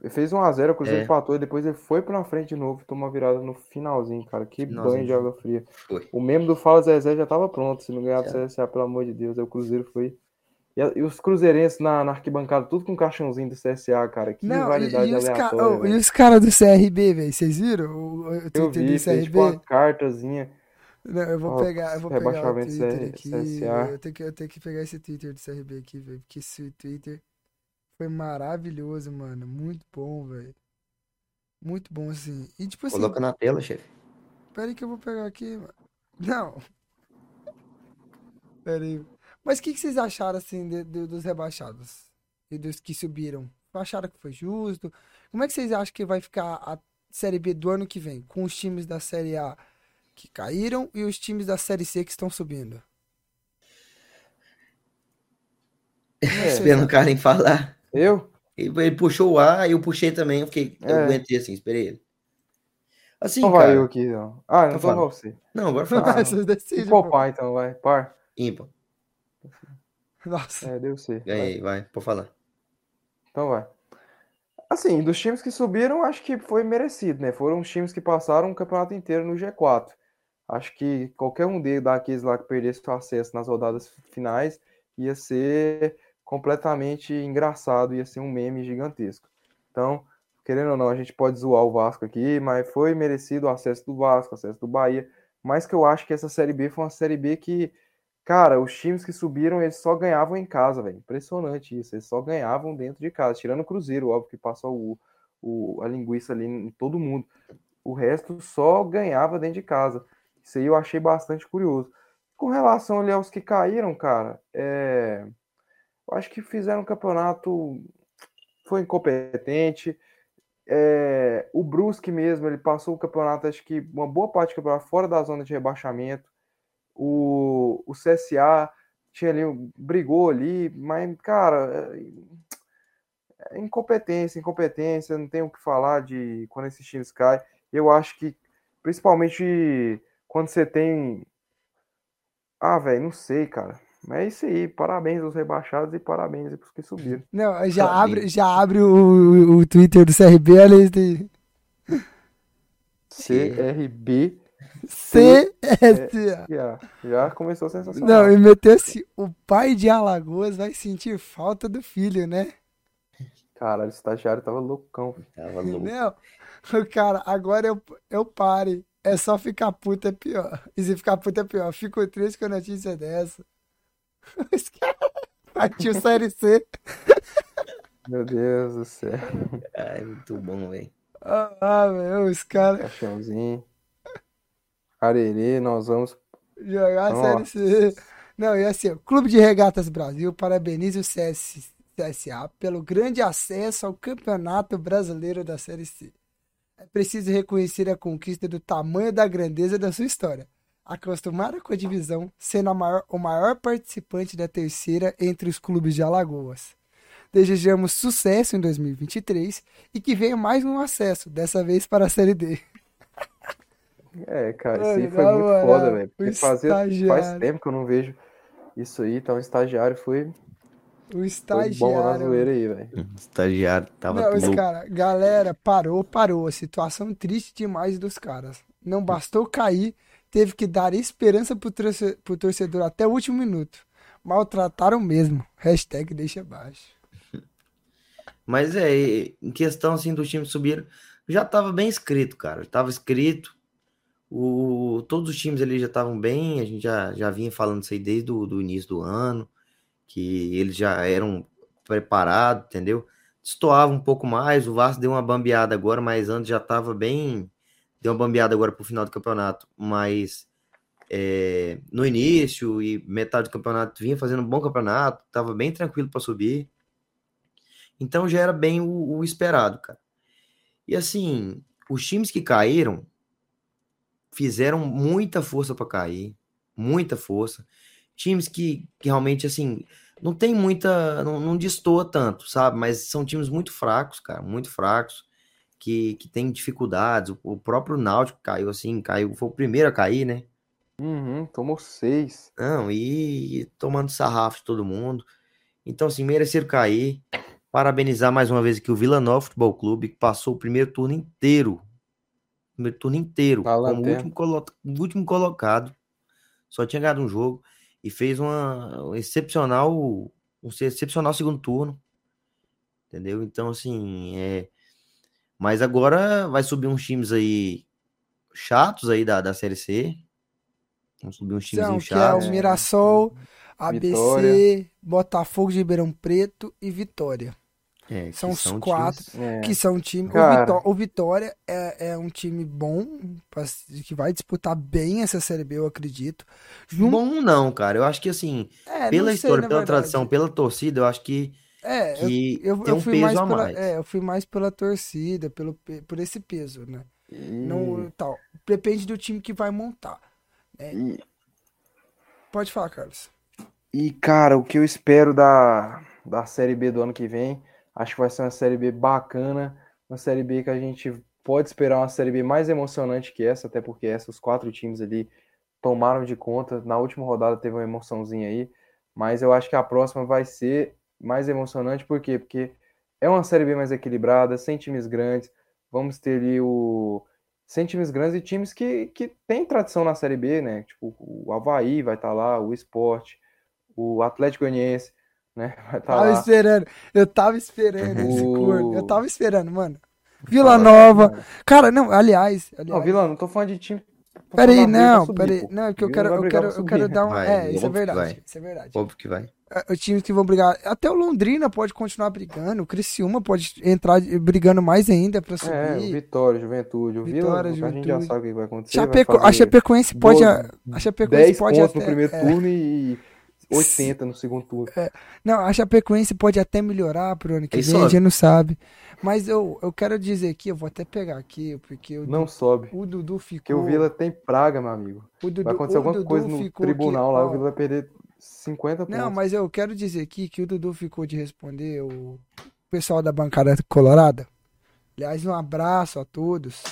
Ele fez 1x0, o Cruzeiro É. empatou e depois ele foi pra frente de novo e tomou a virada no finalzinho, cara. Que Finalzinho. banho de água fria. Foi. O meme do Fala Zezé já tava pronto. Se não ganhar do. CSA, pelo amor de Deus, aí o Cruzeiro foi. E, a- e os cruzeirenses na, na arquibancada, tudo com caixãozinho do CSA, cara. Que Não, e, rivalidade e os, ca... aleatória. oh, e os caras do CRB, velho? Vocês viram o, o Eu vi, do fez tipo uma CRB? cartazinha. Não, eu vou Ó, pegar, eu vou pegar o rebaixamento do Twitter CR aqui. CSA. Eu tenho que, eu tenho que pegar esse Twitter do CRB aqui, velho. Porque esse Twitter foi maravilhoso, mano. Muito bom, velho. Muito bom, assim. E tipo assim, Coloca na tela, chefe. pera aí que eu vou pegar aqui, mano. Não. Pera aí. Mas o que, que vocês acharam, assim, de- de- dos rebaixados? E dos que subiram? Acharam que foi justo? Como é que vocês acham que vai ficar a Série B do ano que vem? Com os times da Série A que caíram e os times da Série C que estão subindo? *laughs* É Esperando o Karen falar. Eu? Ele, ele puxou o ar, eu puxei também, eu fiquei, eu É. aguentei assim, esperei ele. Assim, Então vai cara. eu aqui, não. Ah, não Então tô fala. você. Não, agora *laughs* fala. Ah, Vocês decidem, então, vai. Par. Ímpar. Nossa. É, deu C. Vai. Ganhei, vai, pode falar. Então vai. Assim, dos times que subiram, acho que foi merecido, né? Foram os times que passaram o campeonato inteiro no G4. Acho que qualquer um deles daqueles lá que perdesse o acesso nas rodadas finais ia ser completamente engraçado, ia ser um meme gigantesco. Então, querendo ou não, a gente pode zoar o Vasco aqui, mas foi merecido o acesso do Vasco, o acesso do Bahia. Mas que eu acho que essa Série B foi uma Série B que, cara, os times que subiram, eles só ganhavam em casa, velho. Impressionante isso. Eles só ganhavam dentro de casa, tirando o Cruzeiro, óbvio, que passou o, o, a linguiça ali em todo mundo. O resto só ganhava dentro de casa. Isso aí eu achei bastante curioso. Com relação ali aos que caíram, cara, é... eu acho que fizeram um campeonato. Foi incompetente. É, O Brusque mesmo, ele passou o campeonato, acho que uma boa parte do campeonato fora da zona de rebaixamento. O, o CSA tinha ali, brigou ali, mas, cara, é, é incompetência, incompetência, não tem o que falar de quando esses times caem. Eu acho que, principalmente quando você tem. Ah, velho, não sei, cara. Mas é isso aí. Parabéns aos rebaixados e parabéns aí pros que subiram. Não, já Parabéns. abre, já abre o, o, Twitter do CRB, olha isso daí. CRB CSA. Já, já começou sensacional. Não, e meteu assim, o pai de Alagoas vai sentir falta do filho, né? Caralho, o estagiário tava loucão. Tava louco. Não, cara, agora eu, eu pare. É só ficar puto é pior. E se ficar puto é pior. Fico triste com a notícia dessa. *laughs* Os caras partiu Série C. Meu Deus do céu. Ai, muito bom, velho. Ah, ah, meu, os caras Caixãozinho. Arerê, nós vamos. jogar Nossa. Série C. Não, e assim, o Clube de Regatas Brasil parabeniza o CS, CSA pelo grande acesso ao Campeonato Brasileiro da Série C. É preciso reconhecer a conquista do tamanho da grandeza da sua história. Acostumada com a divisão, sendo a maior- o maior participante da terceira entre os clubes de Alagoas. Desejamos sucesso em 2023 e que venha mais um acesso, dessa vez para a Série D. É, cara, isso aí foi muito foda, velho. o Porque fazia, faz tempo que eu não vejo isso aí, então o estagiário foi, O estagiário. aí, velho. O estagiário tava Não, cara, galera, parou, parou. A situação triste demais dos caras. Não bastou cair, teve que dar esperança pro, torce- pro torcedor até o último minuto. Maltrataram mesmo. Hashtag deixa abaixo. *laughs* Mas é, em questão assim dos times subiram, já tava bem escrito, cara. Tava escrito. O, todos os times ali já estavam bem, a gente já, já vinha falando isso aí desde o do início do ano, que eles já eram preparados, entendeu? Destoava um pouco mais, o Vasco deu uma bambeada agora, mas antes já tava bem. Deu uma bambeada agora pro final do campeonato, mas é, no início e metade do campeonato vinha fazendo um bom campeonato, tava bem tranquilo para subir. Então já era bem o, o esperado, cara. E assim, os times que caíram fizeram muita força para cair, muita força. Times que, que realmente assim não tem muita, não, não destoa tanto, sabe? Mas são times muito fracos, cara, muito fracos, que, que tem dificuldades. O, o próprio Náutico caiu assim, caiu, foi o primeiro a cair, né? Uhum, tomou seis. Não, e, e tomando sarrafo de todo mundo. Então, assim, mereceram cair. Parabenizar mais uma vez aqui o Vila Nova Futebol Clube, que passou o primeiro turno inteiro. Primeiro turno inteiro, Na como último, colo- último colocado. Só tinha ganhado um jogo e fez uma um excepcional, um excepcional segundo turno. Entendeu? Então, assim, é. Mas agora vai subir uns times aí chatos aí da, da Série C. Vão subir uns São, timezinhos que é chatos. o Mirassol, ABC, Vitória. Botafogo de Ribeirão Preto e Vitória. É, São os times- quatro. É. Que são times. O. Vitó- o Vitória é, é um time bom, pra- que vai disputar bem essa Série B, eu acredito. Jun- Bom não, cara. Eu acho que assim, É, pela sei, história, pela verdade. tradição, pela torcida, eu acho que, É, eu, que eu, tem eu um fui peso mais a pela, mais. é, eu fui mais pela torcida, pelo, pe- por esse peso, né? E, Não, tal. Depende do time que vai montar. e, Pode falar, Carlos. e, cara, o que eu espero da, da Série B do ano que vem, acho que vai ser uma Série B bacana, uma Série B que a gente pode esperar uma Série B mais emocionante que essa, até porque essa, os quatro times ali tomaram de conta. Na última rodada teve uma emoçãozinha aí, mas eu acho que a próxima vai ser mais emocionante, por quê? Porque é uma Série B mais equilibrada, sem times grandes, vamos ter ali o... Sem times grandes e times que, que têm tradição na Série B, né? Tipo, o Avaí vai estar lá, o Sport, o Atlético Goianiense, né? *laughs* Vai estar Tava lá. esperando. Eu tava esperando esse O- corno. Eu tava esperando, mano. Vila Nova. Cara, não, aliás. aliás Não, Vila, não tô falando de time. Peraí, não, peraí. Não, é que eu quero, vai eu quero, eu quero dar um. Vai, É, isso é verdade. vai. Isso é verdade. Óbvio que vai. É, Os times que vão brigar. Até o Londrina pode continuar brigando. O Criciúma pode entrar brigando mais ainda pra É, o subir. Vitória, Juventude. O Vila, Vitória, a gente já Juventude. sabe o que vai acontecer. vai Chapeco- a fazer Chapecoense pode. A Chapecoense 10 pode pontos até. no primeiro é. turno e 80 no segundo turno. Não, a Chapecoense pode até melhorar pro ano que vem, a sobe. gente não sabe. Mas eu, eu quero dizer aqui, eu vou até pegar aqui, porque o, Não sobe. o Dudu Porque ficou. o Vila tem praga, meu amigo. o Dudu, Vai acontecer alguma Dudu coisa no tribunal lá, ó. o Vila vai perder 50 pontos. Não, mas eu quero dizer aqui que o Dudu ficou de responder o pessoal da bancada colorada. Aliás, um abraço a todos.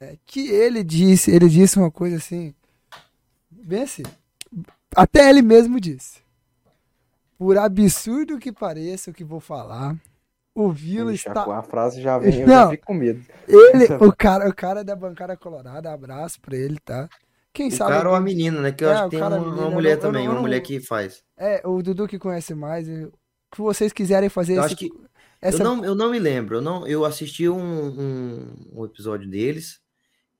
É, que ele disse, ele disse uma coisa assim, bem assim, até ele mesmo disse. Por absurdo que pareça o que vou falar, O Vila está. A frase já vem, eu Não. já fico com medo. Ele, *laughs* o cara, o cara da bancada colorada, abraço pra ele, tá? Quem O sabe. cara ou a alguém- menina, né? Que eu É, acho o que tem cara, a uma, uma menina, eu mulher eu também, não- eu uma mulher que faz. É, o Dudu que conhece mais. eu- que vocês quiserem fazer Eu esse- acho que essa. Eu não, eu não me lembro. Eu, não, eu assisti um, um, um episódio deles.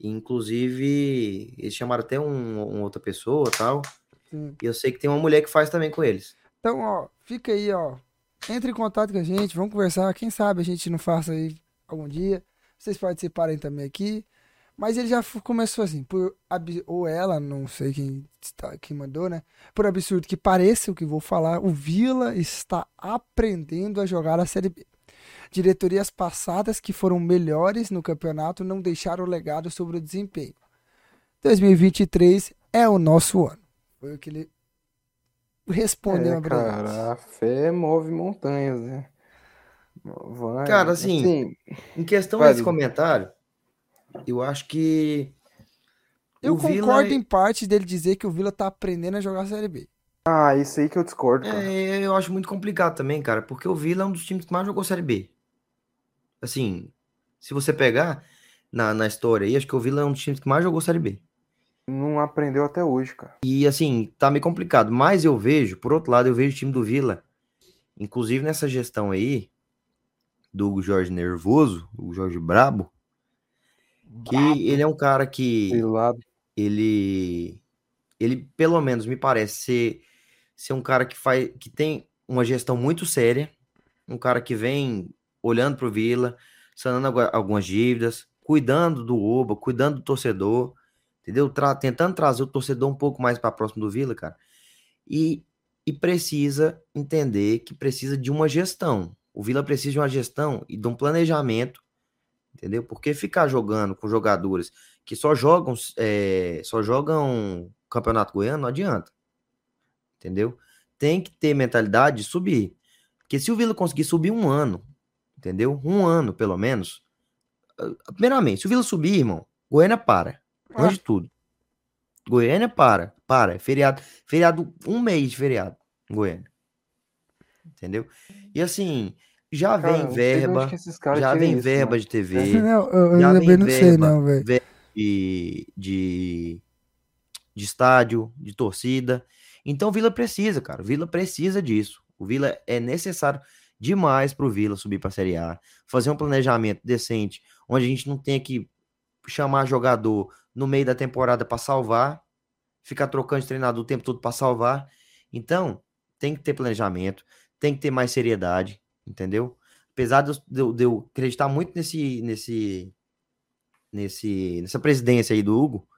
Inclusive, eles chamaram até um, uma outra pessoa tal. Sim. E eu sei que tem uma mulher que faz também com eles. Então, ó, fica aí, ó. Entre em contato com a gente, vamos conversar. Quem sabe a gente não faça aí algum dia. Vocês participarem também aqui. Mas ele já começou assim, por ou ela, não sei quem está, quem mandou, né? Por absurdo que pareça o que vou falar, o Vila está aprendendo a jogar a Série B. Diretorias passadas que foram melhores no campeonato não deixaram legado sobre o desempenho. 2023 é o nosso ano. Foi o que ele respondeu É, cara, a fé move montanhas, né? Vai, Cara, assim, Em questão desse comentário, eu acho que. Eu o Vila concordo é- em parte dele dizer que o Vila tá aprendendo a jogar a Série B. Ah, isso aí que eu discordo, cara. É, eu acho muito complicado também, cara, porque o Vila é um dos times que mais jogou Série B. Assim, se você pegar na, na história aí, acho que o Vila é um dos times que mais jogou Série B. Não aprendeu até hoje, cara. E assim, tá meio complicado. Mas eu vejo, por outro lado, eu vejo o time do Vila, inclusive nessa gestão aí, do Jorge Nervoso, o Jorge Brabo, que ele é um cara que ele, ele pelo menos me parece ser, ser um cara que faz, que tem uma gestão muito séria, um cara que vem olhando pro Vila, sanando algu- algumas dívidas, cuidando do Oba, cuidando do torcedor, entendeu? Tra- tentando trazer o torcedor um pouco mais para próximo do Vila, cara. E, e precisa entender que precisa de uma gestão. O Vila precisa de uma gestão e de um planejamento, entendeu? Porque ficar jogando com jogadores que só jogam é, só jogam campeonato goiano não adianta, entendeu? Tem que ter mentalidade de subir, porque se o Vila conseguir subir um ano, entendeu? Um ano pelo menos. ah, Primeiramente, se o Vila subir, irmão, Goiânia para, antes de tudo. Goiânia para, para, é feriado, feriado um mês de feriado, Goiânia, entendeu? E assim, já cara, vem sei verba, já vem isso, verba mano. de TV Não, eu, já também vem não sei, verba, não, velho. de, de, de estádio, de torcida. Então o Vila precisa, cara. O Vila precisa disso. O Vila é necessário demais pro Vila subir para a Série A, fazer um planejamento decente, onde a gente não tenha que chamar jogador no meio da temporada para salvar, ficar trocando de treinador o tempo todo para salvar. Então, tem que ter planejamento, tem que ter mais seriedade, entendeu? Apesar de eu, de eu- acreditar muito nesse, nesse, nesse, nessa presidência aí do Hugo,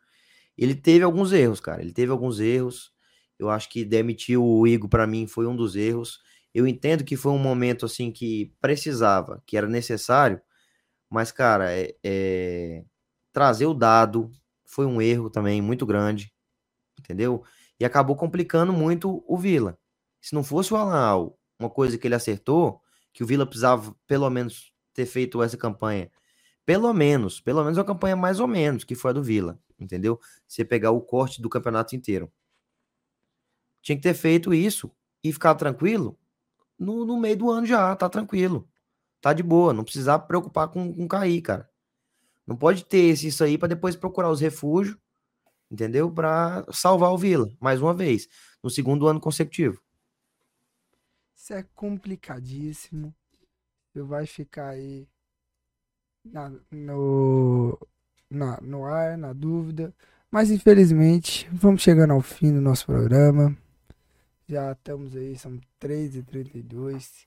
ele teve alguns erros, cara. Ele teve alguns erros. Eu acho que demitir o Igor para mim foi um dos erros. Eu entendo que foi um momento assim que precisava, que era necessário, mas cara, é, é, trazer o dado foi um erro também muito grande, entendeu? E acabou complicando muito o Vila. Se não fosse o Alan, uma coisa que ele acertou, que o Vila precisava pelo menos ter feito essa campanha pelo menos, pelo menos uma campanha mais ou menos, que foi a do Vila, entendeu? Você pegar o corte do campeonato inteiro. Tinha que ter feito isso e ficar tranquilo no, no meio do ano já, tá tranquilo. Tá de boa, não precisar preocupar com, com cair, cara. Não pode ter isso aí para depois procurar os refúgios, entendeu? Para salvar o Vila, mais uma vez, no segundo ano consecutivo. Isso é complicadíssimo. Você vai ficar aí na- no, na- no ar, na dúvida. Mas infelizmente, vamos chegando ao fim do nosso programa. Já estamos aí, são 3h32.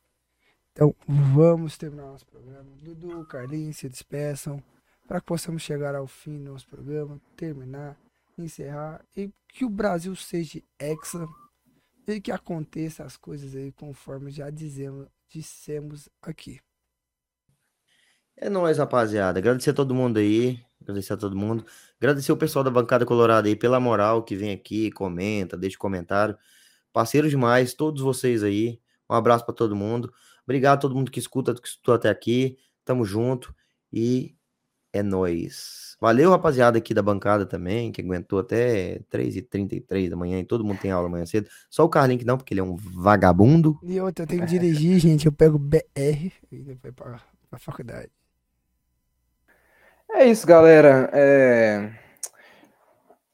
Então vamos terminar nosso programa. Dudu, Carlinhos, se despeçam. Para que possamos chegar ao fim do nosso programa, terminar, encerrar e que o Brasil seja hexa e que aconteça as coisas aí conforme já dizemos, dissemos aqui. É nóis, rapaziada. Agradecer a todo mundo aí. Agradecer a todo mundo. Agradecer o pessoal da bancada colorada aí pela moral que vem aqui, comenta, deixa comentário. Parceiros demais, todos vocês aí. Um abraço para todo mundo. Obrigado a todo mundo que escuta, que escutou até aqui. Tamo junto. E É nóis. Valeu, rapaziada aqui da bancada também, que aguentou até 3h33 da manhã e todo mundo tem aula amanhã cedo. Só o Carlinhos que não, porque ele é um vagabundo. E outra, eu tenho que *laughs* dirigir, gente. Eu pego BR e depois pra, pra faculdade. É isso, galera. É...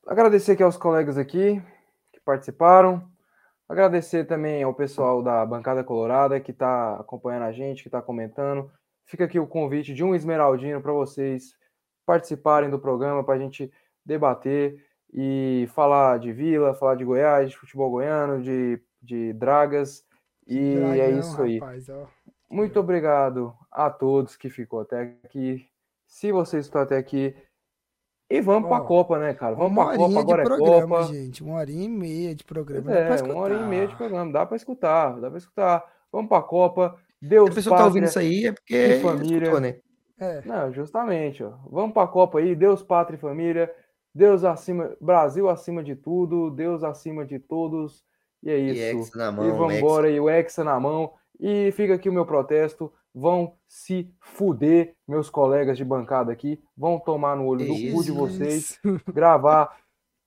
Agradecer aqui aos colegas aqui que participaram. Agradecer também ao pessoal da Bancada Colorada que está acompanhando a gente, que está comentando. Fica aqui o convite de um esmeraldino para vocês participarem do programa, para a gente debater e falar de Vila, falar de Goiás, de futebol goiano, de, de Dragas. E Dragão, é isso aí. rapaz. Muito obrigado a todos que ficou até aqui. Se vocês estão até aqui. E vamos para a Copa, né, cara? Vamos para a Copa, agora é programa, Copa. gente. Uma horinha e meia de programa. É, uma hora e meia de programa. Dá para escutar, dá para escutar. Vamos para a Copa. Deus, Se a pessoa tá ouvindo pátria. isso aí é porque e família. escutou, né? É, Não, justamente, ó. Vamos para a Copa aí. Deus, pátria e família. Deus acima, Brasil acima de tudo. Deus acima de todos. E é E isso. Hexa na E mão, vamos Hexa. embora, e o Hexa na mão. E fica aqui o meu protesto. Vão se fuder, meus colegas de bancada aqui. Vão tomar no olho Que do cu de vocês. *laughs* Gravar,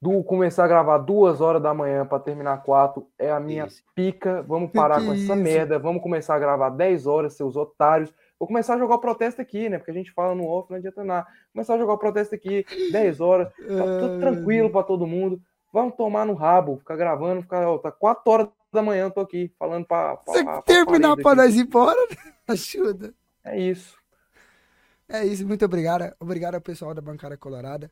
do, começar a gravar duas horas da manhã para terminar quatro é a minha Isso. pica. Vamos parar Que com essa isso? merda. Vamos começar a gravar 10 horas, seus otários. Vou começar a jogar o protesto aqui, né? Porque a gente fala no off, não adianta nada. Começar a jogar o protesto aqui, 10 horas. Tá tudo tranquilo para todo mundo. Vamos tomar no rabo, ficar gravando, ficar, ó, tá 4 horas da manhã, eu tô aqui falando para Você terminar pra nós ir embora, *laughs* ajuda. É isso. É isso, muito obrigado. Obrigado ao pessoal da Bancada Colorada.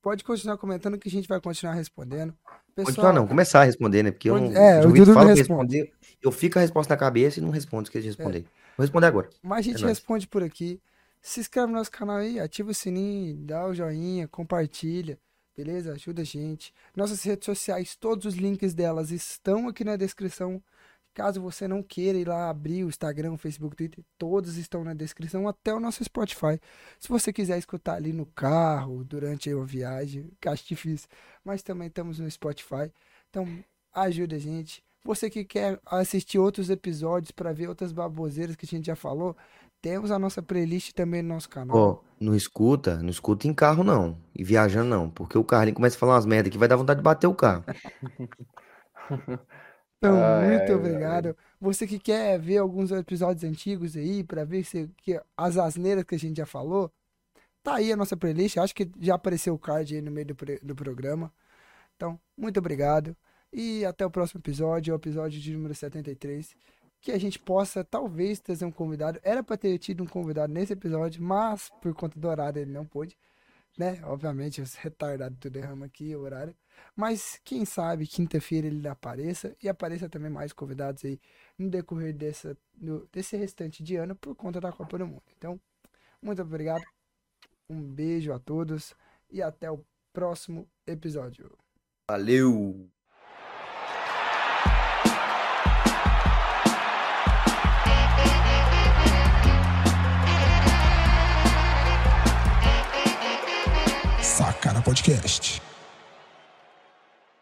Pode continuar comentando que a gente vai continuar respondendo. Pessoal, Continuar não, começar a responder, né? Porque eu não. É, o o Dudu fala que responder, eu fico a resposta na cabeça e não respondo, esqueci de responder. Vou responder agora. Mas a gente É nóis. responde por aqui. Se inscreve no nosso canal aí, ativa o sininho, dá o joinha, compartilha, beleza? Ajuda a gente. Nossas redes sociais, todos os links delas estão aqui na descrição. Caso você não queira ir lá abrir o Instagram, o Facebook, o Twitter, todos estão na descrição, até o nosso Spotify. Se você quiser escutar ali no carro, durante a viagem, que *laughs* acho difícil, mas também estamos no Spotify. Então, ajuda a gente. Você que quer assistir outros episódios para ver outras baboseiras que a gente já falou, temos a nossa playlist também no nosso canal. Ó, não escuta, não escuta em carro não. E viajando não. Porque o Carlinho começa a falar umas merda que vai dar vontade de bater o carro. *laughs* Então, Ai, muito ai, obrigado. Você que quer ver alguns episódios antigos aí, para ver se que, as asneiras que a gente já falou, tá aí a nossa playlist. Acho que já apareceu o card aí no meio do, do programa. Então, muito obrigado. E até o próximo episódio, o episódio de número 73. Que a gente possa, talvez, trazer um convidado. Era para ter tido um convidado nesse episódio, mas por conta do horário ele não pôde. Né? Obviamente, os retardados tudo erramos aqui o horário. Mas quem sabe quinta-feira ele apareça e apareça também mais convidados aí no decorrer dessa, no- desse restante de ano por conta da Copa do Mundo. Então, muito obrigado, um beijo a todos e até o próximo episódio. Valeu! Sacana Podcast.